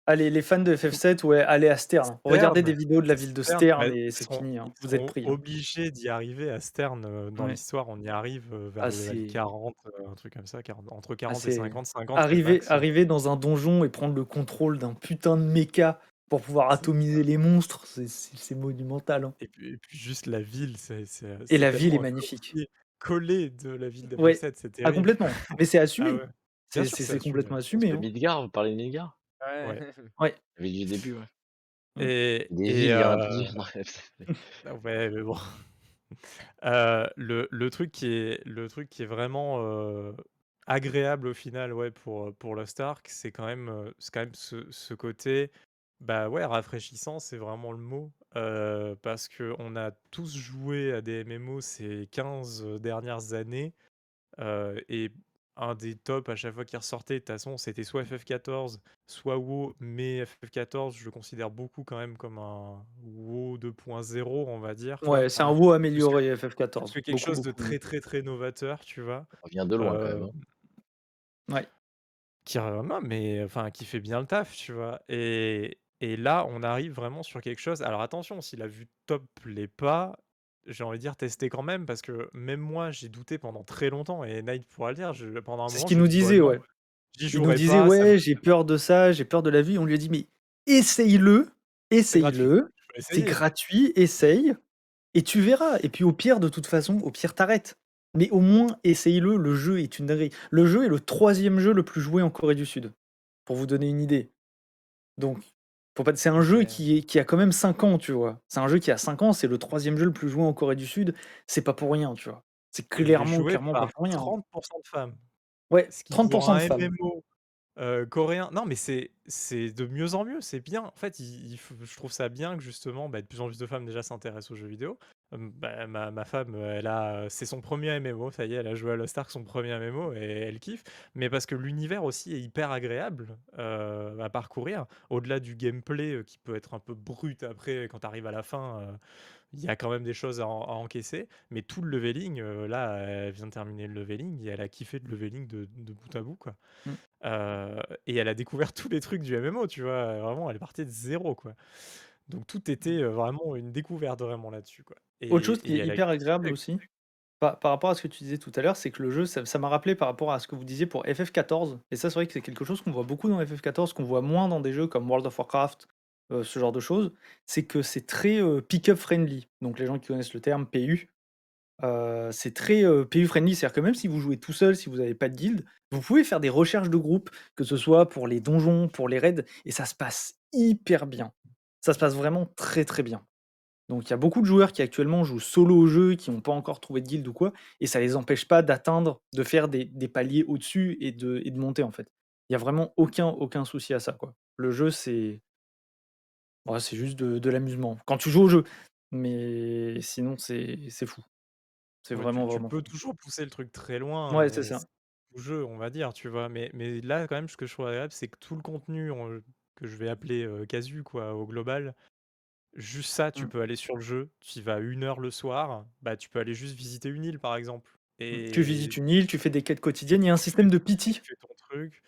Speaker 4: Allez, les fans de FF7, ouais, allez à Stern. Regardez des vidéos de la ville de
Speaker 1: Stern,
Speaker 4: Stern et c'est fini, hein, vous êtes pris, hein.
Speaker 1: obligés d'y arriver à Stern, heu, dans
Speaker 4: Ouais.
Speaker 1: l'histoire, on y arrive, heu, vers
Speaker 4: Ah
Speaker 1: le level
Speaker 4: c'est
Speaker 1: 40, heu, un truc comme ça, 40 entre
Speaker 4: ah
Speaker 1: 40 et
Speaker 4: c'est
Speaker 1: 50, 50 c'est le
Speaker 4: arriver arriver dans un donjon et prendre le contrôle d'un putain de méca pour pouvoir atomiser les monstres, c'est monumental, hein.
Speaker 1: Et puis et puis juste la ville, c'est
Speaker 4: Et la ville est magnifique.
Speaker 1: copier-collé de la ville
Speaker 4: Ouais.
Speaker 1: d'FF7, c'est
Speaker 4: Ah complètement, mais c'est
Speaker 1: Ah
Speaker 4: assumé.
Speaker 1: ouais.
Speaker 4: C'est complètement
Speaker 1: bien
Speaker 4: assumé,
Speaker 3: De
Speaker 4: hein.
Speaker 3: Midgar, vous parlez de Midgar?
Speaker 1: Ouais.
Speaker 4: Ouais.
Speaker 3: La ville du début, ouais.
Speaker 4: Mmh.
Speaker 1: Et
Speaker 3: Des
Speaker 1: et
Speaker 3: FF7.
Speaker 1: ah ouais, mais bon. Heu, le le truc qui est le truc qui est vraiment, heu, agréable au final, ouais, pour, pour Lost Ark, c'est quand même, heu, c'est quand même ce ce côté, bah, ouais, rafraîchissant, c'est vraiment le mot. Heu, parce qu'on a tous joué à des MMO ces 15 dernières années, et un des tops à chaque fois qui ressortait, de toute façon, c'était soit FF14, soit WoW, mais FF14, je le considère beaucoup quand même comme un WoW 2.0, on va dire.
Speaker 4: Ouais, c'est un WoW
Speaker 1: que
Speaker 4: amélioré
Speaker 1: plus
Speaker 4: FF14,
Speaker 1: que quelque
Speaker 4: beaucoup,
Speaker 1: chose de
Speaker 4: beaucoup mieux.
Speaker 1: très, très, très novateur, tu vois?
Speaker 3: On vient de loin quand même, hein.
Speaker 4: Ouais.
Speaker 1: qui re non, mais enfin, qui fait bien le taf, tu vois? Et et là, on arrive vraiment sur quelque chose alors attention, si la vue top plaît pas, j'ai envie de dire tester quand même parce que même moi, j'ai douté pendant très longtemps et Night pourra le dire, je pendant un
Speaker 4: C'est ce
Speaker 1: moment,
Speaker 4: qu'il nous
Speaker 1: dis: «Bah
Speaker 4: disait, ouais. Il nous disait:
Speaker 1: pas,
Speaker 4: «Ouais, j'ai peur de ça, j'ai peur de la vue». On lui a dit: «Mais essaye-le, essaye-le, c'est
Speaker 1: essayer».
Speaker 4: gratuit, essaye et tu verras et puis au pire, de toute façon, au pire, t'arrêtes. Mais au moins essaye-le, le jeu est une dinguerie». Le jeu est le 3e jeu le plus joué en Corée du Sud, pour vous donner une idée. Donc, faut pas c'est un jeu qui est qui a quand même 5 ans, tu vois? C'est un jeu qui a 5 ans, c'est le 3e jeu le plus joué en Corée du Sud, c'est pas pour rien, tu vois? C'est clairement, clairement pas pour rien, hein.
Speaker 1: 30 de femmes.
Speaker 4: Ouais,
Speaker 1: Ce qui
Speaker 4: 30
Speaker 1: pour
Speaker 4: de
Speaker 1: un
Speaker 4: femmes.
Speaker 1: MMO, heu, coréen non, mais c'est de mieux en mieux, c'est bien. En fait, il il f je trouve ça bien que justement, bah, de plus en plus de femmes déjà s'intéressent aux jeux vidéo. Hem, bah, ma ma femme, elle a, heu, c'est son 1er MMO, ça y est, elle a joué à Lost Ark, son 1er MMO et elle kiffe. Mais parce que l'univers aussi est hyper agréable, heu, à parcourir. Au-delà du gameplay, heu, qui peut être un peu brut après quand tu arrives à la fin, il y a quand même des choses à en à encaisser. Mais tout le leveling, là, elle vient de terminer le leveling et elle a kiffé le leveling de de bout à bout, quoi. Heu et elle a découvert tous les trucs du MMO, tu vois? Vraiment, elle partait de 0, quoi. Donc tout était, vraiment une découverte vraiment là-dessus, quoi.
Speaker 4: Autre chose qui est hyper agréable aussi, par par rapport à ce que tu disais tout à l'heure, c'est que le jeu, ça m'a rappelé par rapport à ce que vous disiez pour FF14 et ça, c'est vrai que c'est quelque chose qu'on voit beaucoup dans FF14, qu'on voit moins dans des jeux comme World of Warcraft, ce genre de choses. C'est que c'est très, heu, pick up friendly. Donc les gens qui connaissent le terme PU, c'est très, PU friendly. C'est-à-dire que même si vous jouez tout seul, si vous avez pas de guilde, vous pouvez faire des recherches de groupe, que ce soit pour les donjons, pour les raids et ça se passe hyper bien. Ça se passe vraiment très, très bien. Donc il y a beaucoup de joueurs qui actuellement jouent solo au jeu, qui ont pas encore trouvé de guilde ou quoi et ça les empêche pas d'atteindre, de faire des des paliers au-dessus et de et de monter, en fait. Il y a vraiment aucun aucun souci à ça, quoi. Le jeu, c'est ouais, c'est juste de de l'amusement, quand tu joues au jeu. Mais sinon, c'est c'est fou. C'est
Speaker 1: Ouais, tu
Speaker 4: vraiment,
Speaker 1: tu
Speaker 4: vraiment
Speaker 1: peux toujours pousser le truc très loin,
Speaker 4: Ouais, c'est ça.
Speaker 1: jeu, on va dire, tu vois? Mais mais là, quand même, ce que je trouve agréable, c'est que tout le contenu en que je vais appeler, casu, quoi, au global, juste ça, tu
Speaker 4: Mmh.
Speaker 1: peux aller sur le jeu, tu y vas 1 heure le soir, bah, tu peux aller juste visiter une île, par exemple
Speaker 4: Mmh. Tu
Speaker 1: et
Speaker 4: visites une île, tu fais des quêtes quotidiennes, il y a un
Speaker 1: tu
Speaker 4: système de
Speaker 1: tu
Speaker 4: pity.
Speaker 1: fais ton truc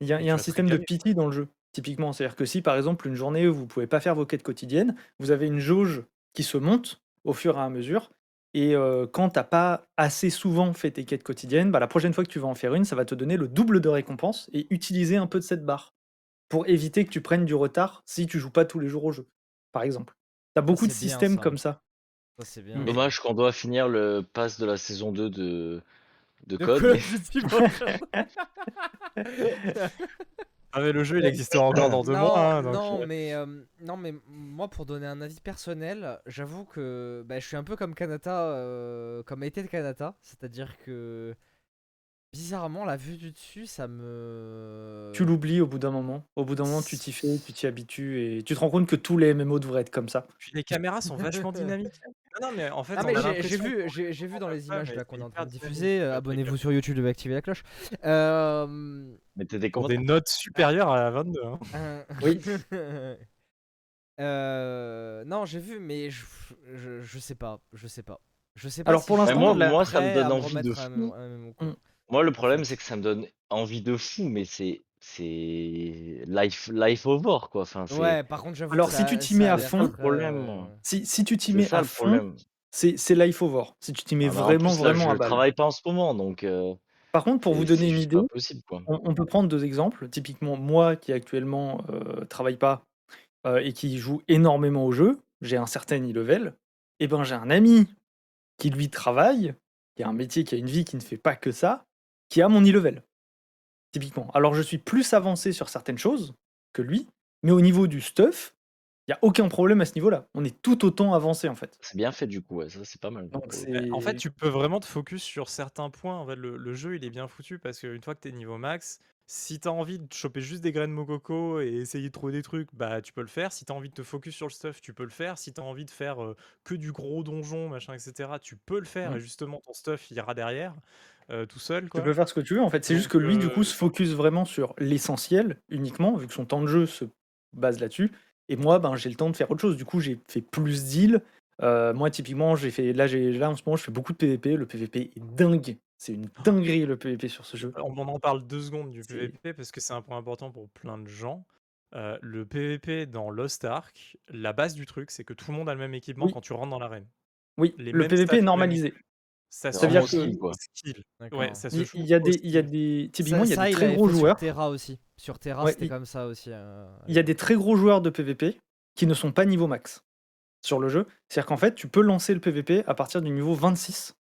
Speaker 4: Il y a y
Speaker 1: tu
Speaker 4: un système de pity dans le jeu, typiquement. C'est-à-dire que si, par exemple, une journée, vous pouvez pas faire vos quêtes quotidiennes, vous avez une jauge qui se monte au fur et à mesure et quand tu as pas assez souvent fait tes quêtes quotidiennes, bah, la prochaine fois que tu vas en faire une, ça va te donner le double de récompense et utiliser un peu de cette barre, pour éviter que tu prennes du retard si tu joues pas tous les jours au jeu, par exemple. Tu as
Speaker 2: Ça,
Speaker 4: beaucoup de
Speaker 2: bien
Speaker 4: systèmes
Speaker 2: ça.
Speaker 4: comme ça.
Speaker 2: Ça, c'est bien.
Speaker 1: Mais
Speaker 3: Dommage qu'on doit finir le pass de la saison 2 de de
Speaker 2: De
Speaker 3: COD,
Speaker 2: Call
Speaker 3: mais
Speaker 2: of Duty Modern.
Speaker 1: Ah mais le jeu, il existera encore dans 2
Speaker 2: Non,
Speaker 1: mois, hein, donc
Speaker 2: non,
Speaker 1: heu
Speaker 2: mais hem, non, mais moi, pour donner un avis personnel, j'avoue que, bah, je suis un peu comme Kanata, heu, comme était Kanata. C'est-à-dire que, bizarrement, la vue du dessus, ça
Speaker 4: Tu
Speaker 2: me
Speaker 4: l'oublies au bout d'un moment. Au bout d'un moment, tu t'y fais, tu t'y habitues et tu te rends compte que tous les MMO devraient être comme ça.
Speaker 1: Puis les caméras sont vachement dynamiques. Non, non, mais en fait,
Speaker 2: Ah
Speaker 1: on
Speaker 2: mais
Speaker 1: a
Speaker 2: j'ai j'ai
Speaker 1: l'impression
Speaker 2: vu
Speaker 1: qu'on
Speaker 2: j'ai vu dans les images là qu'on est en train de diffuser,
Speaker 1: tu? Avec
Speaker 2: abonnez-vous sur YouTube, devez activer la cloche.
Speaker 3: Mais tu étais
Speaker 1: Pour des
Speaker 3: content.
Speaker 1: notes supérieures à la 22, hein.
Speaker 2: hein.
Speaker 4: Oui.
Speaker 2: Non, j'ai vu, mais je je je sais pas, je sais pas. Je sais pas
Speaker 4: Alors
Speaker 2: si
Speaker 4: pour
Speaker 2: je suis
Speaker 4: l'instant,
Speaker 3: moi
Speaker 4: la
Speaker 3: moi, ça me
Speaker 2: prêt
Speaker 3: donne
Speaker 2: à me
Speaker 3: envie de
Speaker 2: remettre à un
Speaker 3: fou.
Speaker 2: MMO un MMO quoi.
Speaker 3: Moi, le problème, c'est que ça me donne envie de fou, mais c'est c'est life life over, quoi. Enfin, c'est
Speaker 2: Ouais, par contre, j'avoue que
Speaker 4: Alors si tu
Speaker 2: ça
Speaker 4: t'y mets
Speaker 2: a
Speaker 4: à
Speaker 2: l'air
Speaker 4: fond
Speaker 2: très,
Speaker 3: problème.
Speaker 2: heu
Speaker 4: si si tu t'y
Speaker 3: C'est
Speaker 4: mets
Speaker 3: ça
Speaker 4: à
Speaker 3: le
Speaker 4: fond,
Speaker 3: problème.
Speaker 4: c'est c'est life over. Si tu t'y mets
Speaker 3: Ah bah, en
Speaker 4: vraiment,
Speaker 3: plus, là,
Speaker 4: vraiment à
Speaker 3: je
Speaker 4: balle.
Speaker 3: travaille pas en ce moment, donc heu,
Speaker 4: Par contre, pour vous
Speaker 3: c'est
Speaker 4: donner
Speaker 3: c'est
Speaker 4: une
Speaker 3: juste
Speaker 4: idée,
Speaker 3: pas possible, quoi.
Speaker 4: on on peut prendre 2 exemples. Typiquement, moi qui actuellement, heu, travaille pas, heu, et qui joue énormément au jeu, j'ai un certain e-level et ben, j'ai un ami qui lui travaille, qui a un métier, qui a une vie, qui ne fait pas que ça, qui a mon e-level. Typiquement. Alors je suis plus avancé sur certaines choses que lui, mais au niveau du stuff Il y a aucun problème à ce niveau-là. On est tout autant avancé en fait.
Speaker 3: C'est bien fait du coup, ouais, ça c'est pas mal.
Speaker 4: Donc c'est
Speaker 1: Bah, en fait, tu peux vraiment te focus sur certains points. En fait, le, le jeu, il est bien foutu parce qu'une fois que tu es niveau max, si tu as envie de choper juste des graines Mokoko et essayer de trouver des trucs, bah tu peux le faire. Si tu as envie de te focus sur le stuff, tu peux le faire. Si tu as envie de faire euh, que du gros donjon, machin, etc., tu peux le faire.
Speaker 4: Mmh.
Speaker 1: Et justement, ton stuff, il ira derrière, euh, tout seul,
Speaker 4: Tu peux faire ce que tu veux en fait. C'est juste que lui, du coup,
Speaker 1: euh,
Speaker 4: se focus vraiment sur l'essentiel uniquement, vu que son temps de jeu se base là-dessus. Et moi, ben, j'ai le temps de faire autre chose. Du coup, j'ai fait plus d'îles. Euh, moi, typiquement, j'ai fait là, j'ai là en ce moment, je fais beaucoup de PVP. Le PVP est dingue. C'est une dinguerie le PVP sur ce jeu.
Speaker 1: On on en parle deux secondes du PVP parce que c'est un point important pour plein de gens. Euh, le PVP dans Lost Ark, la base du truc, c'est que tout le monde a le même équipement
Speaker 4: Oui.
Speaker 1: quand tu rentres dans l'arène.
Speaker 4: Oui,
Speaker 1: Les
Speaker 4: le PVP est normalisé.
Speaker 1: Ça se
Speaker 3: skill, quoi.
Speaker 1: skill. Ouais, ça se
Speaker 4: Il
Speaker 1: joue
Speaker 4: il y a des, il y a
Speaker 1: skill.
Speaker 4: des, typiquement, il y a
Speaker 2: ça,
Speaker 4: des
Speaker 2: il
Speaker 4: très gros
Speaker 2: fait sur
Speaker 4: joueurs.
Speaker 2: Terra aussi. Sur Terra,
Speaker 4: Ouais,
Speaker 2: c'était
Speaker 4: il-
Speaker 2: comme ça aussi. euh,
Speaker 4: Il y a des très gros joueurs de PVP qui ne sont pas niveau max sur le jeu. C'est-à-dire qu'en fait, tu peux lancer le PVP à partir du niveau 26.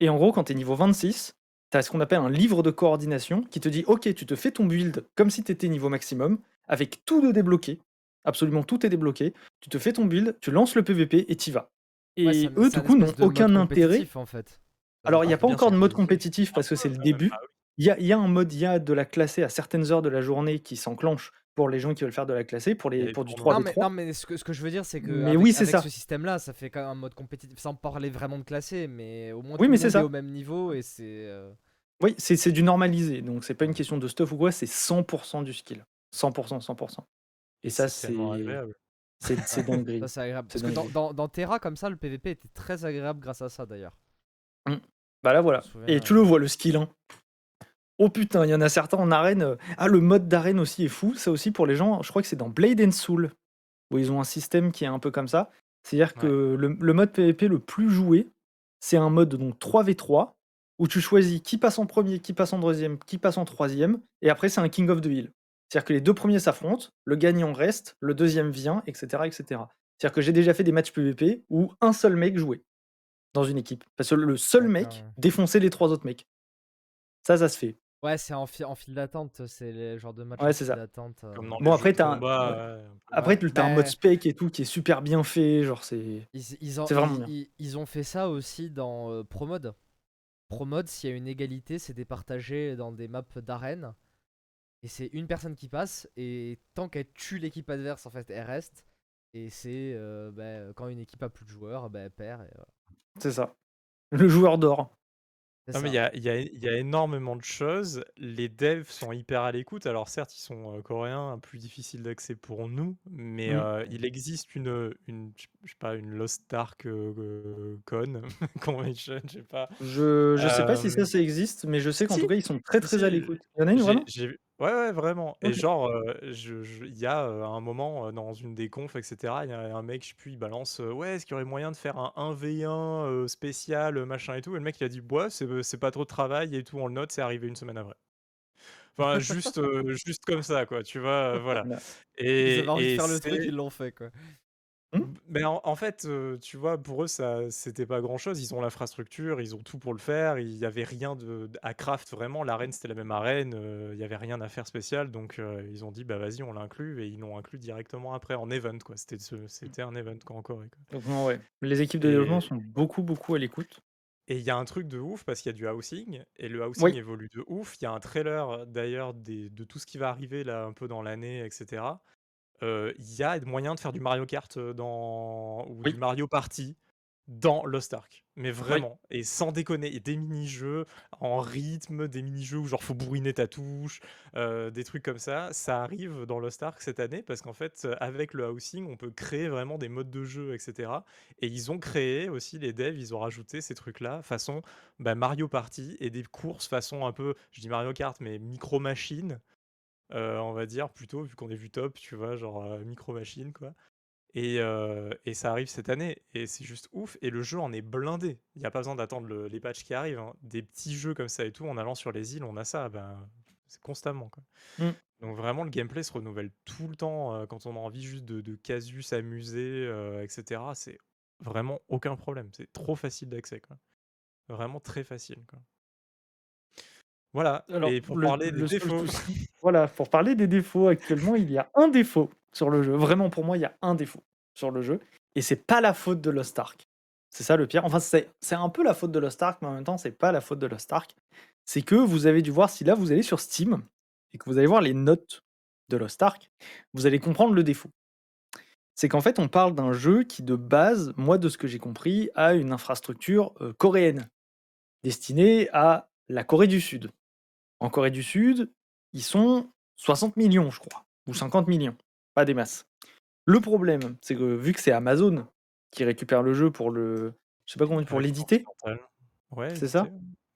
Speaker 4: Et en gros, quand tu es niveau 26, tu as ce qu'on appelle un livre de coordination qui te dit Ok, tu te fais ton build comme si tu étais niveau maximum, avec tout de débloqué. Absolument tout est débloqué. Tu te fais ton build, tu lances le PVP et t'y vas. Et
Speaker 2: ouais,
Speaker 4: eux, du coup, n'ont aucun intérêt.
Speaker 2: en fait.
Speaker 4: Alors, il n'y a
Speaker 1: Ah,
Speaker 4: pas encore de mode compétitif parce que c'est le
Speaker 1: Ah,
Speaker 4: début. Il y a, il y a un mode, il y a de la classée à certaines heures de la journée qui s'enclenche pour les gens qui veulent faire de la classée, pour, les, pour du
Speaker 1: tournois.
Speaker 4: 3v3.
Speaker 2: Non mais, non, mais ce, que, ce que je veux dire, c'est que
Speaker 4: Mais
Speaker 2: avec,
Speaker 4: oui, c'est
Speaker 2: avec
Speaker 4: ça.
Speaker 2: ce système-là, ça fait quand même un mode compétitif, sans parler vraiment de classé, mais au moins
Speaker 4: Oui,
Speaker 2: tout
Speaker 4: mais
Speaker 2: monde est au même niveau et c'est. euh,
Speaker 4: Oui, c'est c'est du normalisé, donc c'est pas une question de stuff ou quoi, c'est 100% du skill. 100%, 100%. Et ça, c'est c'est c'est dinguerie.
Speaker 2: Ça, c'est agréable. Parce que dans, dans, dans Terra, comme ça, le PVP était très agréable grâce à ça d'ailleurs.
Speaker 4: Bah là, voilà.
Speaker 2: Souviens,
Speaker 4: Et tu le vois, le skill. Hein. Oh putain, il y en a certains en arène. euh, Ah, le mode d'arène aussi est fou. Ça aussi, pour les gens, je crois que c'est dans Blade and Soul, où ils ont un système qui est un peu comme ça. C'est-à-dire que le, le mode PvP le plus joué, c'est un mode donc 3v3, où tu choisis qui passe en premier, qui passe en deuxième, qui passe en troisième, et après, c'est un King of the Hill. C'est-à-dire que les deux premiers s'affrontent, le gagnant reste, le deuxième vient, etc. etc. C'est-à-dire que j'ai déjà fait des matchs PvP où un seul mec jouait dans une équipe. Parce que le seul mec défonçait les trois autres mecs. Ça, ça se fait.
Speaker 2: Ouais, c'est en, fi- en file d'attente, c'est le genre de match
Speaker 4: Ouais,
Speaker 2: en
Speaker 4: c'est
Speaker 2: file
Speaker 4: ça.
Speaker 2: d'attente. euh.
Speaker 4: Bon, après, t'as un- ouais,
Speaker 1: un peu.
Speaker 4: Après,
Speaker 2: Ouais.
Speaker 4: t'as un mode
Speaker 2: Bah-
Speaker 4: spec et tout qui est super bien fait. Genre, c'est.
Speaker 2: Ils, ils ont,
Speaker 4: C'est vraiment
Speaker 2: ils,
Speaker 4: bien.
Speaker 2: ils- ils ont fait ça aussi dans euh, Promode. Promode, s'il y a une égalité, c'est départagé dans des maps d'arène. Et c'est une personne qui passe, et tant qu'elle tue l'équipe adverse, en fait, elle reste. Et c'est euh, bah, quand une équipe a plus de joueurs, bah, elle perd. et voilà.
Speaker 4: C'est ça. Le joueur d'or.
Speaker 1: Non, mais il y a, il y a- y a énormément de choses. Les devs sont hyper à l'écoute. Alors, certes, ils sont euh, coréens, plus difficiles d'accès pour nous, mais
Speaker 4: Mm.
Speaker 1: euh, il existe une, une, je sais pas, une Lost Ark euh, euh, Con, Convention, je sais pas.
Speaker 4: Je, je sais pas si ça, ça existe, mais je sais qu'en
Speaker 1: si,
Speaker 4: tout cas, ils sont très très
Speaker 1: si,
Speaker 4: à l'écoute. Il y en a une vraiment?
Speaker 1: Ouais, ouais, vraiment. Et
Speaker 4: Ok.
Speaker 1: genre, euh, je- je- il y a euh, un moment euh, dans une des confs, etc., il y a un mec, je sais plus, il balance Ouais, est-ce qu'il y aurait moyen de faire un 1v1 euh, spécial, machin et tout? Et le mec, il a dit Ouais, c'est c'est pas trop de travail et tout, on le note, c'est arrivé une semaine après. Enfin, juste, juste comme ça, quoi, tu vois, voilà.
Speaker 4: Voilà.
Speaker 2: Ils avaient envie de
Speaker 1: et
Speaker 2: faire le truc,
Speaker 1: c'est.
Speaker 2: ils l'ont fait, quoi.
Speaker 4: Hmm
Speaker 1: Mais en, en fait, euh, tu vois, pour eux, ça, c'était pas grand-chose. Ils ont l'infrastructure, ils ont tout pour le faire. Il y avait rien de, à craft vraiment. L'arène, c'était la même arène. euh, il y avait rien à faire spécial. Donc, euh, ils ont dit, bah vas-y, on l'inclut. Et ils l'ont inclus directement après en event, quoi. C'était, ce- c'était un event quoi, en Corée, quoi.
Speaker 4: Donc, non, ouais. Les équipes de développement
Speaker 1: Et
Speaker 4: sont beaucoup beaucoup à l'écoute.
Speaker 1: et il y a un truc de ouf parce qu'il y a du housing. Et le housing
Speaker 4: Oui.
Speaker 1: évolue de ouf. Il y a un trailer d'ailleurs des- de tout ce qui va arriver là un peu dans l'année, etc. Euh, Il y a moyen de faire du Mario Kart euh, dans... ou
Speaker 4: Oui.
Speaker 1: du Mario Party dans Lost Ark. Mais
Speaker 4: Oui.
Speaker 1: vraiment. Et sans déconner. Et des mini-jeux en rythme, des mini-jeux où genre faut bourriner ta touche, euh, des trucs comme ça. Ça arrive dans Lost Ark cette année parce qu'en fait, avec le housing, on peut créer vraiment des modes de jeu, etc. Et ils ont créé aussi, les devs, ils ont rajouté ces trucs-là façon bah, Mario Party et des courses façon un peu, je dis Mario Kart, mais micro-machine, on va dire plutôt, vu qu'on est vu top, tu vois, genre euh, micro-machine, quoi. Et, euh, et ça arrive cette année, et c'est juste ouf. Et le jeu en est blindé. Il n'y a pas besoin d'attendre le- les patchs qui arrivent. hein. Des petits jeux comme ça et tout, en allant sur les îles, on a ça. Ben, c'est constamment. Quoi.
Speaker 4: Mm.
Speaker 1: Donc vraiment, le gameplay se renouvelle tout le temps. euh, quand on a envie juste de, de casu, s'amuser, euh, etc., c'est vraiment aucun problème. C'est trop facile d'accès. quoi. Vraiment très facile. Quoi. Voilà.
Speaker 4: Alors,
Speaker 1: et pour
Speaker 4: le-
Speaker 1: parler
Speaker 4: le
Speaker 1: des
Speaker 4: seul
Speaker 1: défauts.
Speaker 4: souci- Voilà, pour parler des défauts, actuellement, il y a un défaut sur le jeu. Vraiment, pour moi, il y a un défaut sur le jeu. Et c'est pas la faute de Lost Ark. C'est ça le pire. Enfin, c'est c'est un peu la faute de Lost Ark, mais en même temps, c'est pas la faute de Lost Ark. C'est que vous avez dû voir, si là vous allez sur Steam et que vous allez voir les notes de Lost Ark, vous allez comprendre le défaut. C'est qu'en fait, on parle d'un jeu qui, de base, moi, de ce que j'ai compris, a une infrastructure euh, coréenne, destinée à la Corée du Sud. En Corée du Sud, ils sont 60 millions, je crois, ou 50 millions, pas des masses. Le problème, c'est que vu que c'est Amazon qui récupère le jeu pour le, je sais pas comment pour l'éditer.
Speaker 1: Ouais,
Speaker 4: c'est ça.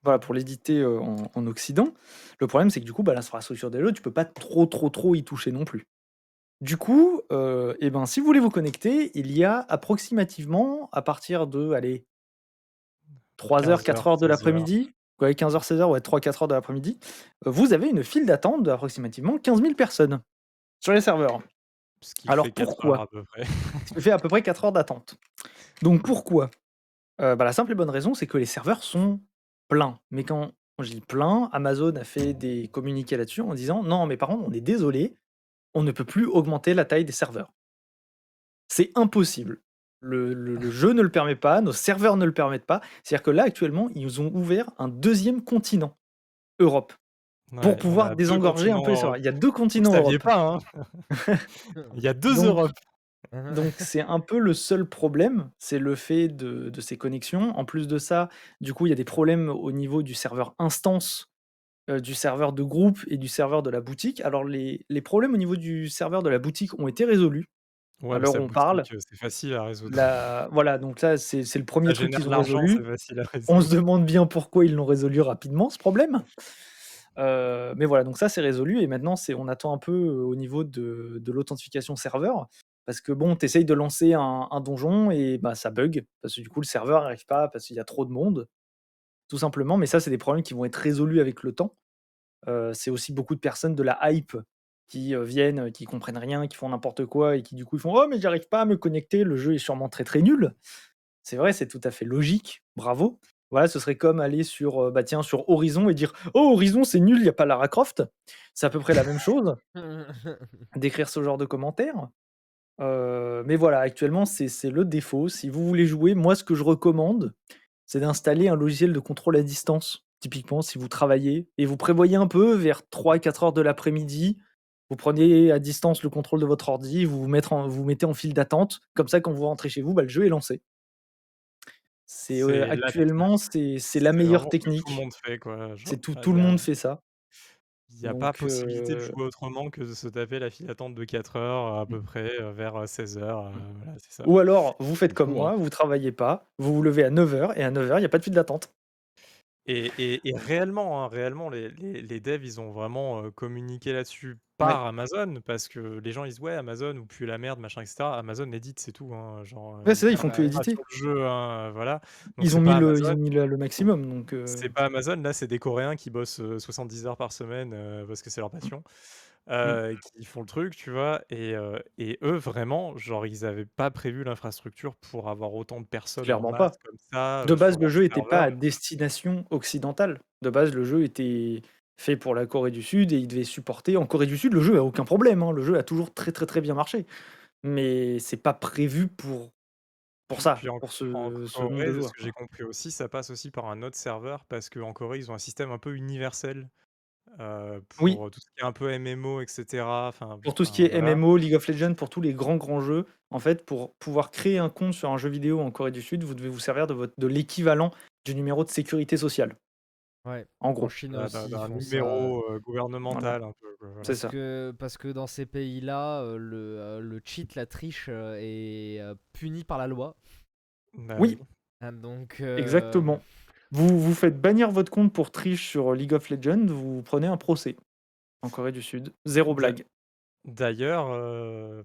Speaker 4: Voilà, pour l'éditer euh, en, en Occident. Le problème, c'est que du coup, bah, l'infrastructure des jeux, tu peux pas trop, trop, trop y toucher non plus. Du coup, euh, eh ben, si vous voulez vous connecter, il y a approximativement, à partir de, allez, 3h,
Speaker 1: 15h,
Speaker 4: 4h de
Speaker 1: 16h.
Speaker 4: l'après-midi, ouais, 15h, 16h, ouais, 3-4 heures de l'après-midi, euh, vous avez une file d'attente d'approximativement 15 000 personnes sur les serveurs.
Speaker 1: Ce qui
Speaker 4: Alors
Speaker 1: fait 4 heures
Speaker 4: pourquoi
Speaker 1: à peu près.
Speaker 4: Ce qui fait à peu près 4 heures d'attente. Donc pourquoi? Euh, bah, La simple et bonne raison, c'est que les serveurs sont pleins. Mais quand je dis plein, Amazon a fait des communiqués là-dessus en disant non, mais par contre, on est désolé, on ne peut plus augmenter la taille des serveurs. C'est impossible. Le, le- le jeu ne le permet pas, nos serveurs ne le permettent pas. C'est-à-dire que là, actuellement, ils ont ouvert un deuxième continent, Europe,
Speaker 1: Ouais,
Speaker 4: pour pouvoir désengorger un peu les
Speaker 1: continents,
Speaker 4: serveurs. Il y a deux
Speaker 1: Vous
Speaker 4: continents
Speaker 1: saviez
Speaker 4: Europe.
Speaker 1: pas, hein Il y a deux
Speaker 4: Donc,
Speaker 1: Europes.
Speaker 4: Donc c'est un peu le seul problème, c'est le fait de, de ces connexions. En plus de ça, du coup, il y a des problèmes au niveau du serveur instance, euh, du serveur de groupe et du serveur de la boutique. Alors les, les problèmes au niveau du serveur de la boutique ont été résolus.
Speaker 1: Ouais,
Speaker 4: À
Speaker 1: mais
Speaker 4: l'heure
Speaker 1: sa
Speaker 4: où on parle,
Speaker 1: c'est facile à résoudre.
Speaker 4: la... voilà, donc là c'est le premier
Speaker 1: Ça
Speaker 4: truc qu'ils ont résolu. On se demande bien pourquoi ils l'ont résolu rapidement, ce problème. Euh, mais voilà, donc ça c'est résolu et maintenant on attend un peu euh, au niveau de, de l'authentification serveur parce que bon, tu essayes de lancer un, un donjon et bah ça bug parce que du coup le serveur n'arrive pas parce qu'il y a trop de monde, tout simplement. Mais ça c'est des problèmes qui vont être résolus avec le temps. Euh, c'est aussi beaucoup de personnes de la hype qui euh, viennent, euh, qui comprennent rien, qui font n'importe quoi et qui du coup ils font oh mais j'arrive pas à me connecter, le jeu est sûrement très très nul. C'est vrai, c'est tout à fait logique, bravo. Voilà, ce serait comme aller sur, euh, bah tiens, sur Horizon et dire Oh, Horizon, c'est nul, il n'y a pas Lara Croft. C'est à peu près la même chose d'écrire ce genre de commentaires. Euh, mais voilà, actuellement, c'est c'est le défaut. Si vous voulez jouer, moi, ce que je recommande, c'est d'installer un logiciel de contrôle à distance. Typiquement, si vous travaillez et vous prévoyez un peu vers 3-4 heures de l'après-midi, vous prenez à distance le contrôle de votre ordi, vous vous, mettre en- vous mettez en file d'attente. Comme ça, quand vous rentrez chez vous, bah, le jeu est lancé. C'est euh,
Speaker 1: technique.
Speaker 4: actuellement, c'est c'est la meilleure
Speaker 1: vraiment ce que tout le
Speaker 4: technique.
Speaker 1: monde fait, quoi.
Speaker 4: C'est tout,
Speaker 1: ah,
Speaker 4: tout le monde fait ça.
Speaker 1: il y a pas possibilité de
Speaker 4: euh,
Speaker 1: jouer autrement que de se taper la file d'attente de 4 heures à peu près euh, vers 16 heures. euh, voilà, ça.
Speaker 4: ou alors, vous faites comme moi,
Speaker 3: hein.
Speaker 4: vous travaillez pas, vous vous levez à 9h et à 9h, il n'y a pas de file d'attente.
Speaker 1: Et, et- et réellement, hein, réellement, les, les- les devs, ils ont vraiment euh, communiqué là-dessus
Speaker 4: Ouais.
Speaker 1: par Amazon, parce que les gens, ils disent ouais, Amazon ou puis la merde, machin, etc. Amazon édite, c'est tout. hein, genre, euh,
Speaker 4: Ouais, c'est ça, ils font que éditer.
Speaker 1: sur le jeu, hein, voilà. Donc
Speaker 4: Ils
Speaker 1: c'est
Speaker 4: ont, mis
Speaker 1: pas
Speaker 4: le, ils
Speaker 1: Amazon.
Speaker 4: ont mis le, le maximum. Donc, euh,
Speaker 1: C'est pas Amazon, là, c'est des Coréens qui bossent euh, 70 heures par semaine euh, parce que c'est leur passion,
Speaker 4: mm.
Speaker 1: euh, qui font le truc, tu vois. Et, euh, et eux, vraiment, genre, ils avaient pas prévu l'infrastructure pour avoir autant de personnes en
Speaker 4: clairement
Speaker 1: masse
Speaker 4: pas.
Speaker 1: comme ça
Speaker 4: De
Speaker 1: euh,
Speaker 4: base, le
Speaker 1: leur
Speaker 4: jeu était pas à destination occidentale. De base, le jeu était fait pour la Corée du Sud et il devait supporter. En Corée du Sud, le jeu a aucun problème. hein, Le jeu a toujours très très très bien marché. Mais c'est pas prévu pour, pour ça,
Speaker 1: en,
Speaker 4: pour ce,
Speaker 1: en
Speaker 4: ce de
Speaker 1: de ce que j'ai compris aussi, ça passe aussi par un autre serveur parce qu'en Corée, ils ont un système un peu universel euh,
Speaker 4: Oui,
Speaker 1: pour tout ce qui est un peu MMO, etc. Enfin,
Speaker 4: pour tout ce qui est
Speaker 1: voilà.
Speaker 4: MMO, League of Legends, pour tous les grands grands jeux, en fait, pour pouvoir créer un compte sur un jeu vidéo en Corée du Sud, vous devez vous servir de, votre, de l'équivalent du numéro de sécurité sociale.
Speaker 2: Ouais.
Speaker 4: En
Speaker 2: En
Speaker 4: gros,
Speaker 2: Chine
Speaker 1: D'un
Speaker 2: aussi, ça.
Speaker 1: numéro euh,
Speaker 4: voilà,
Speaker 1: gouvernemental un peu. voilà.
Speaker 4: c'est
Speaker 2: Parce
Speaker 4: ça.
Speaker 2: que, parce que dans ces pays-là, euh, le, euh, le cheat, la triche est puni par la loi.
Speaker 1: Bah
Speaker 4: Oui.
Speaker 2: Ah, Donc, euh,
Speaker 4: exactement. Vous vous faites bannir votre compte pour triche sur League of Legends, vous prenez un procès en Corée du Sud. Zéro blague.
Speaker 1: D'ailleurs, euh,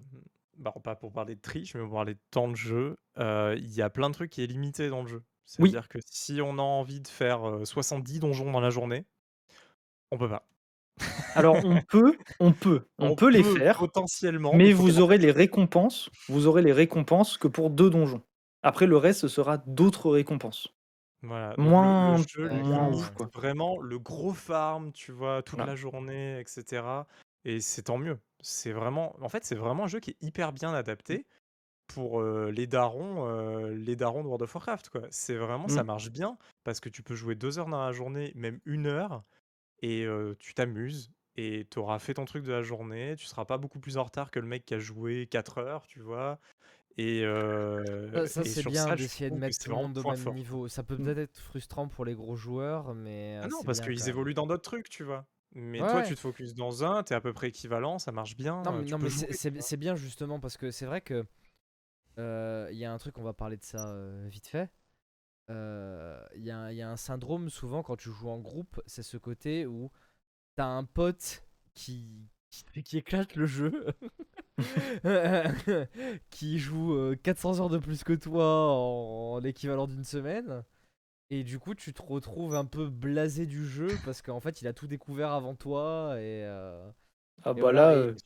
Speaker 1: bah, pas pour parler de triche, mais pour parler de temps de jeu, euh, il y a plein de trucs qui est limité dans le jeu.
Speaker 4: Oui,
Speaker 1: C'est-à-dire que si on a envie de faire euh, 70 donjons dans la journée, on peut pas.
Speaker 4: alors on peut, on peut, on
Speaker 1: On
Speaker 4: peut les
Speaker 1: peut
Speaker 4: faire,
Speaker 1: potentiellement, mais
Speaker 4: mais
Speaker 1: il faut
Speaker 4: vous aurez les récompenses, vous aurez les récompenses que pour deux donjons. Après le reste, ce sera d'autres récompenses.
Speaker 1: Voilà, donc le, le
Speaker 4: Moins,
Speaker 1: jeu
Speaker 4: moins
Speaker 1: limite
Speaker 4: ouf quoi.
Speaker 1: vraiment le gros farm, tu vois, toute
Speaker 4: Voilà.
Speaker 1: la journée, etc. Et c'est tant mieux. C'est vraiment en fait, c'est vraiment un jeu qui est hyper bien adapté pour, les darons, les darons de World of Warcraft, quoi. C'est vraiment ça
Speaker 4: Mmh.
Speaker 1: marche bien parce que tu peux jouer 2 heures dans la journée, même 1 heure et tu t'amuses et tu auras fait ton truc de la journée. Tu seras pas beaucoup plus en retard que le mec qui a joué 4 heures, tu vois? Et
Speaker 2: Ça, c'est bien
Speaker 1: ça,
Speaker 2: d'essayer de mettre tout le monde au même
Speaker 1: fort.
Speaker 2: niveau. Ça peut
Speaker 4: Mmh.
Speaker 2: peut-être être frustrant pour les gros joueurs, mais
Speaker 1: Ah non,
Speaker 2: c'est
Speaker 1: parce qu'ils évoluent dans d'autres trucs, tu vois? Mais
Speaker 2: Ouais,
Speaker 1: toi, tu te focuses dans un, tu es à peu près équivalent, ça marche bien,
Speaker 2: Non, mais,
Speaker 1: tu
Speaker 2: non,
Speaker 1: peux
Speaker 2: mais
Speaker 1: jouer,
Speaker 2: c'est- bien justement parce que c'est vrai que il y a un truc, on va parler de ça euh, vite fait. Euh, Il y, a un- syndrome souvent quand tu joues en groupe, c'est ce côté où t'as un pote qui, éclate le jeu, qui joue euh, 400 heures de plus que toi en, en équivalent d'une semaine. Et du coup, tu te retrouves un peu blasé du jeu parce qu'en fait, il a tout découvert avant toi. Et, euh,
Speaker 4: Ah
Speaker 2: et
Speaker 4: bah
Speaker 2: voilà,
Speaker 4: là,
Speaker 2: et-
Speaker 4: euh,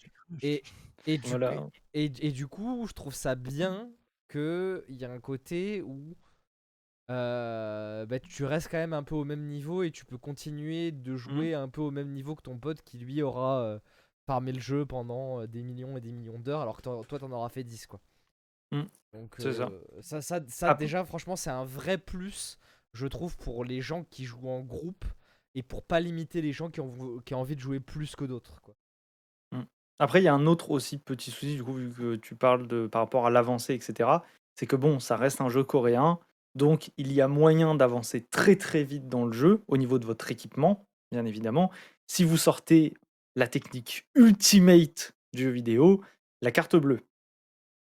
Speaker 2: et, et, du,
Speaker 4: voilà.
Speaker 2: et, et du coup, je trouve ça bien qu'il y a un côté où euh, bah, tu restes quand même un peu au même niveau et tu peux continuer de
Speaker 4: Mmh.
Speaker 2: jouer un peu au même niveau que ton pote qui lui aura euh, farmé le jeu pendant euh, des millions et des millions d'heures alors que toi t'en auras fait 10 quoi.
Speaker 4: Mmh.
Speaker 2: Donc
Speaker 4: C'est ça.
Speaker 2: ça, ça, déjà franchement c'est un vrai plus je trouve pour les gens qui jouent en groupe et pour pas limiter les gens qui ont, qui ont envie de jouer plus que d'autres quoi.
Speaker 4: Après, il y a un autre aussi petit souci, du coup, vu que tu parles de par rapport à l'avancée, etc. C'est que bon, ça reste un jeu coréen, donc il y a moyen d'avancer très très vite dans le jeu au niveau de votre équipement, bien évidemment. Si vous sortez la technique ultimate du jeu vidéo, la carte bleue.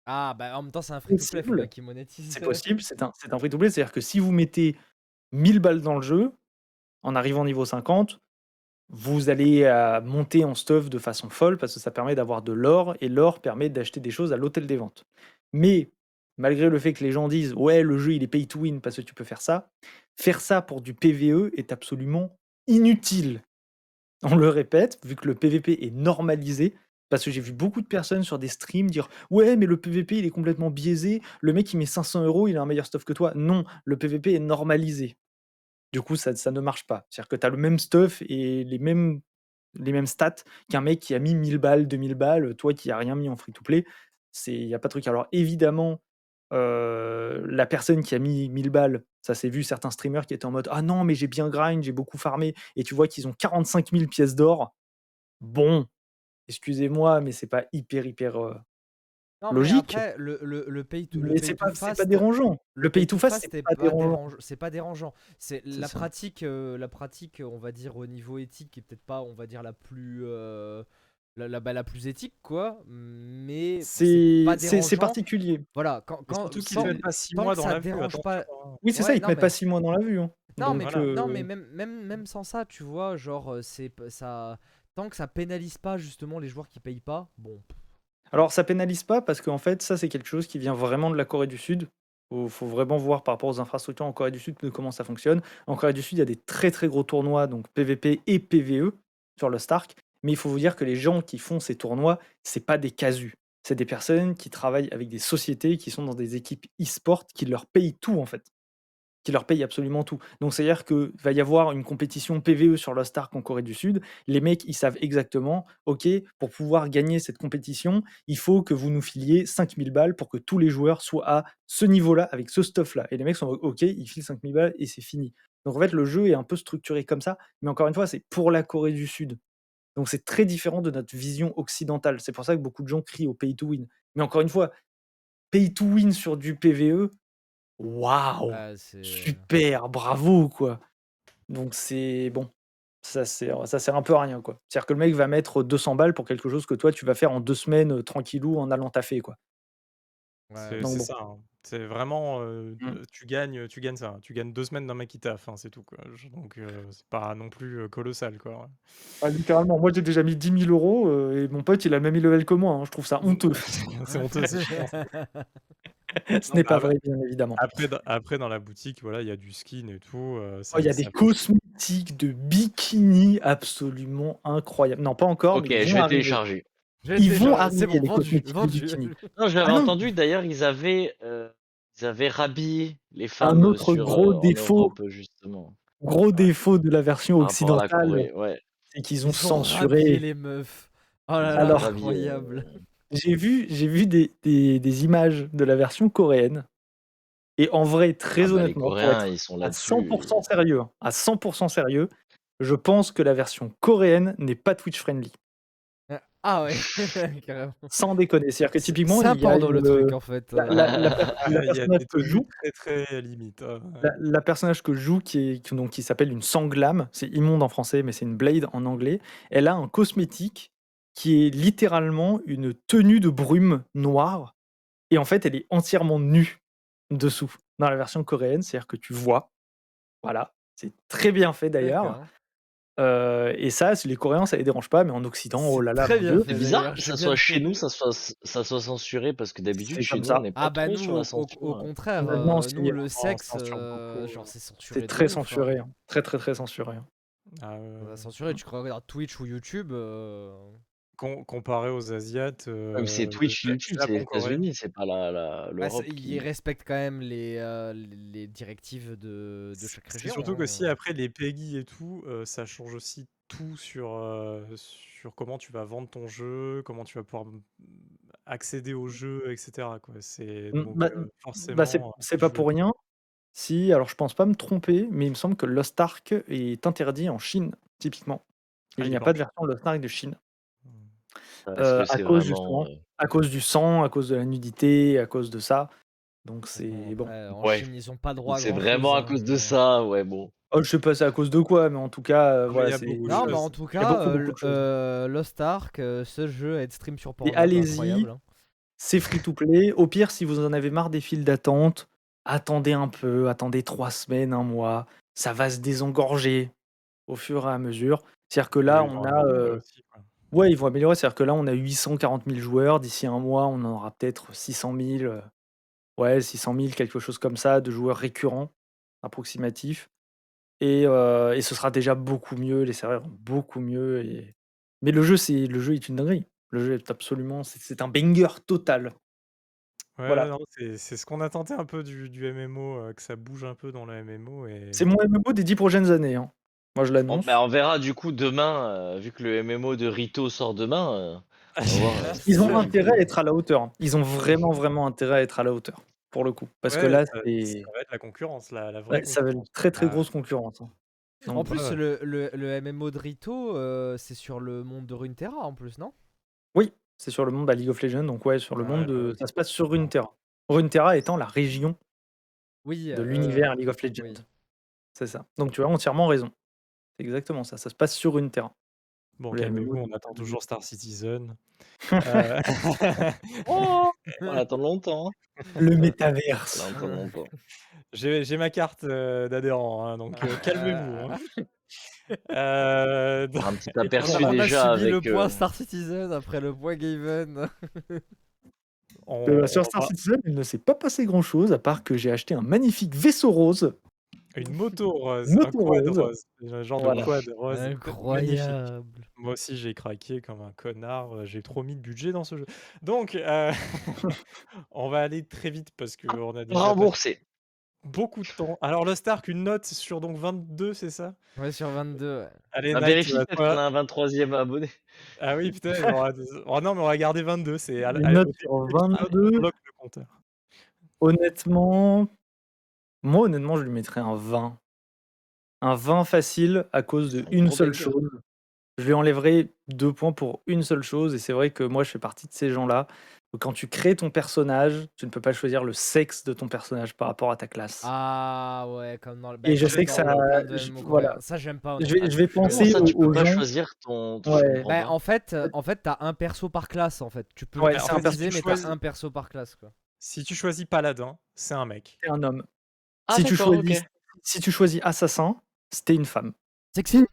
Speaker 2: Ah bah en même temps c'est un free to play, faut bien
Speaker 4: Possible.
Speaker 2: qu'ils monétisent.
Speaker 4: C'est possible, c'est un, un free-to-play, c'est-à-dire que si vous mettez 1000 balles dans le jeu, en arrivant niveau 50, vous allez euh, monter en stuff de façon folle parce que ça permet d'avoir de l'or et l'or permet d'acheter des choses à l'hôtel des ventes. Mais malgré le fait que les gens disent ouais le jeu il est pay to win parce que tu peux faire ça, faire ça pour du PVE est absolument inutile. On le répète, vu que le PVP est normalisé, parce que j'ai vu beaucoup de personnes sur des streams dire ouais mais le PVP il est complètement biaisé, le mec il met 500 euros, il a un meilleur stuff que toi. Non, le PVP est normalisé. Du coup, ça, ne marche pas. C'est-à-dire que tu as le même stuff et les mêmes, les mêmes stats qu'un mec qui a mis 1000 balles, 2000 balles, toi qui n'as rien mis en free-to-play. Il n'y a pas de truc. Alors évidemment, euh, la personne qui a mis 1000 balles, ça s'est vu certains streamers qui étaient en mode Ah non, mais j'ai bien grind, j'ai beaucoup farmé, et tu vois qu'ils ont 45 000 pièces d'or. Bon, excusez-moi, mais c'est pas hyper, hyper euh,
Speaker 2: Non,
Speaker 4: logique.
Speaker 2: après, le, le, le pay to, le
Speaker 4: Mais c'est pas, dérangeant. Le pay to fast,
Speaker 2: c'est
Speaker 4: pas dérangeant.
Speaker 2: C'est pas dérangeant. C'est la
Speaker 4: ça.
Speaker 2: pratique, euh, la pratique, on va dire au niveau éthique, qui est peut-être pas, on va dire la plus, euh, la, la, bah, la plus éthique, quoi. Mais c'est
Speaker 4: particulier.
Speaker 2: Voilà, quand, quand
Speaker 1: surtout qu'ils mettent pas 6
Speaker 2: tant
Speaker 1: mois
Speaker 2: que
Speaker 1: dans
Speaker 2: ça
Speaker 1: la vue,
Speaker 2: pas.
Speaker 1: hein.
Speaker 4: Oui, c'est
Speaker 2: Ouais,
Speaker 4: ça, ils te mettent
Speaker 2: mais-
Speaker 4: pas 6 mois dans la vue. hein.
Speaker 2: Non,
Speaker 4: Donc,
Speaker 2: mais,
Speaker 1: voilà.
Speaker 2: non,
Speaker 4: euh,
Speaker 2: mais même, même, même sans ça, tu vois, genre, euh, c'est ça. Tant que ça pénalise pas justement les joueurs qui payent pas, bon.
Speaker 4: Alors, ça pénalise pas parce qu'en fait, ça, c'est quelque chose qui vient vraiment de la Corée du Sud. Il faut vraiment voir par rapport aux infrastructures en Corée du Sud comment ça fonctionne. En Corée du Sud, il y a des très très gros tournois, donc PVP et PVE sur le Stark. Mais il faut vous dire que les gens qui font ces tournois, c'est pas des casus. C'est des personnes qui travaillent avec des sociétés qui sont dans des équipes e-sport qui leur payent tout en fait. Qui leur payent absolument tout. Donc c'est-à-dire qu'il va y avoir une compétition PVE sur le Stark en Corée du Sud. Les mecs, ils savent exactement, ok, pour pouvoir gagner cette compétition, il faut que vous nous filiez 5000 balles pour que tous les joueurs soient à ce niveau-là, avec ce stuff-là. Et les mecs sont ok, ils filent 5000 balles et c'est fini. Donc en fait, le jeu est un peu structuré comme ça, mais encore une fois, c'est pour la Corée du Sud. Donc c'est très différent de notre vision occidentale. C'est pour ça que beaucoup de gens crient au pay to win. Mais encore une fois, pay to win sur du PVE, waouh,
Speaker 2: bah, c'est-
Speaker 4: super, bravo quoi. Donc c'est bon, ça sert, ça sert un peu à rien quoi. C'est-à-dire que le mec va mettre 200 balles pour quelque chose que toi tu vas faire en deux semaines euh, tranquillou en allant taffer quoi.
Speaker 2: Ouais.
Speaker 1: C'est ça, hein. C'est vraiment,
Speaker 4: Mm.
Speaker 1: de tu gagnes, tu gagnes ça. Tu gagnes 2 semaines d'un mec qui taffe, hein, c'est tout, quoi. Je donc heu, c'est pas non plus, colossal, quoi.
Speaker 4: Ah, littéralement, moi j'ai déjà mis 10 000 euros euh, et mon pote il a le même level que moi. hein. Je trouve ça honteux.
Speaker 1: C'est honteux, c'est.
Speaker 4: Ce n'est pas vrai, bien évidemment.
Speaker 1: Après dans après dans la boutique, voilà, il y a du skin et tout,
Speaker 4: Oh, Il y a des cosmétiques de bikini absolument incroyables. Non, pas encore,
Speaker 3: Ok,
Speaker 4: mais
Speaker 3: je vais télécharger.
Speaker 4: Ils vont
Speaker 2: genre,
Speaker 4: arriver,
Speaker 2: C'est bon,
Speaker 4: les
Speaker 2: vendu, vendu.
Speaker 3: Non, j'avais
Speaker 4: Ah
Speaker 3: entendu d'ailleurs, ils avaient, euh, ils avaient rhabillé les
Speaker 4: Un
Speaker 3: femmes
Speaker 4: autre
Speaker 3: sur,
Speaker 4: gros
Speaker 3: euh,
Speaker 4: défaut,
Speaker 3: Europe, justement,
Speaker 4: gros défaut de la version occidentale.
Speaker 3: Ouais.
Speaker 4: c'est qu'ils ont
Speaker 2: Ils ont rhabillé
Speaker 4: censuré.
Speaker 2: les meufs. Oh là là,
Speaker 4: Alors-
Speaker 3: euh,
Speaker 2: incroyable.
Speaker 4: J'ai vu, j'ai vu des, des- des images de la version coréenne. Et en vrai, très
Speaker 3: ah bah,
Speaker 4: honnêtement, pour
Speaker 3: Coréens,
Speaker 4: être
Speaker 3: ils sont
Speaker 4: à
Speaker 3: là-dessus.
Speaker 4: 100% sérieux, hein, à 100% sérieux, je pense que la version coréenne n'est pas Twitch friendly.
Speaker 2: Ah ouais, carrément.
Speaker 4: Sans déconner. C'est-à-dire que typiquement,
Speaker 2: C'est un
Speaker 4: il y a
Speaker 2: le truc en fait.
Speaker 4: la-
Speaker 1: Ah,
Speaker 4: personnage que joue,
Speaker 1: très très limites. hein.
Speaker 4: la, la personnage que joue, qui, est, qui- donc, qui s'appelle une sanglame, c'est immonde en français, mais c'est une blade en anglais, elle a un cosmétique qui est littéralement une tenue de brume noire. Et en fait, elle est entièrement nue dessous dans la version coréenne, c'est-à-dire que tu vois. Voilà, c'est très bien fait d'ailleurs. Euh, et ça, les Coréens, ça les dérange pas, mais en Occident, oh là là.
Speaker 3: C'est bizarre que ça
Speaker 2: bien
Speaker 3: soit chez nous, ça soit, ça soit censuré parce que d'habitude chez nous
Speaker 4: ça.
Speaker 3: on n'est pas
Speaker 2: Ah bah
Speaker 3: trop
Speaker 2: nous,
Speaker 3: sur
Speaker 2: au,
Speaker 3: la censure.
Speaker 2: au
Speaker 3: hein.
Speaker 2: contraire, euh, nous le sexe, euh,
Speaker 1: euh.
Speaker 2: c'est censuré.
Speaker 4: Très
Speaker 2: hein.
Speaker 4: censuré, hein. très très très censuré. hein.
Speaker 1: Ah, ouais.
Speaker 2: censurer, tu regardes Twitch ou YouTube.
Speaker 1: Com- comparé aux Asiates,
Speaker 3: c'est
Speaker 1: euh,
Speaker 3: Twitch, YouTube, c'est les. États-Unis, c'est pas la, la,
Speaker 2: bah,
Speaker 3: l'Europe.
Speaker 2: c'est-
Speaker 3: qui-
Speaker 2: ils respectent quand même les, euh, les directives de, de chaque région.
Speaker 1: surtout que
Speaker 2: hein.
Speaker 1: si après les PEGI et tout, euh, ça change aussi tout sur, euh, sur comment tu vas vendre ton jeu, comment tu vas pouvoir accéder au jeu, etc. C'est
Speaker 4: bah. Bah, c'est pas pour rien. Si, alors je pense pas me tromper, mais il me semble que Lost Ark est interdit en Chine, typiquement.
Speaker 1: Ah,
Speaker 4: il n'y a pas de version Lost Ark de Chine. Euh, à cause,
Speaker 3: vraiment.
Speaker 4: justement, À cause du sang, à cause de la nudité, à cause de ça. Donc c'est
Speaker 2: Bon,
Speaker 4: bon.
Speaker 2: ouais, en
Speaker 3: Ouais.
Speaker 2: Chine, ils ont pas droit
Speaker 3: C'est vraiment à
Speaker 2: chose,
Speaker 3: cause
Speaker 2: hein,
Speaker 3: de ça, ouais, bon.
Speaker 4: Oh, je sais pas c'est à cause de quoi, mais en tout cas, euh, voilà.
Speaker 2: Non, mais en tout cas,
Speaker 4: beaucoup,
Speaker 2: euh,
Speaker 4: beaucoup
Speaker 2: euh, Lost Ark, euh, ce jeu est stream sur Pornhub,
Speaker 4: allez-y.
Speaker 2: incroyable. hein.
Speaker 4: C'est free to play. Au pire, si vous en avez marre des files d'attente, attendez un peu, attendez trois semaines, un mois. Ça va se désengorger au fur et à mesure. C'est-à-dire que là, on a. euh,
Speaker 1: aussi.
Speaker 4: Ouais, ils vont améliorer. C'est-à-dire que là, on a 840 000 joueurs. D'ici un mois, on en aura peut-être 600 000. euh, Ouais, 600 000, quelque chose comme ça, de joueurs récurrents, approximatifs. Et, euh, et ce sera déjà beaucoup mieux. Les serveurs vont beaucoup mieux. Et... Mais le jeu, c'est le jeu est une dinguerie. Le jeu est absolument. C'est c'est un banger total.
Speaker 1: Ouais,
Speaker 4: Voilà.
Speaker 1: non, c'est c'est ce qu'on attendait un peu du, du MMO, euh, que ça bouge un peu dans le MMO. Et...
Speaker 4: C'est mon MMO des 10 prochaines années. hein. Moi, je
Speaker 3: On,
Speaker 4: l'annonce.
Speaker 3: bah, on verra du coup demain, euh, vu que le MMO de Rito sort demain. euh, on va voir, euh,
Speaker 4: Ils ont intérêt à être à la hauteur. Ils ont vraiment, vraiment intérêt à être à la hauteur, pour le coup. Parce que
Speaker 1: Ouais,
Speaker 4: là,
Speaker 1: ça,
Speaker 4: c'est.
Speaker 1: ça va être la concurrence, la, la vraie
Speaker 4: ouais, ça va être une très, très
Speaker 1: Ah.
Speaker 4: grosse concurrence. hein.
Speaker 2: En
Speaker 4: Donc,
Speaker 2: plus,
Speaker 1: ouais.
Speaker 2: le, le, le MMO de Rito, euh, c'est sur le monde de Runeterra en plus, non?
Speaker 4: Oui, c'est sur le monde à League of Legends. Donc, ouais, sur le
Speaker 1: Ouais,
Speaker 4: monde de. Ça se passe sur Runeterra. Runeterra étant la région
Speaker 2: Oui.
Speaker 4: de
Speaker 2: euh,
Speaker 4: l'univers League of Legends.
Speaker 2: oui.
Speaker 4: C'est ça. Donc, tu as entièrement raison. C'est exactement ça. Ça se passe sur Runeterra.
Speaker 1: Bon,
Speaker 4: Les
Speaker 1: calmez-vous, on attend toujours Star Citizen. Euh,
Speaker 3: Oh, on attend longtemps. hein.
Speaker 4: Le métaverse.
Speaker 1: J'ai j'ai ma carte euh, d'adhérent, hein, donc euh, calmez-vous. hein. Euh,
Speaker 3: Un petit aperçu
Speaker 2: on a
Speaker 3: déjà
Speaker 2: subi
Speaker 3: avec.
Speaker 2: le point
Speaker 3: euh,
Speaker 2: Star Citizen après le point Gaven.
Speaker 1: on-
Speaker 4: Euh, sur Star Citizen, il ne s'est pas passé grand chose à part que j'ai acheté un magnifique vaisseau rose.
Speaker 1: Une moto rose,
Speaker 4: Une
Speaker 1: un
Speaker 4: moto
Speaker 1: quad
Speaker 4: rose.
Speaker 1: rose, un genre
Speaker 4: Voilà.
Speaker 1: de quad rose. magnifique.
Speaker 2: Incroyable.
Speaker 1: Moi aussi, j'ai craqué comme un connard. euh, J'ai trop mis de budget dans ce jeu. Donc, euh, on va aller très vite parce qu'on a déjà
Speaker 3: Remboursé.
Speaker 1: beaucoup de temps. Alors, le Stark, une note sur donc 22, c'est ça?
Speaker 2: Ouais, sur 22. ouais.
Speaker 1: Allez, Knight,
Speaker 3: vérifie qu'on a un 23e abonné.
Speaker 1: Ah oui, putain, aura des- oh non, mais on va garder 22. C'est à-
Speaker 4: Une note sur
Speaker 1: début de l'épisode,
Speaker 4: 22.
Speaker 1: on bloque le compteur.
Speaker 4: Honnêtement, moi honnêtement, je lui mettrais un 20. Un 20 facile à cause de
Speaker 3: Un
Speaker 4: une
Speaker 3: gros
Speaker 4: seule
Speaker 3: banger.
Speaker 4: chose. Je lui enlèverai deux points pour une seule chose. Et c'est vrai que moi, je fais partie de ces gens-là. où Quand tu crées ton personnage, tu ne peux pas choisir le sexe de ton personnage par rapport à ta classe.
Speaker 2: Ah ouais, comme dans le.
Speaker 4: Et je
Speaker 2: comme
Speaker 4: sais que
Speaker 2: dans
Speaker 4: ça-
Speaker 2: plein de
Speaker 4: je-
Speaker 2: MMO
Speaker 4: voilà.
Speaker 2: Ça, j'aime pas.
Speaker 4: Je
Speaker 2: honnêtement.
Speaker 4: vais- je vais
Speaker 2: Ah,
Speaker 4: penser
Speaker 3: ça, tu
Speaker 4: aux- aux
Speaker 3: peux pas
Speaker 4: gens-
Speaker 3: choisir ton. ton-
Speaker 4: Ouais.
Speaker 2: Bah,
Speaker 3: pas.
Speaker 2: en fait, euh, en fait, t'as un perso par classe en fait. Tu peux
Speaker 4: Ouais,
Speaker 1: c'est un
Speaker 2: personnaliser,
Speaker 1: perso
Speaker 2: mais
Speaker 1: choisi.
Speaker 2: t'as un perso par classe quoi.
Speaker 1: Si tu choisis Paladin, c'est un mec.
Speaker 4: C'est un homme.
Speaker 3: Ah,
Speaker 4: si, tu choisis,
Speaker 3: ok.
Speaker 4: si tu choisis assassin, c'était une femme.
Speaker 2: Sexisme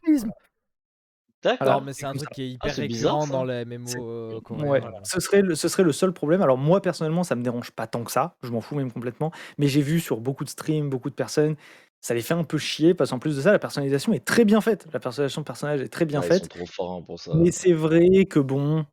Speaker 3: D'accord.
Speaker 2: Non,
Speaker 4: Alors,
Speaker 2: mais c'est un truc qui est
Speaker 3: Ah,
Speaker 2: hyper
Speaker 3: c'est bizarre,
Speaker 2: récurrent
Speaker 3: ça.
Speaker 2: dans les MMO euh, coréens.
Speaker 4: Ouais,
Speaker 1: voilà.
Speaker 4: ce serait, le, ce serait le seul problème. Alors moi personnellement, ça me dérange pas tant que ça. Je m'en fous même complètement. Mais j'ai vu sur beaucoup de streams, beaucoup de personnes, ça les fait un peu chier parce qu'en plus de ça, la personnalisation est très bien faite. La personnalisation de personnage est très bien
Speaker 3: Ah, ils sont
Speaker 4: faite.
Speaker 3: trop forts hein, pour ça.
Speaker 4: Mais c'est vrai que bon,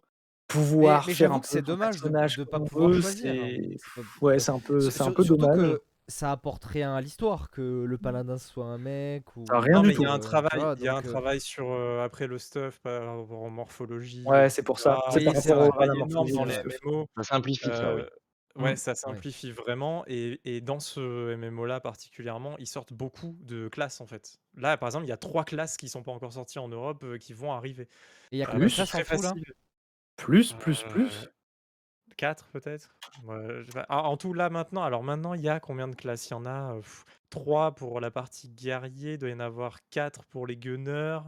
Speaker 4: pouvoir
Speaker 2: mais
Speaker 4: faire un peu
Speaker 2: c'est dommage de-
Speaker 4: personnage
Speaker 2: de pas pouvoir
Speaker 4: veut,
Speaker 2: choisir, hein.
Speaker 4: ouais, c'est un peu, c'est un
Speaker 2: sur-
Speaker 4: peu dommage.
Speaker 2: que ça apporte rien à l'histoire que le paladin soit un mec ou.
Speaker 4: Ça a rien
Speaker 1: Non,
Speaker 4: du
Speaker 1: mais il y a un
Speaker 2: Euh,
Speaker 1: travail, il y a un
Speaker 2: euh,
Speaker 1: travail sur euh, après le stuff par rapport en morphologie.
Speaker 4: Ouais, c'est pour ça. C'est
Speaker 2: Oui,
Speaker 4: par
Speaker 2: c'est
Speaker 4: rapport
Speaker 2: vrai.
Speaker 4: au- à la
Speaker 1: travail énorme
Speaker 4: morphologie
Speaker 1: dans
Speaker 4: du
Speaker 1: les
Speaker 4: stuff.
Speaker 1: MMO.
Speaker 3: Ça simplifie ça, oui.
Speaker 1: Euh, Ouais,
Speaker 4: Mm.
Speaker 1: ça simplifie vraiment. Et, et dans ce MMO-là particulièrement, ils sortent beaucoup de classes en fait. Là, par exemple, il y a trois classes qui sont pas encore sorties en Europe euh, qui vont arriver.
Speaker 2: Et il y a
Speaker 1: Euh,
Speaker 2: combien de
Speaker 4: plus,
Speaker 2: classes en.
Speaker 4: Plus, plus,
Speaker 1: Euh,
Speaker 4: plus.
Speaker 1: 4 peut-être? Ouais, je sais pas. Ah, en tout, là maintenant, alors maintenant, il y a combien de classes? Il y en a 3 pour la partie guerrier, il doit y en avoir 4 pour les gunners,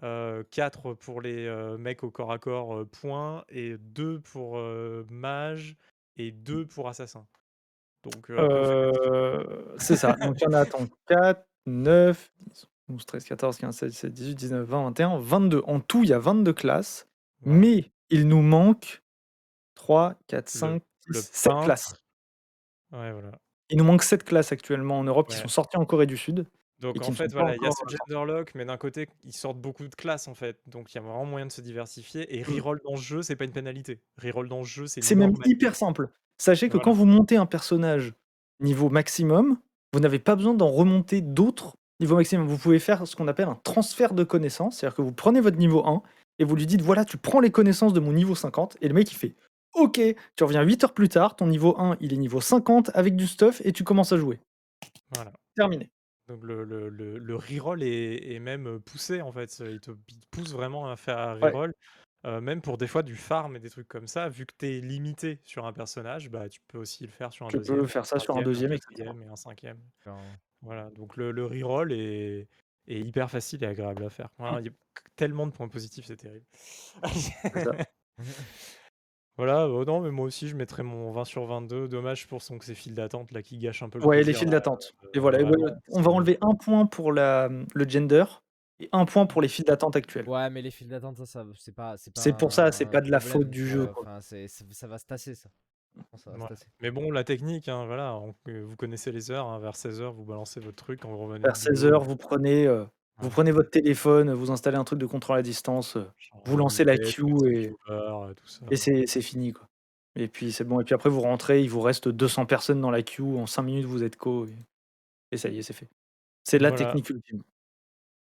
Speaker 1: 4 pour les euh, mecs au corps à corps, euh, point, et 2 pour euh, mage, et 2 pour assassin. Donc, euh.
Speaker 4: Euh, c'est ça. Donc, il y en a, attends, 4, 9, 10, 11, 13, 14, 15, 16, 17, 18, 19, 20, 21, 22. En tout, il y a 22 classes. Mais il nous manque 3, 4,
Speaker 1: Le,
Speaker 4: 5,
Speaker 1: le
Speaker 4: 6, 7 classes.
Speaker 1: peintre. Ouais, voilà.
Speaker 4: Il nous manque 7 classes actuellement en Europe qui sont sorties en Corée du Sud
Speaker 1: Donc en fait, voilà, il y a ce
Speaker 4: sorties.
Speaker 1: gender lock, mais d'un côté, ils sortent beaucoup de classes en fait. Donc il y a vraiment moyen de se diversifier. Et
Speaker 4: Mm.
Speaker 1: reroll dans ce jeu, c'est pas une pénalité. Reroll dans ce jeu, c'est
Speaker 4: C'est même hyper simple. Sachez que
Speaker 1: Voilà.
Speaker 4: quand vous montez un personnage niveau maximum, vous n'avez pas besoin d'en remonter d'autres niveau maximum. Vous pouvez faire ce qu'on appelle un transfert de connaissances. C'est-à-dire que vous prenez votre niveau 1 et vous lui dites voilà, tu prends les connaissances de mon niveau 50. Et le mec, il fait ok, tu reviens 8 heures plus tard, ton niveau 1, il est niveau 50 avec du stuff et tu commences à jouer.
Speaker 1: Voilà.
Speaker 4: Terminé.
Speaker 1: Donc le, le, le, le reroll est, est même poussé en fait. Il te, il te pousse vraiment à faire un
Speaker 4: Ouais.
Speaker 1: reroll. Euh, même pour des fois du farm et des trucs comme ça, vu que tu es limité sur un personnage, bah, tu peux aussi le faire sur un
Speaker 4: Tu
Speaker 1: deuxième,
Speaker 4: peux faire ça sur un deuxième,
Speaker 1: un et un cinquième. Voilà, donc le, le reroll est, est hyper facile et agréable à faire. Voilà, il y a tellement de points positifs, c'est terrible. Voilà, euh, non, mais moi aussi je mettrais mon 20 sur 22. Dommage pour son que ces files d'attente là qui gâchent un peu le
Speaker 4: Ouais, les
Speaker 1: plaisir.
Speaker 4: files
Speaker 1: là,
Speaker 4: d'attente.
Speaker 1: euh,
Speaker 4: Et voilà, et
Speaker 1: vraiment,
Speaker 4: voilà, on va
Speaker 1: c'est-
Speaker 4: enlever un point pour la, le gender et un point pour les files d'attente actuelles.
Speaker 2: Ouais, mais les files d'attente, ça, ça c'est pas, c'est pas.
Speaker 4: C'est pour ça, c'est
Speaker 2: un
Speaker 4: pas de la
Speaker 2: problème,
Speaker 4: faute du
Speaker 2: ça,
Speaker 4: jeu. quoi.
Speaker 2: Enfin, c'est, c'est- ça va se tasser, ça. Franchement, Ça va se
Speaker 1: Ouais.
Speaker 2: tasser.
Speaker 1: Mais bon, la technique, hein, voilà, on- euh, vous connaissez les heures, hein, vers 16h vous balancez votre truc, quand vous revenez
Speaker 4: Vers
Speaker 1: du
Speaker 4: 16
Speaker 1: boulot,
Speaker 4: heures, vous prenez, euh, vous prenez votre téléphone, vous installez un truc de contrôle à distance, euh,
Speaker 1: genre
Speaker 4: vous lancez la
Speaker 1: roulette,
Speaker 4: queue et,
Speaker 1: euh, tout ça.
Speaker 4: et c'est c'est fini. Quoi. Et puis c'est bon. Et puis après, vous rentrez, il vous reste 200 personnes dans la queue. En 5 minutes, vous êtes co. Et, et ça y est, c'est fait. C'est la
Speaker 1: Voilà.
Speaker 4: technique ultime.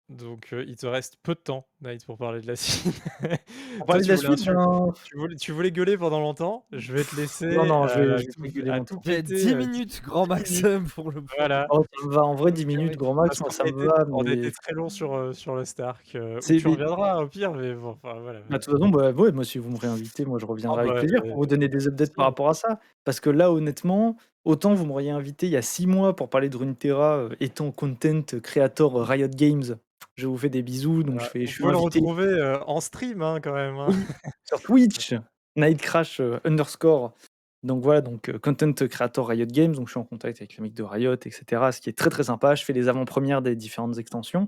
Speaker 1: Donc euh, il te reste peu de temps, Night, pour parler de la.
Speaker 4: Pour
Speaker 1: Toi,
Speaker 4: parler de
Speaker 1: tu
Speaker 4: la
Speaker 1: tu, voulais, tu voulais gueuler pendant longtemps, je vais te laisser
Speaker 4: non, non, je vais,
Speaker 1: euh,
Speaker 4: je vais
Speaker 1: tout,
Speaker 4: gueuler
Speaker 1: à tout
Speaker 2: J'ai
Speaker 1: péter.
Speaker 2: 10
Speaker 1: euh,
Speaker 2: minutes grand
Speaker 1: 10 minutes.
Speaker 2: maximum pour le.
Speaker 1: Voilà.
Speaker 4: Oh, ça me va, en vrai, 10 minutes, grand max, ça me va.
Speaker 1: on
Speaker 4: Mais
Speaker 1: très long sur, euh, sur le Stark. euh, tu
Speaker 4: mais-
Speaker 1: reviendras au pire, mais bon, enfin, voilà.
Speaker 4: bah, de toute façon, bah, ouais, moi, si vous me réinvitez, moi, je
Speaker 1: Ah
Speaker 4: reviendrai avec
Speaker 1: bah,
Speaker 4: plaisir pour vous donner des updates par rapport à ça. Parce que là, honnêtement, autant vous m'auriez invité il y a 6 mois pour parler de Runeterra, euh, étant content creator Riot Games. Je vous fais des bisous, donc je, fais, je suis
Speaker 1: pouvez le
Speaker 4: invité
Speaker 1: retrouver euh, en stream hein, quand même. hein.
Speaker 4: Sur Twitch, Nightcrash euh, underscore. Donc voilà, donc euh, content creator Riot Games, donc je suis en contact avec les mecs de Riot, etc. Ce qui est très très sympa. Je fais les avant-premières des différentes extensions.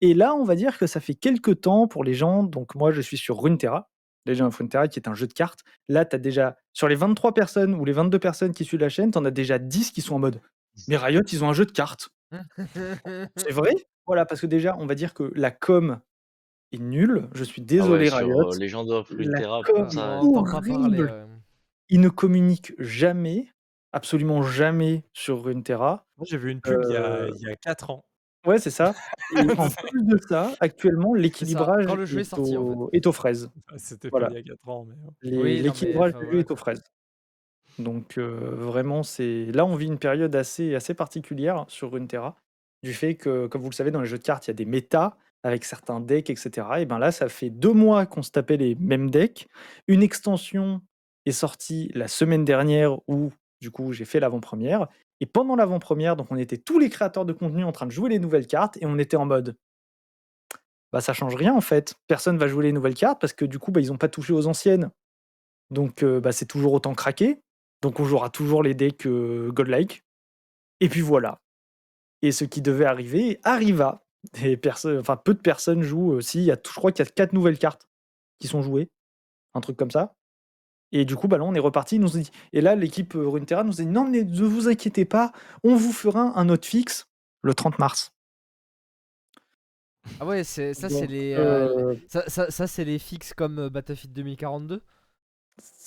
Speaker 4: Et là, on va dire que ça fait quelques temps pour les gens. Donc moi, je suis sur Runeterra, déjà Runeterra qui est un jeu de cartes. Là, tu as déjà, sur les 23 personnes ou les 22 personnes qui suivent la chaîne, tu en as déjà 10 qui sont en mode Mais Riot, ils ont un jeu de cartes. C'est vrai? Voilà, parce que déjà, on va dire que la com est nulle. Je suis
Speaker 3: Ah
Speaker 4: désolé,
Speaker 3: ouais, sur
Speaker 4: Riot.
Speaker 3: euh, Legend of Runeterra, ça.
Speaker 4: horrible.
Speaker 2: ouais.
Speaker 4: Ils ne communiquent jamais, absolument jamais sur Runeterra.
Speaker 1: Moi, j'ai vu une pub il y a,
Speaker 4: Euh,
Speaker 1: il y a 4 ans.
Speaker 4: Ouais, c'est ça. Et en plus de ça, actuellement, l'équilibrage
Speaker 2: quand le jeu est
Speaker 4: est,
Speaker 2: sorti, en
Speaker 4: au- est aux fraises.
Speaker 1: Ah, C'était
Speaker 4: Voilà.
Speaker 1: pas il y a 4 ans, mais. bon.
Speaker 4: Les-
Speaker 2: Oui, non, mais
Speaker 4: L'équilibrage
Speaker 2: enfin,
Speaker 4: du jeu
Speaker 2: voilà,
Speaker 4: est aux
Speaker 2: quoi.
Speaker 4: fraises. Donc euh, vraiment, c'est là on vit une période assez, assez particulière sur Runeterra, du fait que, comme vous le savez, dans les jeux de cartes, il y a des méta avec certains decks, etc. Et ben là, ça fait deux mois qu'on se tapait les mêmes decks. Une extension est sortie la semaine dernière où, du coup, j'ai fait l'avant-première. Et pendant l'avant-première, donc on était tous les créateurs de contenu en train de jouer les nouvelles cartes et on était en mode bah ça change rien en fait. Personne va jouer les nouvelles cartes parce que du coup, bah, ils n'ont pas touché aux anciennes. Donc euh, bah, c'est toujours autant craqué. Donc on jouera toujours les decks euh, Godlike. Et puis voilà. Et ce qui devait arriver arriva. Et peu de personnes jouent aussi. A, je crois qu'il y a quatre nouvelles cartes qui sont jouées. Un truc comme ça. Et du coup, bah là, on est reparti. Nous dit, et là, l'équipe euh, Runeterra nous a dit non, mais ne vous inquiétez pas, on vous fera un autre fixe le 30 mars.
Speaker 2: Ah ouais, c'est ça, c'est les, euh,
Speaker 4: euh,
Speaker 2: ça, ça, ça, c'est les fixes comme euh, Battlefield 2042.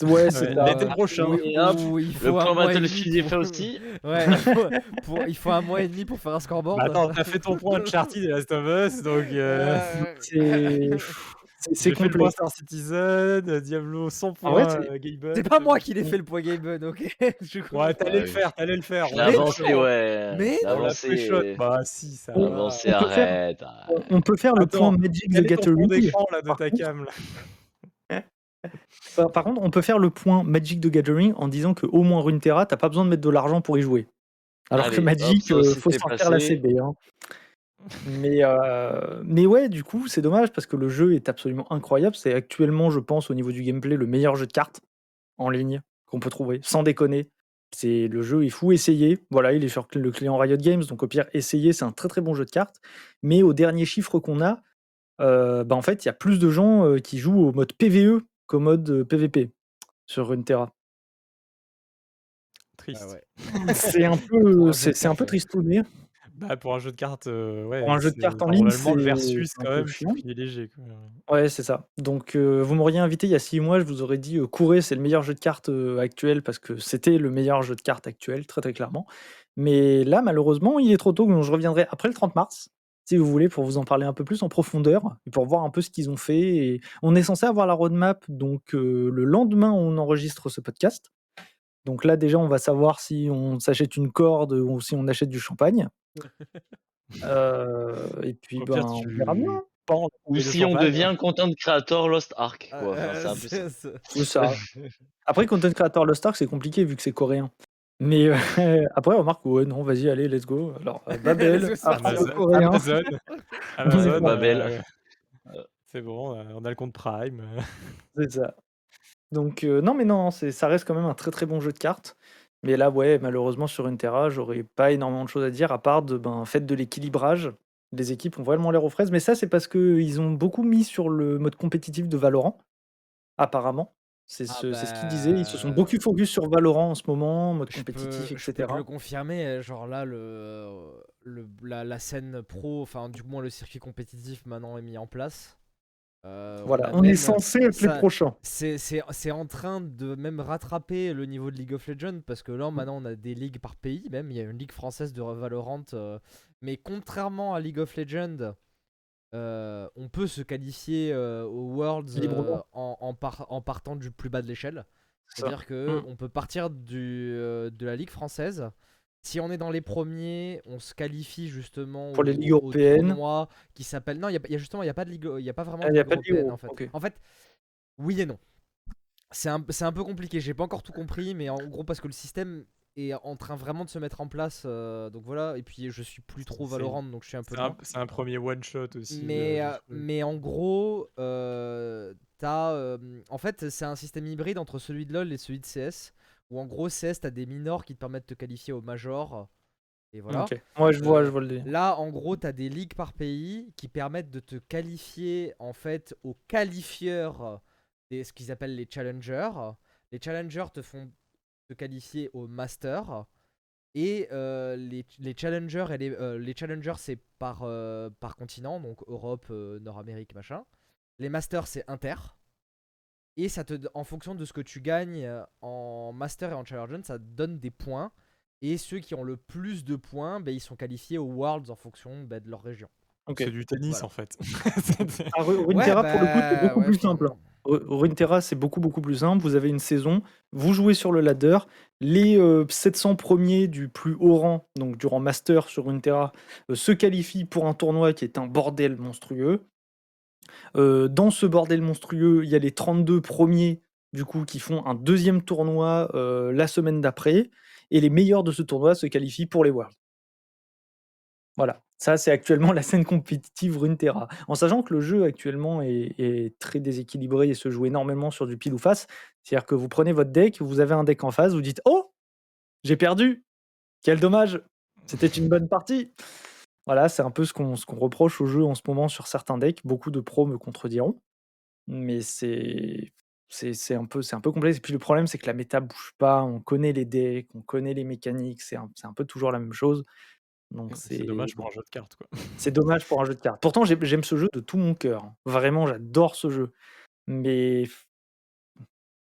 Speaker 4: Ouais, c'est
Speaker 1: Ouais, l'été prochain.
Speaker 2: Oui,
Speaker 3: hop,
Speaker 2: il
Speaker 3: Le
Speaker 2: faut un
Speaker 3: plan
Speaker 2: mois et demi
Speaker 3: Battlefield est
Speaker 2: pour-
Speaker 3: fait aussi.
Speaker 2: Ouais, il faut, pour- il faut un mois et demi pour faire un scoreboard.
Speaker 1: Bah, attends, t'as fait ton point Uncharted et Last of Us, donc euh,
Speaker 2: Euh,
Speaker 4: C'est complexe.
Speaker 1: Star Citizen, euh, Diablo 100
Speaker 4: En
Speaker 1: points,
Speaker 4: vrai, c'est-
Speaker 1: euh,
Speaker 2: C'est pas moi qui l'ai fait le point Game Bun, ok Je crois.
Speaker 1: Ouais, t'allais le faire, t'allais le faire.
Speaker 3: Je avancé, ouais.
Speaker 2: Mais-
Speaker 3: avancé.
Speaker 1: chaud. Bah si, ça
Speaker 4: On-
Speaker 1: va.
Speaker 3: Avancé,
Speaker 4: on peut faire-
Speaker 3: arrête. arrête.
Speaker 4: On- peut faire le
Speaker 1: Attends,
Speaker 4: point Magic the
Speaker 1: Quel est ton fond
Speaker 4: Gathering.
Speaker 1: d'écran là de
Speaker 4: Par
Speaker 1: ta
Speaker 4: contre-
Speaker 1: cam là
Speaker 4: Par, par contre, on peut faire le point Magic the Gathering en disant que au moins Runeterra, t'as pas besoin de mettre de l'argent pour y jouer. Alors que
Speaker 3: hop,
Speaker 4: Magic,
Speaker 3: ça
Speaker 4: euh, faut sortir la. CB. hein. Mais, euh, mais ouais, du coup, c'est dommage parce que le jeu est absolument incroyable. C'est actuellement, je pense, au niveau du gameplay, le meilleur jeu de cartes en ligne qu'on peut trouver, sans déconner. C'est le jeu est fou, essayez. Voilà, il est sur le client Riot Games, donc au pire, essayez. C'est un très très bon jeu de cartes. Mais au dernier chiffre qu'on a, euh, bah, en fait, il y a plus de gens euh, qui jouent au mode PVE qu'au mode euh, PVP sur Runeterra.
Speaker 1: Triste.
Speaker 2: Ah ouais.
Speaker 4: C'est un peu,
Speaker 2: de
Speaker 4: c'est c'est un peu tristouné.
Speaker 1: Bah pour un jeu de cartes, euh, ouais.
Speaker 4: Pour un jeu de
Speaker 1: c'est-
Speaker 4: cartes en ligne, c'est-
Speaker 1: versus quand
Speaker 4: peu
Speaker 1: même, c'est. Quoi.
Speaker 4: Ouais, c'est ça. Donc, euh, vous m'auriez invité il y a six mois, je vous aurais dit, euh, courez, c'est le meilleur jeu de cartes euh, actuel parce que c'était le meilleur jeu de cartes actuel, très très clairement. Mais là, malheureusement, il est trop tôt, donc je reviendrai après le 30 mars, si vous voulez, pour vous en parler un peu plus en profondeur et pour voir un peu ce qu'ils ont fait. Et on est censé avoir la roadmap, donc euh, le lendemain, on enregistre ce podcast. Donc là, déjà, on va savoir si on s'achète une corde ou si on achète du champagne. Euh, et puis, ben, on verra bien.
Speaker 1: pends
Speaker 3: Ou si on devient content creator Lost Ark,
Speaker 2: Ah,
Speaker 3: quoi. Enfin,
Speaker 2: euh,
Speaker 3: c'est un peu ça.
Speaker 4: Après, Content Creator Lost Ark, c'est compliqué vu que c'est coréen. Mais euh, après, on remarque, ouais, non, vas-y, allez, let's go. Alors, euh, Babel,
Speaker 1: Amazon,
Speaker 4: coréen.
Speaker 1: Amazon, Amazon,
Speaker 3: Babel.
Speaker 1: euh, c'est bon, euh, on a le compte Prime.
Speaker 4: C'est ça. Donc, euh, non, mais non, c'est- ça reste quand même un très très bon jeu de cartes. Mais là, ouais, malheureusement, sur une Terra, j'aurais pas énormément de choses à dire à part de ben, fait de l'équilibrage. Les équipes ont vraiment l'air aux fraises. Mais ça, c'est parce qu'ils ont beaucoup mis sur le mode compétitif de Valorant, apparemment. C'est
Speaker 2: Ah
Speaker 4: ce, ce qu'ils
Speaker 2: bah,
Speaker 4: disaient. Ils se sont beaucoup focus sur Valorant en ce moment, mode
Speaker 2: Je peux,
Speaker 4: compétitif,
Speaker 2: je peux
Speaker 4: etc.
Speaker 2: le confirmer, euh, genre là, le, le, la, la scène pro, enfin du moins le circuit compétitif maintenant est mis en place. Euh,
Speaker 4: Voilà, on est censé être les prochains.
Speaker 2: C'est c'est- c'est en train de même rattraper le niveau de League of Legends parce que là maintenant on a des ligues par pays même, il y a une ligue française de Valorant euh, mais contrairement à League of Legends euh, on peut se qualifier euh, aux Worlds euh, en, en par- en partant du plus bas de l'échelle. C'est-à-dire que
Speaker 4: Mm.
Speaker 2: on peut partir du, euh, de la ligue française. Si on est dans les premiers, on se qualifie justement
Speaker 4: Pour les ligues européennes.
Speaker 2: qui s'appelle. Non, il y, a y justement, il y a pas de ligue, il y a pas vraiment
Speaker 4: Ah,
Speaker 2: de
Speaker 4: il y a
Speaker 2: ligue
Speaker 4: pas de ligue
Speaker 2: européenne
Speaker 4: euro,
Speaker 2: en fait. En fait, oui et non. C'est un, c'est un peu compliqué. J'ai pas encore tout compris, mais en gros parce que le système est en train vraiment de se mettre en place. euh, donc voilà. Et puis je suis plus trop Valorant, donc je suis un peu.
Speaker 1: C'est un, premier one shot aussi.
Speaker 2: Mais,
Speaker 1: euh,
Speaker 2: euh, mais en gros, euh, euh, en fait, c'est un système hybride entre celui de LoL et celui de CS. Où en gros, CS, t'as des minors qui te permettent de te qualifier au major. Et voilà.
Speaker 4: Ok. Moi, je vois,
Speaker 2: Euh,
Speaker 4: je vois le.
Speaker 2: Là, en gros, t'as des ligues par pays qui permettent de te qualifier en fait aux qualifieurs des ce qu'ils appellent les challengers. Les challengers te font te qualifier au master. Et euh, les, les challengers, et les, euh, les challengers c'est par, euh, par continent, donc Europe, Nord-Amérique, machin. Les masters c'est inter. Et ça te, en fonction de ce que tu gagnes euh, en master et en challenger, ça te donne des points. Et ceux qui ont le plus de points, ben, ils sont qualifiés aux Worlds en fonction ben, de leur région.
Speaker 4: Ok.
Speaker 1: C'est du tennis
Speaker 2: Voilà.
Speaker 1: en fait.
Speaker 4: Ah, Ru- Runeterra,
Speaker 2: Ouais,
Speaker 4: pour le coup, c'est
Speaker 2: bah,
Speaker 4: beaucoup
Speaker 2: ouais,
Speaker 4: plus simple. Ru- Runeterra, c'est beaucoup, beaucoup plus simple. Vous avez une saison, vous jouez sur le ladder. Les euh, 700 premiers du plus haut rang, donc du rang master sur Runeterra, euh, se qualifient pour un tournoi qui est un bordel monstrueux. Euh, dans ce bordel monstrueux, il y a les 32 premiers, du coup, qui font un deuxième tournoi euh, la semaine d'après. Et les meilleurs de ce tournoi se qualifient pour les Worlds. Voilà, ça c'est actuellement la scène compétitive Runeterra. En sachant que le jeu actuellement est, très déséquilibré et se joue énormément sur du pile ou face. C'est-à-dire que vous prenez votre deck, vous avez un deck en face, vous dites Oh J'ai perdu Quel dommage C'était une bonne partie Voilà, c'est un peu ce qu'on ce qu'on reproche au jeu en ce moment sur certains decks. Beaucoup de pros me contrediront. Mais c'est. Un, peu- c'est un peu complexe. Et puis le problème, c'est que la méta bouge pas. On connaît les decks, on connaît les mécaniques. C'est un, un peu toujours la même chose. Donc
Speaker 1: C'est dommage pour un jeu de cartes
Speaker 4: c'est dommage pour un jeu de cartes. Pourtant, j'ai- j'aime ce jeu de tout mon cœur. Vraiment, j'adore ce jeu. Mais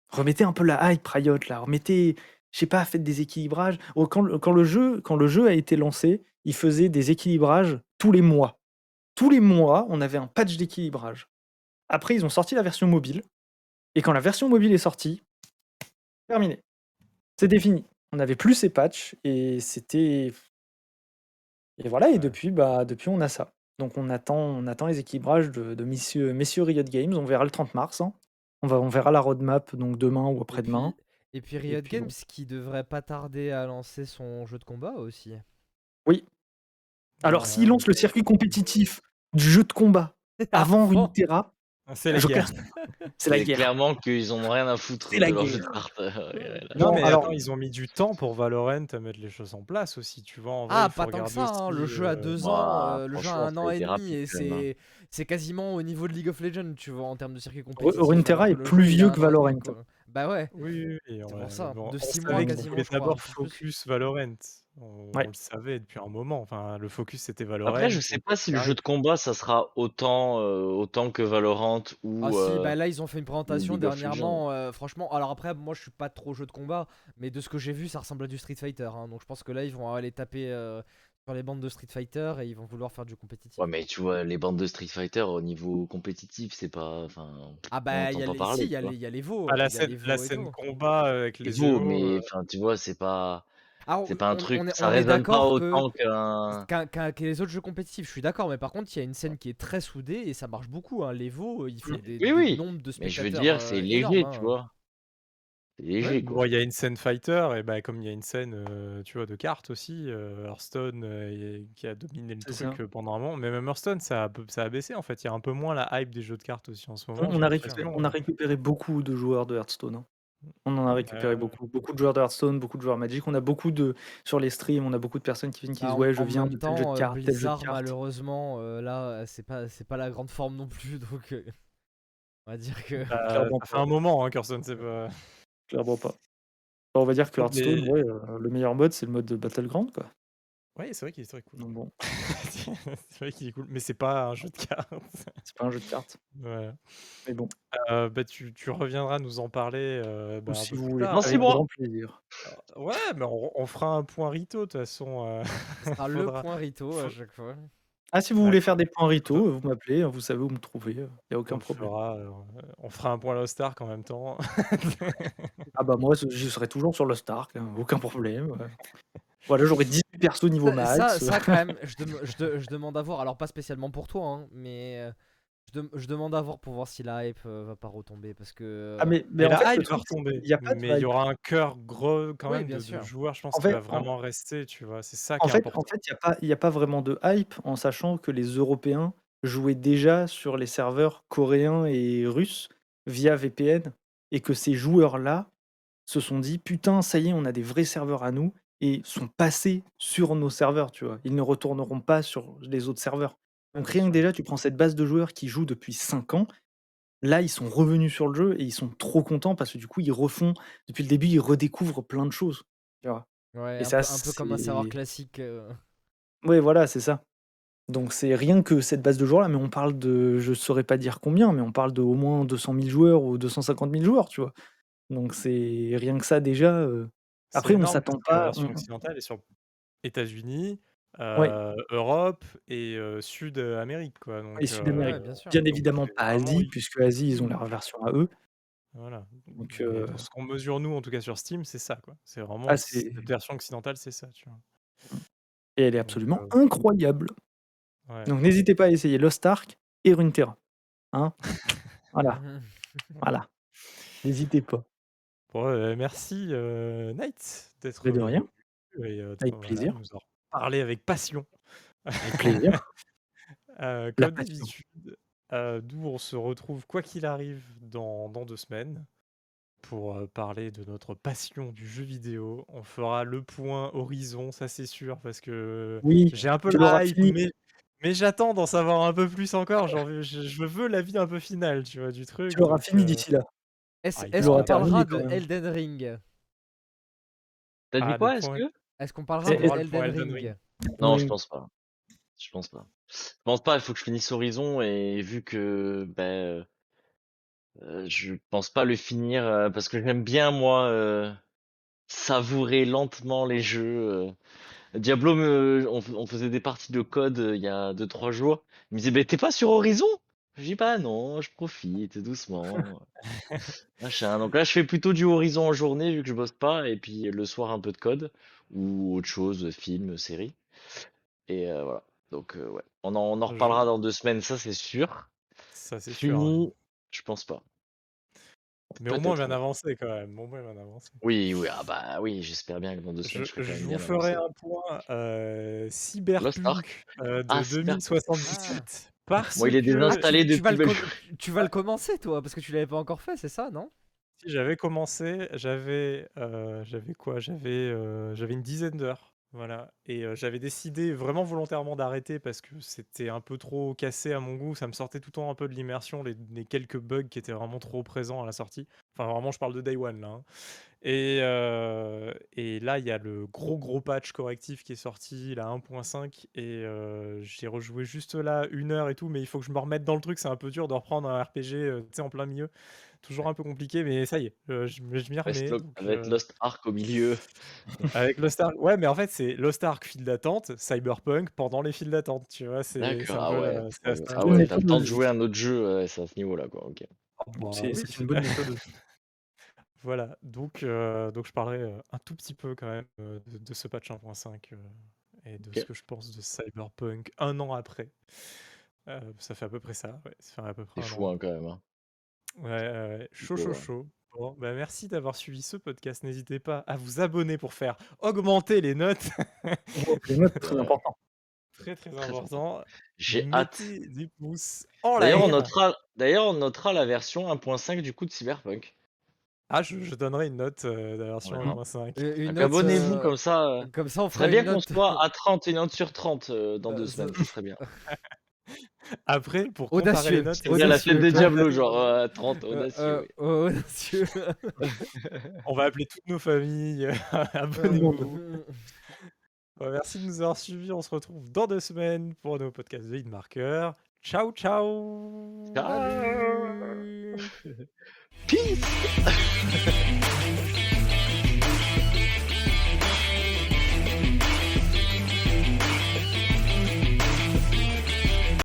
Speaker 4: Remettez un peu la hype Riot là, remettez, je sais pas, faites des équilibrages. Oh, quand, le- quand le jeu, quand le jeu a été lancé, il faisait des équilibrages tous les mois. Tous les mois, on avait un patch d'équilibrage. Après, ils ont sorti la version mobile. Et quand la version mobile est sortie, terminé. C'était fini. On n'avait plus ces patchs et c'était. Et voilà, et depuis, bah, depuis, on a ça. Donc on attend, on attend les équilibrages de, de messieurs, messieurs Riot Games. On verra le 30 mars. hein. On, va, on verra la roadmap donc demain ou après-demain.
Speaker 2: Et puis Riot
Speaker 4: puis
Speaker 2: Games
Speaker 4: bon.
Speaker 2: qui devrait pas tarder à lancer son jeu de combat aussi.
Speaker 4: Oui. Alors,
Speaker 1: Ouais,
Speaker 4: s'ils lancent le circuit compétitif du jeu de combat avant. Runeterra,
Speaker 1: C'est la guerre.
Speaker 4: C'est la
Speaker 3: C'est
Speaker 4: guerre.
Speaker 3: clairement qu'ils ont rien à foutre
Speaker 4: C'est la
Speaker 3: de leur jeu de cartes.
Speaker 1: Non, mais
Speaker 4: alors-
Speaker 1: attends, ils ont mis du temps pour Valorant à mettre les choses en place aussi, tu vois. En vrai,
Speaker 2: Ah, pas tant que ça, hein, le
Speaker 1: aussi,
Speaker 2: jeu a
Speaker 1: euh,
Speaker 2: deux
Speaker 3: bah,
Speaker 2: ans, euh, le jeu a un an et demi, et
Speaker 3: hein.
Speaker 2: c'est c'est quasiment au niveau de League of Legends, tu vois, en termes de circuit compétitif.
Speaker 4: Runeterra est plus vieux que Valorant.
Speaker 2: quoi. Bah ouais.
Speaker 1: Oui, oui, oui,
Speaker 2: C'est pour ça,
Speaker 1: bon,
Speaker 2: de
Speaker 1: on
Speaker 2: six
Speaker 1: savait
Speaker 2: mois quasiment, crois,
Speaker 1: d'abord focus Valorant. On,
Speaker 4: Ouais.
Speaker 1: on le savait depuis un moment. Enfin, le focus c'était Valorant.
Speaker 3: Après, je sais pas si le jeu de combat, ça sera autant, euh, autant que Valorant ou.
Speaker 2: Ah si,
Speaker 3: euh,
Speaker 2: bah là ils ont fait une présentation dernièrement, euh, franchement, alors après moi je suis pas trop jeu de combat, mais de ce que j'ai vu ça ressemble à du Street Fighter, hein, donc je pense que là ils vont aller taper euh, sur les bandes de Street Fighter et ils vont vouloir faire du compétitif.
Speaker 3: Ouais, mais tu vois, les bandes de Street Fighter au niveau compétitif, c'est pas. Enfin.
Speaker 2: Ah bah il y, y y a les veaux,
Speaker 1: Ah, la scène,
Speaker 2: les
Speaker 1: la scène combat avec les
Speaker 3: Les veaux, mais
Speaker 1: euh,
Speaker 3: enfin, tu vois, c'est pas.
Speaker 2: Ah,
Speaker 3: C'est pas un truc.
Speaker 2: on est-
Speaker 3: ça
Speaker 2: on
Speaker 3: résonne pas autant qu'un.
Speaker 2: qu'un- qu'un- que les autres jeux compétitifs, je suis d'accord, mais par contre, il y a une scène qui est très soudée et ça marche beaucoup. Hein. Les veaux, ils font
Speaker 3: Oui,
Speaker 2: des,
Speaker 3: oui,
Speaker 2: des
Speaker 3: oui.
Speaker 2: nombres de
Speaker 3: Mais je veux
Speaker 2: spectateurs.
Speaker 3: dire,
Speaker 2: euh,
Speaker 3: c'est léger, tu
Speaker 2: hein.
Speaker 3: vois. C'est léger,
Speaker 1: Bon,
Speaker 3: quoi.
Speaker 1: il y a une scène fighter, et bah, comme il y a une scène, euh, tu vois, de cartes aussi, euh, Hearthstone euh, et- qui a dominé le
Speaker 4: C'est
Speaker 1: truc
Speaker 4: ça.
Speaker 1: euh, pendant un moment. Mais même Hearthstone, ça a, peu- ça a baissé en fait. Il y a un peu moins la hype des jeux de cartes aussi en ce moment.
Speaker 4: On,
Speaker 1: j'ai
Speaker 4: on a
Speaker 1: l'impression.
Speaker 4: récupéré, on a récupéré beaucoup de joueurs de Hearthstone. hein. On en a récupéré beaucoup. Beaucoup de joueurs de Hearthstone, beaucoup de joueurs Magic. On a beaucoup de. Sur les streams, on a beaucoup de personnes qui viennent qui
Speaker 2: Bah,
Speaker 4: disent
Speaker 2: en-
Speaker 4: Ouais, je
Speaker 2: en
Speaker 4: viens
Speaker 2: même
Speaker 4: de tel jeu
Speaker 2: temps,
Speaker 4: de
Speaker 2: euh,
Speaker 4: cartes, tel jeu de
Speaker 2: Blizzard,
Speaker 4: cartes.
Speaker 2: malheureusement, euh, là, c'est pas, c'est pas la grande forme non plus, donc euh, on va dire que.
Speaker 1: Bah,
Speaker 4: Clairement
Speaker 1: ça fait
Speaker 4: pas.
Speaker 1: un moment, hein, qu'Hearthstone, c'est pas.
Speaker 4: Clairement pas. Enfin, on va dire que
Speaker 1: Mais-
Speaker 4: Hearthstone, ouais, euh, le meilleur mode, c'est le mode de Battleground. Quoi.
Speaker 1: Ouais, c'est vrai qu'il est très cool.
Speaker 4: Donc bon,
Speaker 1: c'est vrai qu'il est cool, mais c'est pas un jeu de cartes.
Speaker 4: c'est pas un jeu de cartes.
Speaker 1: Voilà.
Speaker 4: Mais bon,
Speaker 1: Euh, bah, tu, tu reviendras nous en parler euh, bah,
Speaker 4: ou si vous voulez.
Speaker 3: Non, c'est
Speaker 4: plaisir.
Speaker 1: Ouais, mais on, on fera un point Rito de toute façon. euh,
Speaker 2: Ce sera le point Rito à chaque fois.
Speaker 4: Ah, si vous voulez faire des points rito, vous m'appelez, vous savez où me trouver, il n'y a aucun problème.
Speaker 1: fera, euh, on fera un point Lost Ark en même temps.
Speaker 4: Ah bah moi, je serai toujours sur le Stark, hein, aucun problème. Voilà, j'aurai 18 persos niveau max.
Speaker 2: ça, ça, quand même, je, dem- je de- je demande à voir, alors pas spécialement pour toi, hein, mais euh, je, dem- je demande à voir pour voir si la hype euh, va pas retomber parce que.
Speaker 4: Ah mais, mais en
Speaker 1: la
Speaker 4: fait,
Speaker 1: hype va retomber.
Speaker 4: qu'il y a pas de
Speaker 1: mais il y aura un cœur gros quand
Speaker 2: Oui,
Speaker 1: même
Speaker 2: bien
Speaker 1: de, de
Speaker 2: sûr.
Speaker 1: joueurs, je pense,
Speaker 4: En
Speaker 1: qui
Speaker 4: fait,
Speaker 1: va
Speaker 4: en-
Speaker 1: vraiment rester, tu vois. C'est ça
Speaker 4: En
Speaker 1: qui est
Speaker 4: fait,
Speaker 1: important.
Speaker 4: en fait, il n'y a, pas- il y a pas vraiment de hype en sachant que les Européens jouaient déjà sur les serveurs coréens et russes via VPN et que ces joueurs-là se sont dit putain, ça y est, on a des vrais serveurs à nous et sont passés sur nos serveurs, tu vois. Ils ne retourneront pas sur les autres serveurs. Donc rien que déjà, tu prends cette base de joueurs qui jouent depuis 5 ans. Là, ils sont revenus sur le jeu et ils sont trop contents parce que du coup, ils refont, depuis le début, ils redécouvrent plein de choses. Tu vois?
Speaker 2: Ouais,
Speaker 4: Et
Speaker 2: un,
Speaker 4: ça,
Speaker 2: peu, un peu comme un serveur classique. euh.
Speaker 4: Ouais, voilà, c'est ça. Donc c'est rien que cette base de joueurs-là, mais on parle de, je saurais pas dire combien, mais on parle de au moins 200 000 joueurs ou 250 000 joueurs, tu vois? Donc c'est rien que ça déjà. euh, Après, on s'attend pas.
Speaker 1: version
Speaker 4: on-
Speaker 1: occidentale est sur États-Unis,
Speaker 4: Ouais.
Speaker 1: euh, Europe et euh, Sud-Amérique, quoi. Donc,
Speaker 4: Et Sud-Amérique.
Speaker 2: Ouais, bien sûr.
Speaker 4: Bien
Speaker 1: donc
Speaker 4: évidemment
Speaker 1: c'est
Speaker 4: pas
Speaker 1: vraiment-
Speaker 4: Asie, puisque Asie, ils ont leur version à eux.
Speaker 1: Voilà.
Speaker 4: Donc,
Speaker 1: Mais
Speaker 4: euh,
Speaker 1: ce qu'on mesure nous, en tout cas sur Steam, c'est ça, quoi. C'est vraiment
Speaker 4: Ah, c'est-
Speaker 1: cette version occidentale, c'est ça, tu vois.
Speaker 4: Et elle est
Speaker 1: Donc,
Speaker 4: absolument
Speaker 1: euh,
Speaker 4: incroyable.
Speaker 1: ouais.
Speaker 4: Donc n'hésitez pas à essayer Lost Ark et Runeterra. Hein voilà, voilà. N'hésitez pas.
Speaker 1: Bon, euh, merci euh, Knight d'être
Speaker 4: Mais de rien.
Speaker 1: venu et, euh,
Speaker 4: Avec
Speaker 1: voilà,
Speaker 4: plaisir.
Speaker 1: nous parler avec passion.
Speaker 4: Avec plaisir.
Speaker 1: Euh, comme d'habitude, euh, d'où on se retrouve quoi qu'il arrive dans, dans deux semaines pour euh, parler de notre passion du jeu vidéo. On fera le point horizon, ça c'est sûr, parce que
Speaker 4: Oui,
Speaker 1: j'ai un peu
Speaker 4: l'auras
Speaker 1: hype, mais, mais j'attends d'en savoir un peu plus encore. Genre, je, je veux la vie un peu finale, tu vois, du truc.
Speaker 4: tu l'auras fini
Speaker 1: euh,
Speaker 4: d'ici là.
Speaker 2: Est-ce
Speaker 1: Ah,
Speaker 2: qu'on parlera
Speaker 4: terminé,
Speaker 2: de. Elden Ring?
Speaker 3: T'as dit
Speaker 1: Ah,
Speaker 3: quoi,
Speaker 1: des
Speaker 3: est-ce que
Speaker 2: Est-ce qu'on parlera de Elden
Speaker 1: Elden
Speaker 2: Ring?
Speaker 3: Non, je pense pas. Je pense pas. Je pense pas, il faut que je finisse Horizon et vu que ben, euh, Euh, je pense pas le finir euh, parce que j'aime bien moi euh, savourer lentement les jeux. euh. Diablo, me- on, faisait des parties de code euh, il y a 2-3 jours. Il me disait, mais t'es pas sur Horizon? Je dis, bah non, je profite doucement. Machin. Donc là, je fais plutôt du Horizon en journée vu que je bosse pas, et puis le soir un peu de code ou autre chose, film, série. Et euh, voilà. Donc euh, ouais, on en, on en
Speaker 1: Je-
Speaker 3: reparlera dans deux semaines, ça c'est sûr.
Speaker 1: Ça, c'est sûr.
Speaker 3: Fini, je pense pas.
Speaker 1: Mais au moins, on vient
Speaker 3: Peut-être, ouais.
Speaker 1: d'avancer quand même. Au moins, on vient d'avancer.
Speaker 3: Oui, oui, ah bah oui, j'espère bien que dans deux
Speaker 1: Je,
Speaker 3: semaines, je
Speaker 1: je
Speaker 3: même
Speaker 1: vous
Speaker 3: bien
Speaker 1: ferai
Speaker 3: avancé.
Speaker 1: un point euh. Cyberpunk euh, de
Speaker 3: Ah, Cyberpunk.
Speaker 1: 2078. Parce
Speaker 3: Bon, il est
Speaker 1: que
Speaker 3: désinstallé
Speaker 2: tu, tu vas
Speaker 3: depuis
Speaker 2: le
Speaker 3: belle-
Speaker 2: com- tu vas le commencer toi parce que tu l'avais pas encore fait, c'est ça, non?
Speaker 1: Si j'avais commencé, j'avais euh, quoi? J'avais euh, j'avais une dizaine d'heures. Voilà. Et j'avais décidé vraiment volontairement d'arrêter parce que c'était un peu trop cassé à mon goût. Ça me sortait tout le temps un peu de l'immersion, les, quelques bugs qui étaient vraiment trop présents à la sortie. Enfin, vraiment, je parle de Day One là. hein. Et, et là, il y a le gros gros patch correctif qui est sorti, la 1.5, et j'ai rejoué juste là une heure et tout, mais il faut que je me remette dans le truc, c'est un peu dur de reprendre un RPG tu sais, en plein milieu. Toujours un peu compliqué, mais ça y est, je, m'y
Speaker 3: Reste
Speaker 1: remets. donc,
Speaker 3: avec
Speaker 1: euh,
Speaker 3: Lost Ark au milieu.
Speaker 1: avec Lost Ark. Ouais, mais en fait, c'est Lost Ark, file d'attente, Cyberpunk pendant les files d'attente, tu vois. C'est c'est
Speaker 3: D'accord,
Speaker 1: un
Speaker 3: ah
Speaker 1: peu
Speaker 3: ouais.
Speaker 1: c'est
Speaker 3: Ah ouais, ah ouais, t'as le temps de jouer à un autre jeu, ouais, c'est à ce niveau-là, quoi. Ok.
Speaker 1: Bah
Speaker 4: C'est
Speaker 1: oui.
Speaker 4: c'est une bonne méthode.
Speaker 1: Voilà, donc, euh, donc je parlerai euh, un tout petit peu quand même euh, de, de ce patch 1.5 euh, et de ce que je pense de Cyberpunk un an après. Euh, ça fait à peu près ça, ouais, ça fait à peu près
Speaker 3: C'est fou, hein, quand même. hein.
Speaker 1: Ouais, ouais, chaud, chaud, chaud. Bon, bah merci d'avoir suivi ce podcast. N'hésitez pas à vous abonner pour faire augmenter les notes.
Speaker 4: Les notes, très important.
Speaker 1: très, très
Speaker 3: Très
Speaker 1: important.
Speaker 3: J'ai hâte.
Speaker 1: Des pouces en
Speaker 3: D'ailleurs, on notera, d'ailleurs, on notera la version 1.5 du coup de Cyberpunk.
Speaker 1: Ah, je, je donnerai une note euh, de la version
Speaker 3: Ouais.
Speaker 1: 1.5.
Speaker 2: Euh, Une
Speaker 3: Donc,
Speaker 2: note,
Speaker 3: abonnez-vous
Speaker 2: euh,
Speaker 3: comme ça. euh,
Speaker 2: Comme ça, on
Speaker 3: Ce
Speaker 2: fera
Speaker 3: serait bien
Speaker 2: une
Speaker 3: qu'on
Speaker 2: note.
Speaker 3: soit à 30, une note sur 30 euh, dans
Speaker 2: Euh,
Speaker 3: deux
Speaker 2: ça-
Speaker 3: semaines, ce serait bien.
Speaker 1: Après, pour comparer
Speaker 2: Audacieux.
Speaker 1: les notes,
Speaker 3: C'est la fête des
Speaker 2: Toi,
Speaker 3: Diablo, genre euh, 30,
Speaker 2: Euh,
Speaker 3: audacieux.
Speaker 2: euh, oh, audacieux.
Speaker 1: on va appeler toutes nos familles. Abonnez-vous. Merci de nous avoir suivis. On se retrouve dans deux semaines pour nos podcasts de Hitmarker. Ciao, ciao.
Speaker 3: Ciao. Peace